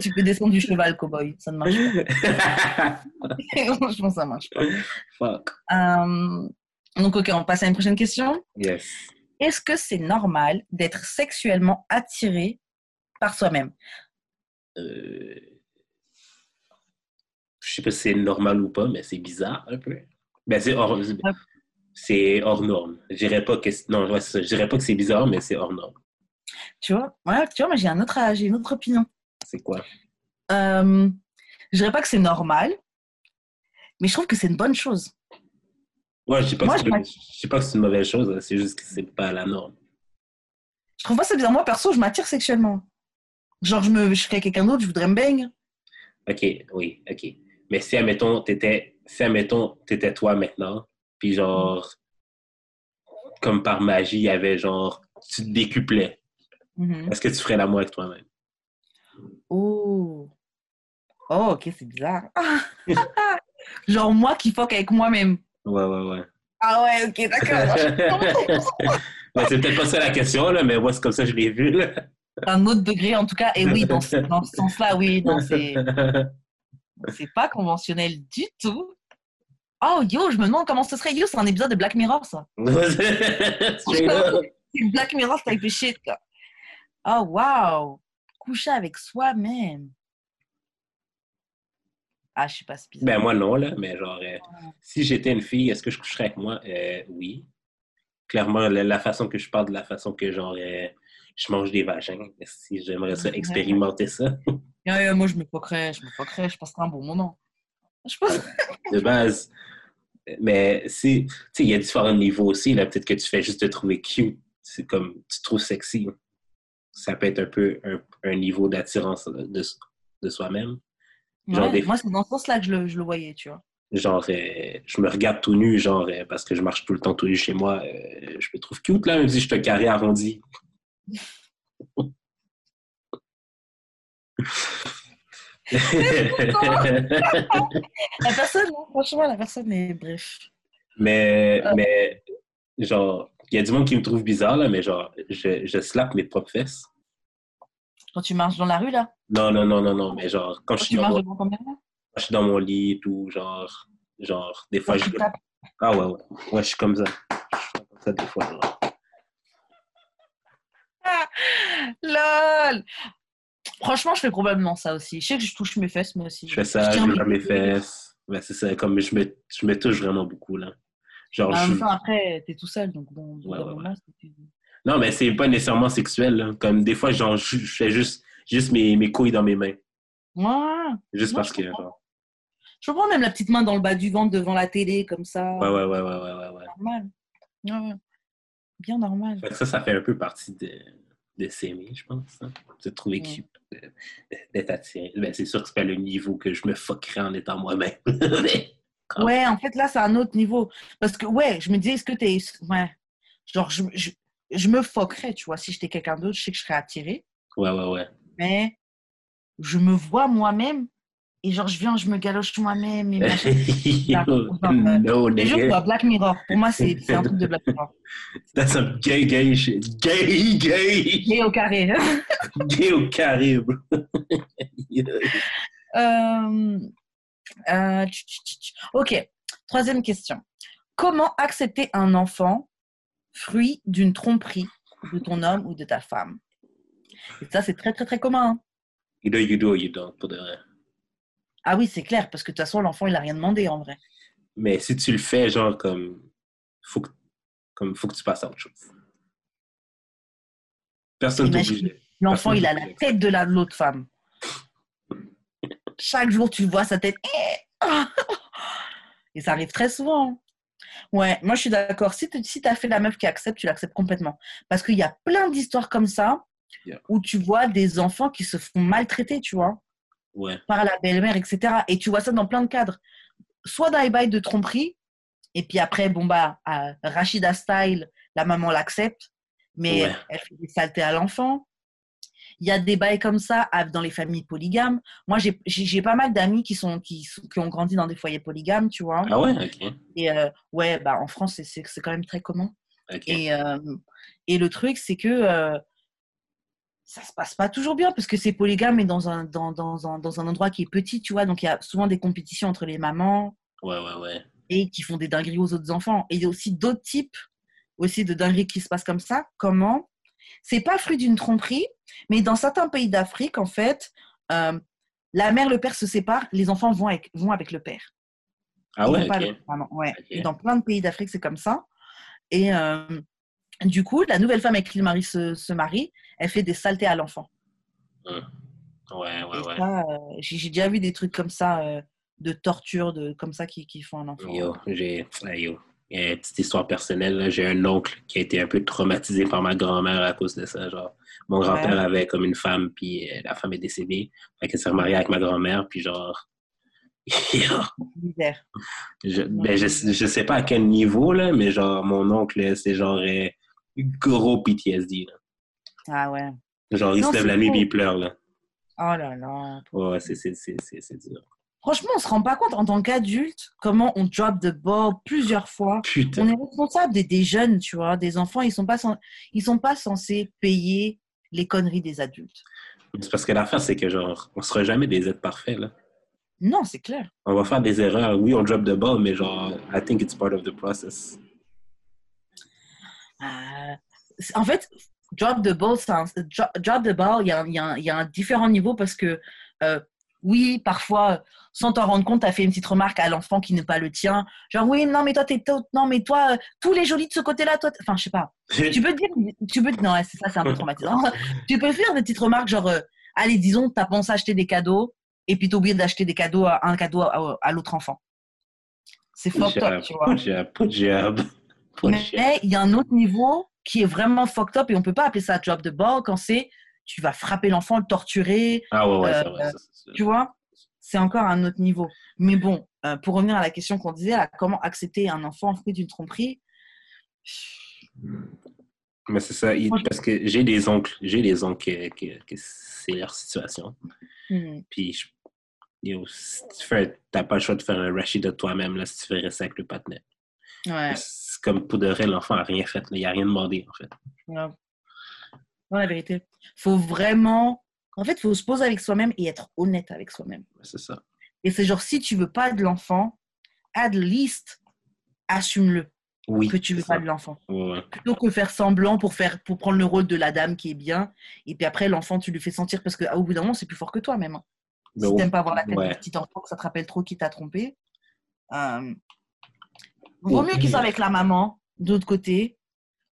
tu peux descendre du cheval, cowboy. Ça ne marche pas. Franchement, ça marche pas. Fuck. Euh, donc, ok, on passe à une prochaine question. Yes. Est-ce que c'est normal d'être sexuellement attiré par soi-même? Euh, Je sais pas si c'est normal ou pas, mais c'est bizarre un peu. Ben, c'est hors, c'est hors norme. Je dirais pas que non, ouais, je dirais pas que c'est bizarre, mais c'est hors norme. Tu vois? Ouais, tu vois, moi j'ai un autre, j'ai une autre opinion. C'est quoi? Euh, je dirais pas que c'est normal, mais je trouve que c'est une bonne chose. Ouais, je sais pas, Moi, que je sais pas que c'est une mauvaise chose, hein, c'est juste que c'est pas la norme. Je trouve pas ça bizarre. Moi, perso, je m'attire sexuellement. Genre, je, me, je serais quelqu'un d'autre, je voudrais me baigne. OK, oui, OK. Mais si, admettons, t'étais, si, admettons, t'étais toi maintenant, puis genre, comme par magie, il y avait genre, tu te décuplais, Mhm. est-ce que tu ferais l'amour avec toi-même? Oh. Oh, ok, c'est bizarre. Genre, moi qui fuck avec moi-même. Ouais, ouais, ouais. Ah ouais, ok, d'accord. Ben, c'est peut-être pas ça la question, là, mais moi, c'est comme ça que je l'ai vu. Là. Un autre degré, en tout cas. Et oui, dans ce, dans ce sens-là, oui, non, c'est c'est pas conventionnel du tout. Oh, yo, je me demande comment ce serait. Yo, c'est un épisode de Black Mirror, ça. C'est Black Mirror type of shit, là. Oh, wow. Coucher avec soi-même. Ah, je sais pas, bizarre. Ben, moi, non, là, mais genre, euh, si j'étais une fille, est-ce que je coucherais avec moi? Euh, oui. clairement, la, la façon que je parle de la façon que genre euh, je mange des vagins. Si j'aimerais ça, expérimenter ça. Moi, je me foquerais, je me foquerais, je passerais un bon moment. Je pense. de base. Mais si, tu sais, il y a différents niveaux aussi. Là, peut-être que tu fais juste te trouver cute. C'est comme tu te trouves sexy. Ça peut être un peu un, un niveau d'attirance de, de soi-même. Genre Ouais, des- Moi, c'est dans ce sens-là que je le, je le voyais, tu vois. Genre, euh, je me regarde tout nu, genre, euh, parce que je marche tout le temps tout nu chez moi. euh, je me trouve cute, là, même si je te carré arrondi. La personne, hein, franchement, la personne est bref. mais, Euh. mais, genre, il y a du monde qui me trouve bizarre, là, mais genre, je, je slappe mes propres fesses. Quand tu marches dans la rue, là, Non, non, non, non, non, mais genre, quand je suis tu dans mon, je suis dans mon lit et tout, genre, genre, des fois, quand je... Ah ouais, ouais, ouais, je suis comme ça. Je suis comme ça des fois, genre. LOL Franchement, je fais probablement ça aussi. Je sais que je touche mes fesses, moi aussi. Je fais ça, je tiens lève mes fesses. Ben, c'est ça, comme je me, je me touche vraiment beaucoup, là. Genre, En je... même temps, après, t'es tout seul, donc bon, Ouais, ouais, moment, Non, mais c'est pas nécessairement sexuel, là. Comme des fois, genre, je, je fais juste, juste mes, mes couilles dans mes mains. Ouais. Juste Moi, parce je que, comprends. genre. Je prends même la petite main dans le bas du ventre devant la télé, comme ça. Ouais, ouais, ouais, ouais, ouais. Normal. Ouais, ouais. Bien normal. Ça, ça fait un peu partie de, de s'aimer, je pense. hein. De trouver Ouais. cute, de- d'être attiré. Ben, c'est sûr que c'est pas le niveau que je me fuckerais en étant moi-même. Ouais, en fait, là, c'est un autre niveau. Parce que, ouais, je me dis, est-ce que t'es. Ouais. Genre, je, je, je me foquerais, tu vois. Si j'étais quelqu'un d'autre, je sais que je serais attirée. ouais, ouais, ouais. Mais je me vois moi-même. Et genre, je viens, je me galoche moi-même. Et machin. no, Les gens nigga. voient Black Mirror. Pour moi, c'est un truc de Black Mirror. That's some gay, gay shit. Gay, gay. Gay au carré. Gay au Caribe. Euh, euh, tch. ok, troisième question. Comment accepter un enfant fruit d'une tromperie de ton homme ou de ta femme? Et ça, c'est très, très, très commun. hein. You do, you do, you don't, pour de vrai. Ah oui, c'est clair, parce que de toute façon, l'enfant, il n'a rien demandé en vrai. Mais si tu le fais, genre, comme, faut que, comme, faut que tu passes à autre chose. Personne t'oblige. L'enfant, il a la tête de la- de l'autre femme. Chaque jour, tu vois sa tête. Et ça arrive très souvent. Ouais, moi je suis d'accord. Si tu si as fait la meuf qui accepte, tu l'acceptes complètement. Parce qu'il y a plein d'histoires comme ça Yeah. où tu vois des enfants qui se font maltraiter, tu vois, Ouais, par la belle-mère, etc. Et tu vois ça dans plein de cadres. Soit dans les bails de tromperie, et puis après, bon bah, Rachida Style, la maman l'accepte, mais Ouais. elle fait des saletés à l'enfant. Il y a des bails comme ça dans les familles polygames. Moi, j'ai- pas mal d'amis qui, sont, qui, ont grandi dans des foyers polygames, tu vois. Ah ouais, ok. Et euh, ouais, bah, en France, c'est- quand même très commun. Et, euh, et le truc, c'est que euh, ça se passe pas toujours bien parce que c'est polygame et dans un, dans, dans, un, dans un endroit qui est petit, tu vois. Donc, il y a souvent des compétitions entre les mamans Ouais, ouais, ouais. et qui font des dingueries aux autres enfants. Et il y a aussi d'autres types aussi de dingueries qui se passent comme ça. Comment? C'est pas fruit d'une tromperie, mais dans certains pays d'Afrique, en fait, euh, la mère, le père se séparent, les enfants vont avec, vont avec le père. Ah ouais. Ouais. Et dans plein de pays d'Afrique, c'est comme ça. Et euh, du coup, la nouvelle femme avec qui le mari se, se marie, elle fait des saletés à l'enfant. Ouais, ouais, ouais. ça, euh, j'ai déjà vu des trucs comme ça, euh, de torture, de, comme ça, qui, qui font un enfant. Yo, j'ai. yo. Une petite histoire personnelle. J'ai un oncle qui a été un peu traumatisé par ma grand-mère à cause de ça. Genre, mon grand-père Ouais. avait comme une femme, puis euh, la femme est décédée. Fait qu'elle s'est remariée avec ma grand-mère, puis genre. je, ben, je, je sais pas à quel niveau, là, mais genre, mon oncle, c'est genre euh, gros PTSD. Là. Ah ouais. Genre, il Non, se lève la nuit, puis il pleure. Là. Oh là là. Ouais, c'est dur. Franchement, on se rend pas compte en tant qu'adulte comment on drop the ball plusieurs fois. On Putain. est responsable des, des jeunes, tu vois, des enfants. Ils sont pas cen- ils sont pas censés payer les conneries des adultes. C'est parce que l'affaire, c'est que genre, on sera jamais des êtres parfaits. Là. Non, c'est clair. On va faire des erreurs. Oui, on drop the ball, mais genre, I think it's part of the process. Euh, en fait, drop the ball, un- dro- drop the ball, il y a, y a y a un différent niveau parce que euh, oui, parfois, sans t'en rendre compte, tu as fait une petite remarque à l'enfant qui n'est pas le tien. Genre, oui, non, mais toi, t'es non, mais toi, euh, tous les jolis de ce côté-là, toi, enfin, je sais pas. Tu peux te dire, tu peux, non, c'est ça, c'est un peu traumatisant. tu peux faire des petites remarques, genre, euh, allez, disons, t'as pensé acheter des cadeaux, et puis t'as oublié d'acheter des cadeaux, à, un cadeau à, à l'autre enfant. C'est up, tu vois. Mais il y a un autre niveau qui est vraiment fucked up, et on peut pas appeler ça job de ball quand c'est, tu vas frapper l'enfant, le torturer, Ah ouais, ouais, euh, c'est vrai. ça, tu vois, c'est encore un autre niveau. Mais bon, euh, pour revenir à la question qu'on disait, à comment accepter un enfant fruit d'une tromperie, Mais c'est ça, il- parce que j'ai des oncles, j'ai des oncles que, que- que c'est leur situation. hmm, Puis, je- yo, si tu fais, t'as pas le choix de faire un Rashid de toi-même là, si tu fais rester avec le patinet. ouais, comme pour de vrai, l'enfant a rien fait, là. il a rien demandé en fait. ouais. La vérité. faut vraiment, en fait, faut se poser avec soi-même et être honnête avec soi-même. C'est ça. Et c'est genre, si tu veux pas de l'enfant, at least, assume-le Oui. que tu veux c'est pas de l'enfant. Ouais. Plutôt que faire semblant pour, faire, pour prendre le rôle de la dame qui est bien, et puis après, l'enfant, tu lui fais sentir, parce qu'au bout d'un moment, c'est plus fort que toi même. hein. Mais si t'aimes pas voir la tête Ouais. du petit enfant, que ça te rappelle trop qui t'a trompé, euh, vaut Au mieux qu'il pire. soit avec la maman, de l'autre côté,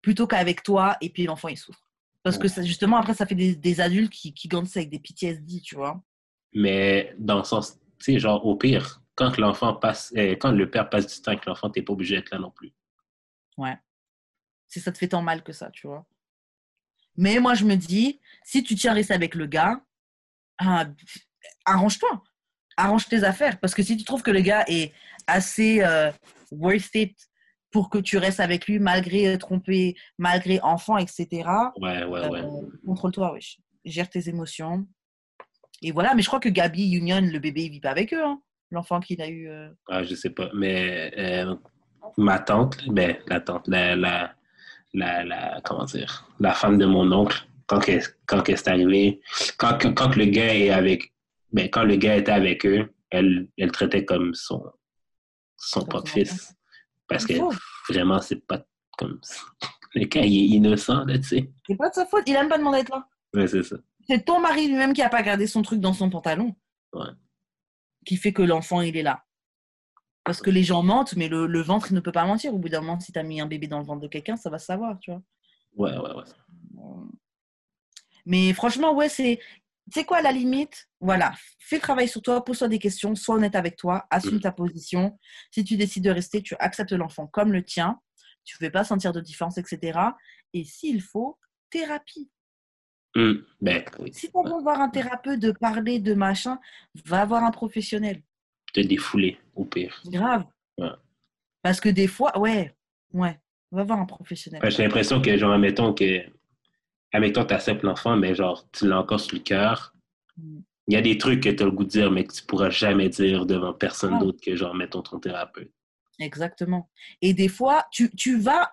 plutôt qu'avec toi, et puis l'enfant, il souffre. Parce que ça, justement, après, ça fait des, des adultes qui, qui grandissent avec des PTSD, tu vois. Mais dans le sens, tu sais, genre au pire, quand l'enfant passe, euh, quand le père passe du temps avec l'enfant, t'es pas obligé d'être là non plus. Ouais. Si ça te fait tant mal que ça, tu vois. Mais moi, je me dis, si tu tiens à rester avec le gars, ah, arrange-toi. Arrange tes affaires. Parce que si tu trouves que le gars est assez euh, worth it pour que tu restes avec lui malgré trompé, malgré enfant, etc., Ouais, ouais, ouais. euh, contrôle-toi, wesh. Gère tes émotions. Et voilà, mais je crois que Gabi Union, le bébé, il vit pas avec eux. hein. L'enfant qu'il a eu. euh. Ah, je sais pas. Mais euh, ma tante, ben, la tante, la, la, la, la- comment dire, la femme de mon oncle, quand que, quand que c'est arrivé, quand, quand, quand le gars est avec, ben, quand le gars était avec eux, elle, elle traitait comme son, son Comme propre son fils. Parce que vraiment, c'est pas comme ça. Le gars, il est innocent, là, tu sais. C'est pas de sa faute. Il a même pas demandé d'être là. Ouais, c'est ça. C'est ton mari lui-même qui a pas gardé son truc dans son pantalon. Ouais. Qui fait que l'enfant, il est là. Parce que les gens mentent, mais le, le ventre, il ne peut pas mentir. Au bout d'un moment, si tu as mis un bébé dans le ventre de quelqu'un, ça va se savoir, tu vois. Ouais, ouais, ouais. Mais franchement, ouais, c'est. Tu sais quoi, à la limite, voilà, fais le travail sur toi, pose-toi des questions, sois honnête avec toi, assume ta position. Si tu décides de rester, tu acceptes l'enfant comme le tien, tu ne fais pas sentir de différence, etc. Et s'il faut, thérapie. Hum, Ben, oui. Si tu as besoin de voir un thérapeute, de parler, de machin, va voir un professionnel. Te défouler, au pire. Grave. Ouais. Parce que des fois, ouais, ouais, va voir un professionnel. Ouais, J'ai l'impression que, genre, admettons que, admettons, tu acceptes l'enfant, mais genre, tu l'as encore sur le cœur. Mm. Il y a des trucs que tu as le goût de dire, mais que tu pourras jamais dire devant personne Ah. d'autre que, genre, mettons ton thérapeute. Exactement. Et des fois, tu, tu vas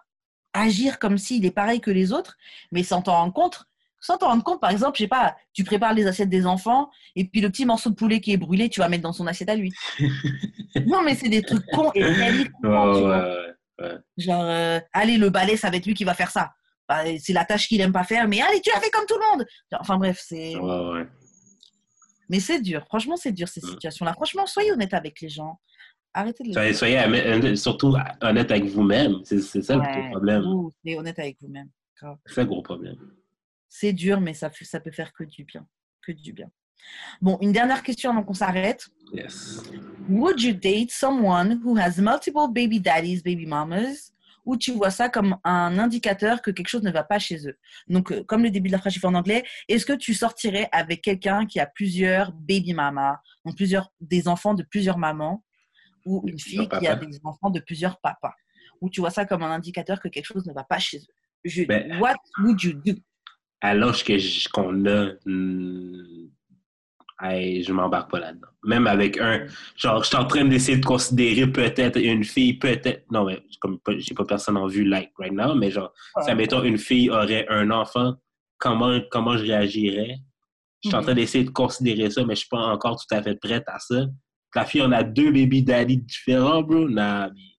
agir comme s'il est pareil que les autres, mais sans t'en rendre compte. Sans t'en rendre compte, par exemple, je sais pas, tu prépares les assiettes des enfants, et puis le petit morceau de poulet qui est brûlé, tu vas mettre dans son assiette à lui. non, mais c'est des trucs cons et réalistes, tu vois. ouais. Genre, euh, allez, le balai, ça va être lui qui va faire ça. Bah, c'est la tâche qu'il aime pas faire, mais allez, tu la fais comme tout le monde. Enfin bref, c'est. Ouais, ouais. Mais c'est dur. Franchement, c'est dur ces situations-là. Franchement, soyez honnête avec les gens. Arrêtez de les. Soyez, soyez surtout honnête avec vous-même. C'est ça le Ouais, gros problème. vous, soyez honnête avec vous-même. C'est le gros problème. C'est dur, mais ça, ça peut faire que du bien. Que du bien. Bon, une dernière question avant qu'on s'arrête. Yes. Would you date someone who has multiple baby daddies, baby mamas, ou tu vois ça comme un indicateur que quelque chose ne va pas chez eux. Donc, euh, comme le début de la phrase, en anglais, est-ce que tu sortirais avec quelqu'un qui a plusieurs baby mamas, donc plusieurs, des enfants de plusieurs mamans, ou une fille qui a des enfants de plusieurs papas? Ou tu vois ça comme un indicateur que quelque chose ne va pas chez eux? Je- Ben- What would you do? À l'âge qu'on a, hmm, hey, je m'embarque pas là-dedans. Même avec un, genre, je suis en train d'essayer de considérer peut-être une fille, peut-être, non, mais comme j'ai pas personne en vue, like, right now, mais genre, si, admettons, une fille aurait un enfant, comment, comment je réagirais? Je suis en Mhm. train d'essayer de considérer ça, mais je suis pas encore tout à fait prête à ça. La fille, on a deux baby daddy différents, bro. Nah, mais-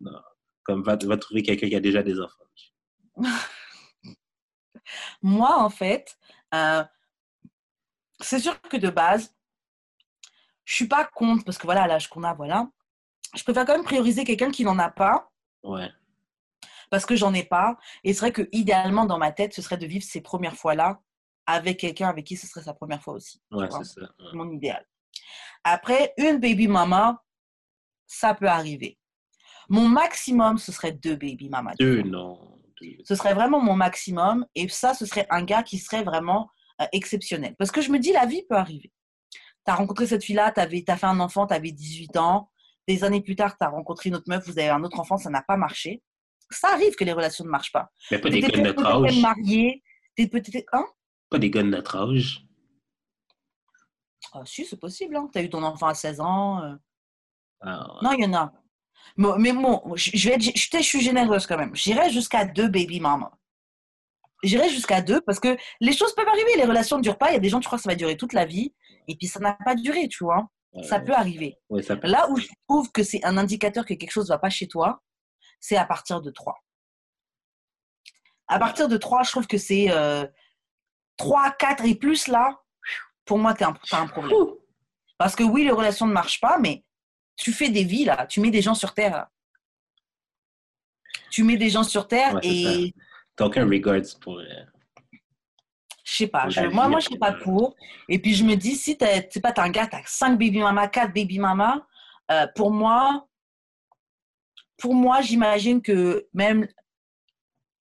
non. Comme va, va trouver quelqu'un qui a déjà des enfants. Moi, en fait, euh, c'est sûr que de base, je suis pas contre, parce que voilà, l'âge qu'on a, voilà. Je préfère quand même prioriser quelqu'un qui n'en a pas, Ouais. parce que j'en ai pas. Et c'est vrai que idéalement, dans ma tête, ce serait de vivre ces premières fois-là avec quelqu'un avec qui ce serait sa première fois aussi. Ouais, c'est ça. Ouais. Mon idéal. Après, une baby mama, ça peut arriver. Mon maximum, ce serait deux baby mamas. Deux, non. Deux. Ce serait vraiment mon maximum. Et ça, ce serait un gars qui serait vraiment exceptionnel. Parce que je me dis, la vie peut arriver. Tu as rencontré cette fille-là, tu as fait un enfant, tu avais 18 ans. Des années plus tard, tu as rencontré une autre meuf, vous avez un autre enfant, ça n'a pas marché. Ça arrive que les relations ne marchent pas. Mais pas des gars de notre âge. marié, t'es peut-être... Hein? Pas des gars de notre âge. Ah, si, c'est possible. Hein. Tu as eu ton enfant à 16 ans. euh. Ah, Non, il y en a. Mais, mais bon, je vais être, je, je suis généreuse quand même. J'irai jusqu'à deux baby mamas. J'irai jusqu'à deux parce que les choses peuvent arriver. Les relations ne durent pas. Il y a des gens, tu crois que ça va durer toute la vie. Et puis, ça n'a pas duré, tu vois. ouais. Ça peut arriver. Ouais, ça peut. Là où je trouve que c'est un indicateur que quelque chose ne va pas chez toi, c'est à partir de 3. À partir de 3, je trouve que c'est euh, 3, 4 et plus là, pour moi, tu as un problème. Parce que oui, les relations ne marchent pas, mais tu fais des vies là, tu mets des gens sur Terre. là. Tu mets des gens sur Terre Ouais, et aucun regards pour. euh, je sais pas, je- moi, moi je suis pas euh, pour. Et puis je me dis, si tu sais pas, t'as un gars, t'as 5 baby mama, 4 baby mama, euh, pour moi, pour moi, j'imagine que même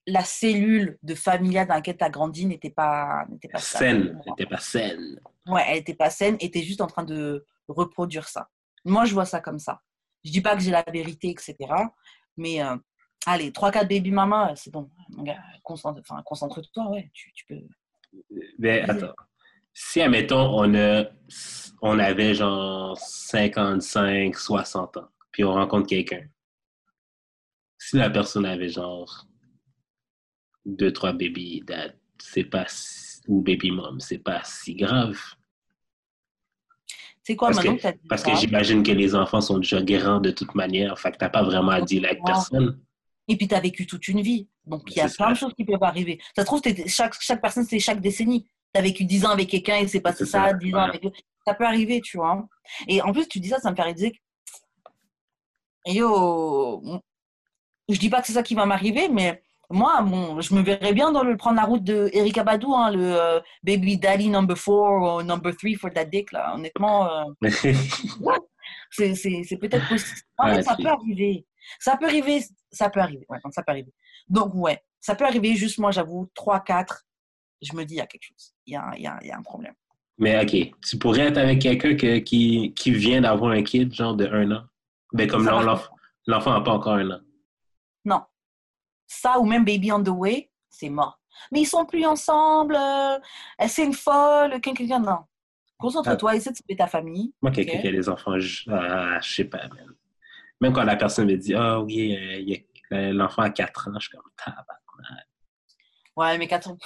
la cellule de familiale dans laquelle tu as grandi n'était pas, n'était pas. Saine. T'étais pas saine. Ouais, elle était pas saine et tu juste en train de reproduire ça. Moi, je vois ça comme ça. Je dis pas que j'ai la vérité, etc. Mais euh, allez, 3-4 baby mama, c'est bon. Concentre, concentre-toi, ouais, tu, tu peux. Mais attends. Si, admettons, on, a, on avait genre 55, 60 ans, puis on rencontre quelqu'un. Si la personne avait genre 2, 3 baby dad, c'est pas si- ou baby mom, c'est pas si grave. C'est quoi Parce maintenant que- que, dit Parce ça? que j'imagine que les enfants sont déjà guérants de toute manière, fait que t'as pas vraiment à dire avec personne. Et puis, tu as vécu toute une vie. Donc, il y a plein ça. de choses qui peuvent arriver. Ça se trouve, chaque, chaque personne, c'est chaque décennie. Tu as vécu 10 ans avec quelqu'un et c'est passé ça, ça, 10 ans avec l'autre. Ça peut arriver, tu vois. Et en plus, tu dis ça, ça me fait réaliser que. Yo, je dis pas que c'est ça qui va m'arriver, mais moi, bon, je me verrais bien dans le prendre la route de Erika Badou, hein, le euh, Baby Daddy number 4 ou number 3 for that dick, là. Honnêtement, euh, c'est peut-être possible. En Ouais, fait, ça peut arriver. Ça peut arriver, ça peut arriver. Ouais, donc ça peut arriver. Donc, ouais, ça peut arriver. Juste moi, j'avoue, 3, 4, je me dis, il y a quelque chose. Il y a, il y a- il y a un problème. Mais ok, tu pourrais être avec quelqu'un que- qui, qui vient d'avoir un kid, genre de un an? Ben, comme l'enfant n'a pas encore un an. Non. Ça ou même Baby on the Way, c'est mort. Mais ils sont plus ensemble. euh, c'est une folle. Quelqu'un, quelqu'un, non. Concentre-toi, essaie de sauver ta famille. Moi, quelqu'un qui a des enfants, je, ah, je sais pas, man. Même quand la personne me dit, ah oui, euh, euh, l'enfant a 4 ans, je suis comme, tabarnak. Ouais, mais 4 ans,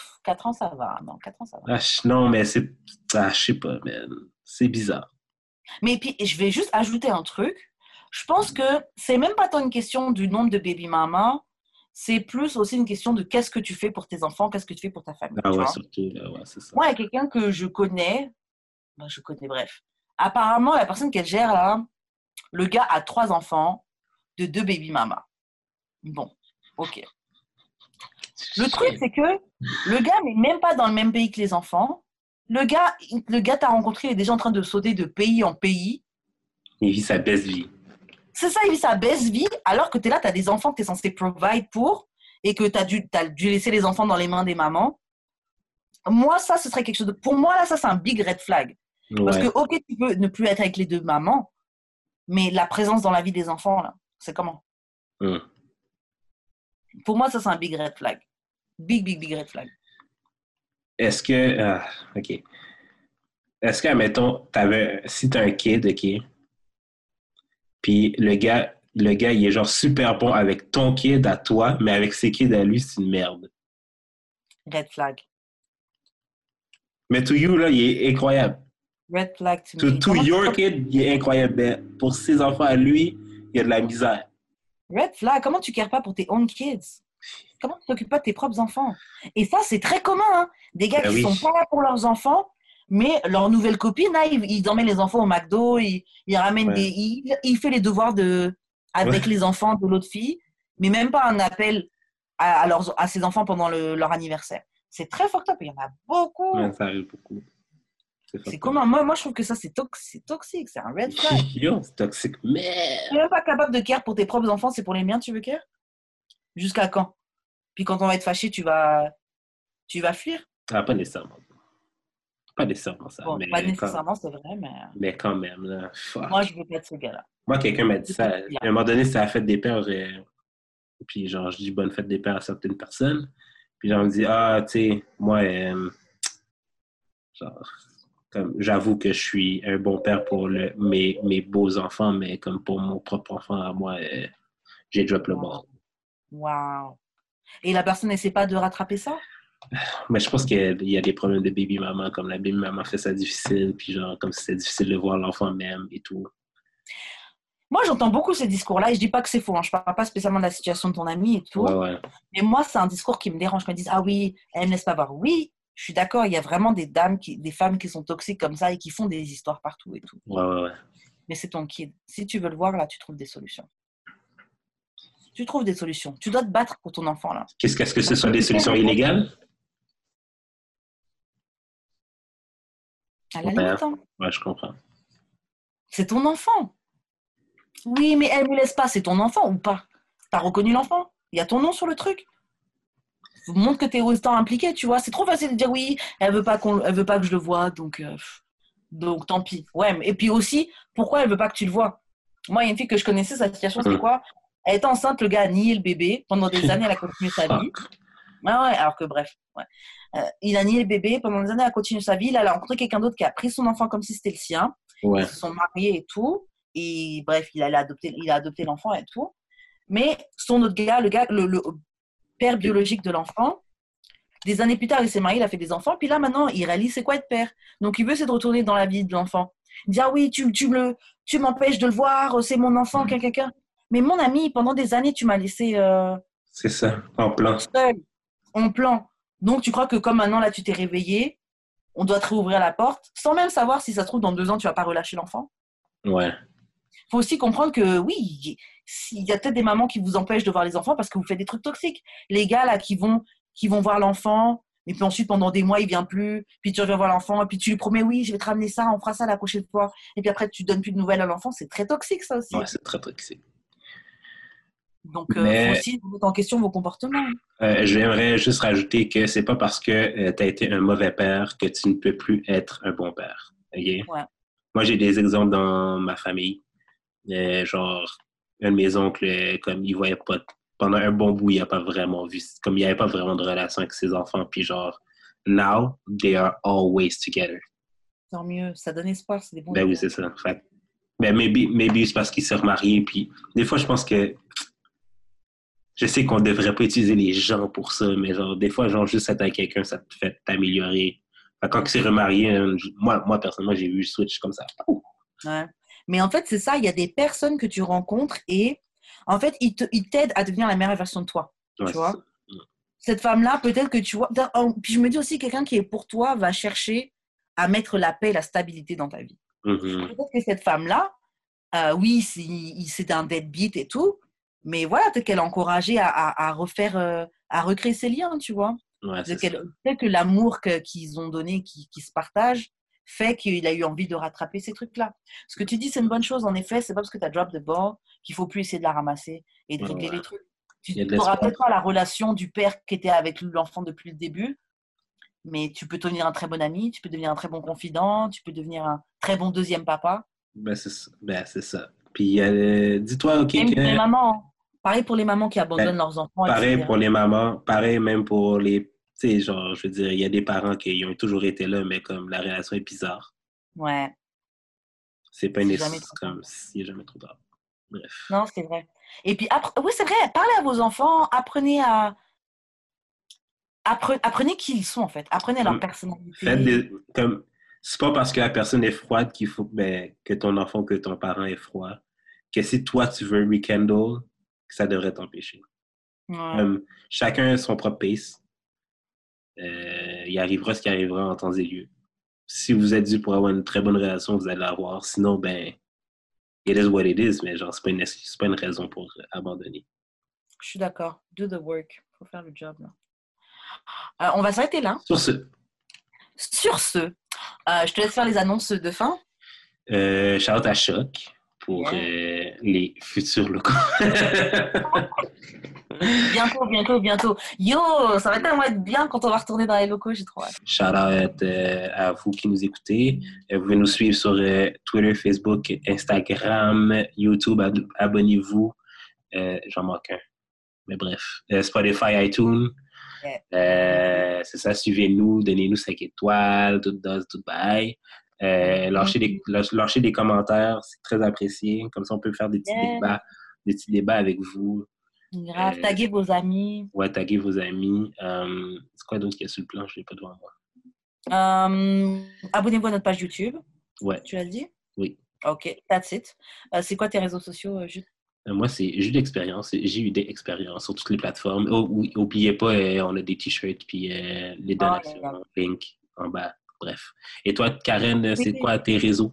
ans, ça va. Non, 4 ans, ça va. Ah, non, mais c'est, ah, je sais pas, man. C'est bizarre. Mais puis, je vais juste ajouter un truc. Je pense que c'est même pas tant une question du nombre de baby mamas, c'est plus aussi une question de qu'est-ce que tu fais pour tes enfants, qu'est-ce que tu fais pour ta famille. Ah ouais, surtout, ouais, c'est ça. Moi, il y a quelqu'un que je connais, ben, je connais, bref. Apparemment, la personne qu'elle gère là, le gars a trois enfants de deux baby mamas. Bon, ok. Le truc, c'est que le gars n'est même pas dans le même pays que les enfants. Le gars, le gars t'a rencontré, il est déjà en train de sauter de pays en pays. Il vit sa best vie. C'est ça, il vit sa best vie, alors que tu es là, tu as des enfants que tu es censé provide pour et que tu as dû, t'as dû laisser les enfants dans les mains des mamans. Moi, ça, ce serait quelque chose de. Pour moi, là, ça, c'est un big red flag. Parce que, ok, tu peux ne plus être avec les deux mamans, mais la présence dans la vie des enfants, là, c'est comment? Hum. Pour moi, ça, c'est un big red flag. Big, big, big red flag. Est-ce que. ah, OK. Est-ce que, admettons, t'avais, si t'as un kid, OK, puis le gars, le gars, il est genre super bon avec ton kid à toi, mais avec ses kids à lui, c'est une merde. Red flag. Mais to you, là, il est incroyable. Red flag to, me. to your kid, il est incroyable. Mais pour ses enfants à lui, il y a de la misère. Red flag, comment tu cares pas pour tes own kids? Comment tu t'occupes pas de tes propres enfants? Et ça, c'est très commun. hein. Des gars Ben qui oui. sont pas là pour leurs enfants, Mais leur nouvelle copine, là, ils, ils emmènent les enfants au McDo, ils, ils ramènent Ouais. des. Il, il fait les devoirs de, avec Ouais. les enfants de l'autre fille, mais même pas un appel à, à, leurs, à ses enfants pendant le- leur anniversaire. C'est très fucked up. Il y en a beaucoup. Ouais, ça arrive beaucoup. C'est comment? Moi, moi, je trouve que ça, c'est tox- c'est toxique. C'est un red flag. C'est toxique. Mais. Tu n'es même pas capable de care pour tes propres enfants, c'est pour les miens, tu veux care? Jusqu'à quand? Puis quand on va être fâché, tu vas, tu vas fuir? Ah, pas nécessairement. Pas nécessairement ça. Bon, mais, pas nécessairement, c'est vrai, mais mais quand même, là. fuck. moi, je veux pas être ce gars-là. Moi, quelqu'un m'a dit ça. À un moment donné, c'était la fête des pères. euh, puis, genre, je dis bonne fête des pères à certaines personnes. Puis, genre, on me dit, ah, tu sais, moi, euh, genre, comme, j'avoue que je suis un bon père pour le, mes, mes beaux enfants, mais comme pour mon propre enfant à moi, euh, j'ai drop le bord. Waouh Et la personne n'essaie pas de rattraper ça? Mais je pense qu'il y a- il y a des problèmes de baby maman, comme la baby maman fait ça difficile, puis genre, comme c'était difficile de voir l'enfant même et tout. Moi, j'entends beaucoup ces discours-là et je dis pas que c'est faux. Hein. Je parle pas spécialement de la situation de ton ami et tout. Ouais, ouais. Mais moi, c'est un discours qui me dérange. Quand ils disent Ah oui, elle me laisse pas voir. Oui, je suis d'accord. Il y a vraiment des dames, qui, des femmes qui sont toxiques comme ça et qui font des histoires partout et tout. Ouais, ouais, ouais. Mais c'est ton kid. Si tu veux le voir, là, tu trouves des solutions. Tu trouves des solutions. Tu dois te battre pour ton enfant, là. Qu'est-ce qu'est-ce que ce soit des solutions illégales? À la limite, hein. Ouais, je comprends. C'est ton enfant. Oui, mais elle me laisse pas. C'est ton enfant ou pas? T'as reconnu l'enfant? Il y a ton nom sur le truc? Montre que tu es autant impliqué, tu vois. C'est trop facile de dire oui, elle veut pas qu'on, elle veut pas que je le voie, donc, euh, donc tant pis. Ouais, et puis aussi, pourquoi elle veut pas que tu le vois? Moi, il y a une fille que je connaissais, sa situation, c'est Mm. quoi? Elle était enceinte, le gars a nié le bébé. Pendant des années, elle a continué sa vie. Ah ouais, alors que bref. ouais. Euh, il a nié le bébé. Pendant des années, elle a continué sa vie. Là, elle a rencontré quelqu'un d'autre qui a pris son enfant comme si c'était le sien. Ouais. Ils se sont mariés et tout. Et bref, il a, il a adopté, il a adopté l'enfant et tout. Mais son autre gars, le gars, le, le père biologique de l'enfant, des années plus tard, il s'est marié, il a fait des enfants. Puis là, maintenant, il réalise c'est quoi être père. Donc, il veut essayer de retourner dans la vie de l'enfant. Dit, ah oui, tu, tu me, tu m'empêches de le voir, c'est mon enfant, quelqu'un, quelqu'un. Mais mon ami, pendant des années, tu m'as laissé euh, C'est ça, en plan. seul, en plan. Donc, tu crois que comme maintenant, là, tu t'es réveillé, on doit te réouvrir la porte, sans même savoir si ça se trouve, dans deux ans, tu vas pas relâcher l'enfant? Ouais. faut aussi comprendre que oui, il y a peut-être des mamans qui vous empêchent de voir les enfants parce que vous faites des trucs toxiques. Les gars là qui vont qui vont voir l'enfant, et puis ensuite pendant des mois il vient plus, puis tu reviens voir l'enfant, et puis tu lui promets oui, je vais te ramener ça, on fera ça la prochaine fois, et puis après tu donnes plus de nouvelles à l'enfant, c'est très toxique ça aussi. Ouais, c'est très toxique. Donc euh, Mais- faut aussi remettre en question vos comportements. Euh, J'aimerais juste rajouter que c'est pas parce que tu as été un mauvais père que tu ne peux plus être un bon père. OK? Ouais. Moi, j'ai des exemples dans ma famille. Euh, genre, un de mes oncles, comme il voyait pas, pendant un bon bout, il n'a pas vraiment vu, comme il n'y avait pas vraiment de relation avec ses enfants. Puis genre, now, they are always together. Tant mieux, ça donne espoir, c'est des bons. Ben oui, c'est ça. Fait, ben maybe, maybe c'est parce qu'il s'est remarié. Puis des fois, je pense que je sais qu'on devrait pas utiliser les gens pour ça, mais genre, des fois, genre, juste être avec quelqu'un, ça te fait t'améliorer. Quand il s'est remarié, moi, moi, personnellement, j'ai vu le switch comme ça. Ouais. Mais en fait, c'est ça, il y a des personnes que tu rencontres et en fait, ils t'aident à devenir la meilleure version de toi. Ouais, Tu vois? cette femme-là, peut-être que tu vois. Puis je me dis aussi, quelqu'un qui est pour toi va chercher à mettre la paix, la stabilité dans ta vie. Mhm. Peut-être que cette femme-là, euh, oui, c'est un deadbeat et tout, mais voilà, peut-être qu'elle a encouragé à, à- à refaire, euh, à recréer ses liens, tu vois. Ouais, Peut-être que l'amour qu'ils ont donné, qui, qui se partagent, fait qu'il a eu envie de rattraper ces trucs-là. Ce que tu dis, c'est une bonne chose, en effet, c'est pas parce que tu as drop the ball qu'il faut plus essayer de la ramasser et de régler ouais. les trucs. Tu n'auras peut-être pas la relation du père qui était avec l'enfant depuis le début, mais tu peux devenir un très bon ami, tu peux devenir un très bon confident, tu peux devenir un très bon deuxième papa. Ben, c'est ça. Ben, c'est ça. Puis, euh, dis-toi, OK, Même que- les mamans. hein. Pareil pour les mamans qui abandonnent Ben, leurs enfants. pareil etc. pour les mamans, pareil même pour les. Tu sais, genre, je veux dire, il y a des parents qui ont toujours été là, mais comme la relation est bizarre. Ouais, C'est pas une trop comme s'il n'y a jamais trop tard. Bref. non, c'est vrai. Et puis, appre- oui, c'est vrai, parlez à vos enfants, apprenez à. Appre- Apprenez qui ils sont, en fait. Apprenez leur Hum. personnalité. Faites des, comme, c'est pas parce que la personne est froide qu'il faut ben, que ton enfant que ton parent est froid. Que si toi tu veux rekindle, ça devrait t'empêcher. Ouais. Chacun a son propre pace. Euh, il arrivera ce qui arrivera en temps et lieu. si vous êtes dû pour avoir une très bonne relation, vous allez l'avoir. Sinon, ben, it is what it is, mais genre, c'est pas une, c'est pas une raison pour abandonner. Je suis d'accord. Do the work. Faut faire le job. Là. Euh, on va s'arrêter là. Sur ce, Sur ce, euh, je te laisse faire les annonces de fin. euh, shout à Choc pour euh, les futurs locaux. Bientôt, bientôt, bientôt. Yo, ça va tellement être bien quand on va retourner dans les locaux. J'ai trop hâte. Shout out euh, à vous qui nous écoutez. Euh, vous pouvez nous suivre sur euh, Twitter, Facebook, Instagram, YouTube. Abonnez-vous. J'en manque un. Mais bref. Spotify, iTunes. C'est ça, suivez-nous, donnez-nous 5 étoiles, tout dose, tout bail. Euh, lâchez, des, lâ- lâchez des commentaires, c'est très apprécié. Comme ça, on peut faire des petits Yeah. débats, des petits débats avec vous. Grave. Euh, Taguez vos amis. Ouais, taguer vos amis. Euh, c'est quoi d'autre qu'il y a sur le plan? Je l'ai pas devant moi. Euh, Abonnez-vous à notre page YouTube. Ouais. Tu l'as dit? Oui. Ok, that's it. C'est quoi tes réseaux sociaux, Euh, Moi, c'est j'ai eu d'expérience. J'ai eu des expériences sur toutes les plateformes. Oh, oui, oubliez pas, euh, on a des t-shirts puis les Ah, donations, là. link en bas. Bref. Et toi, Karen, c'est quoi tes réseaux?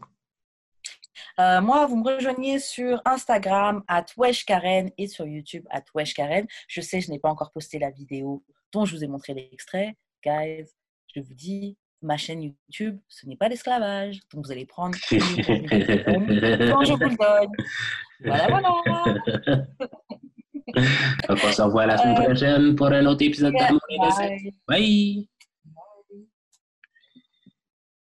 Euh, moi, vous me rejoignez sur Instagram, at Karen, et sur YouTube, at Karen. Je sais, je n'ai pas encore posté la vidéo dont je vous ai montré l'extrait. Guys, je vous dis, ma chaîne YouTube, ce n'est pas l'esclavage. Donc, vous allez prendre quand je vous le donne. Voilà, voilà. Donc, on se revoit la semaine Euh, prochaine pour un autre épisode d'Amour et. Bye!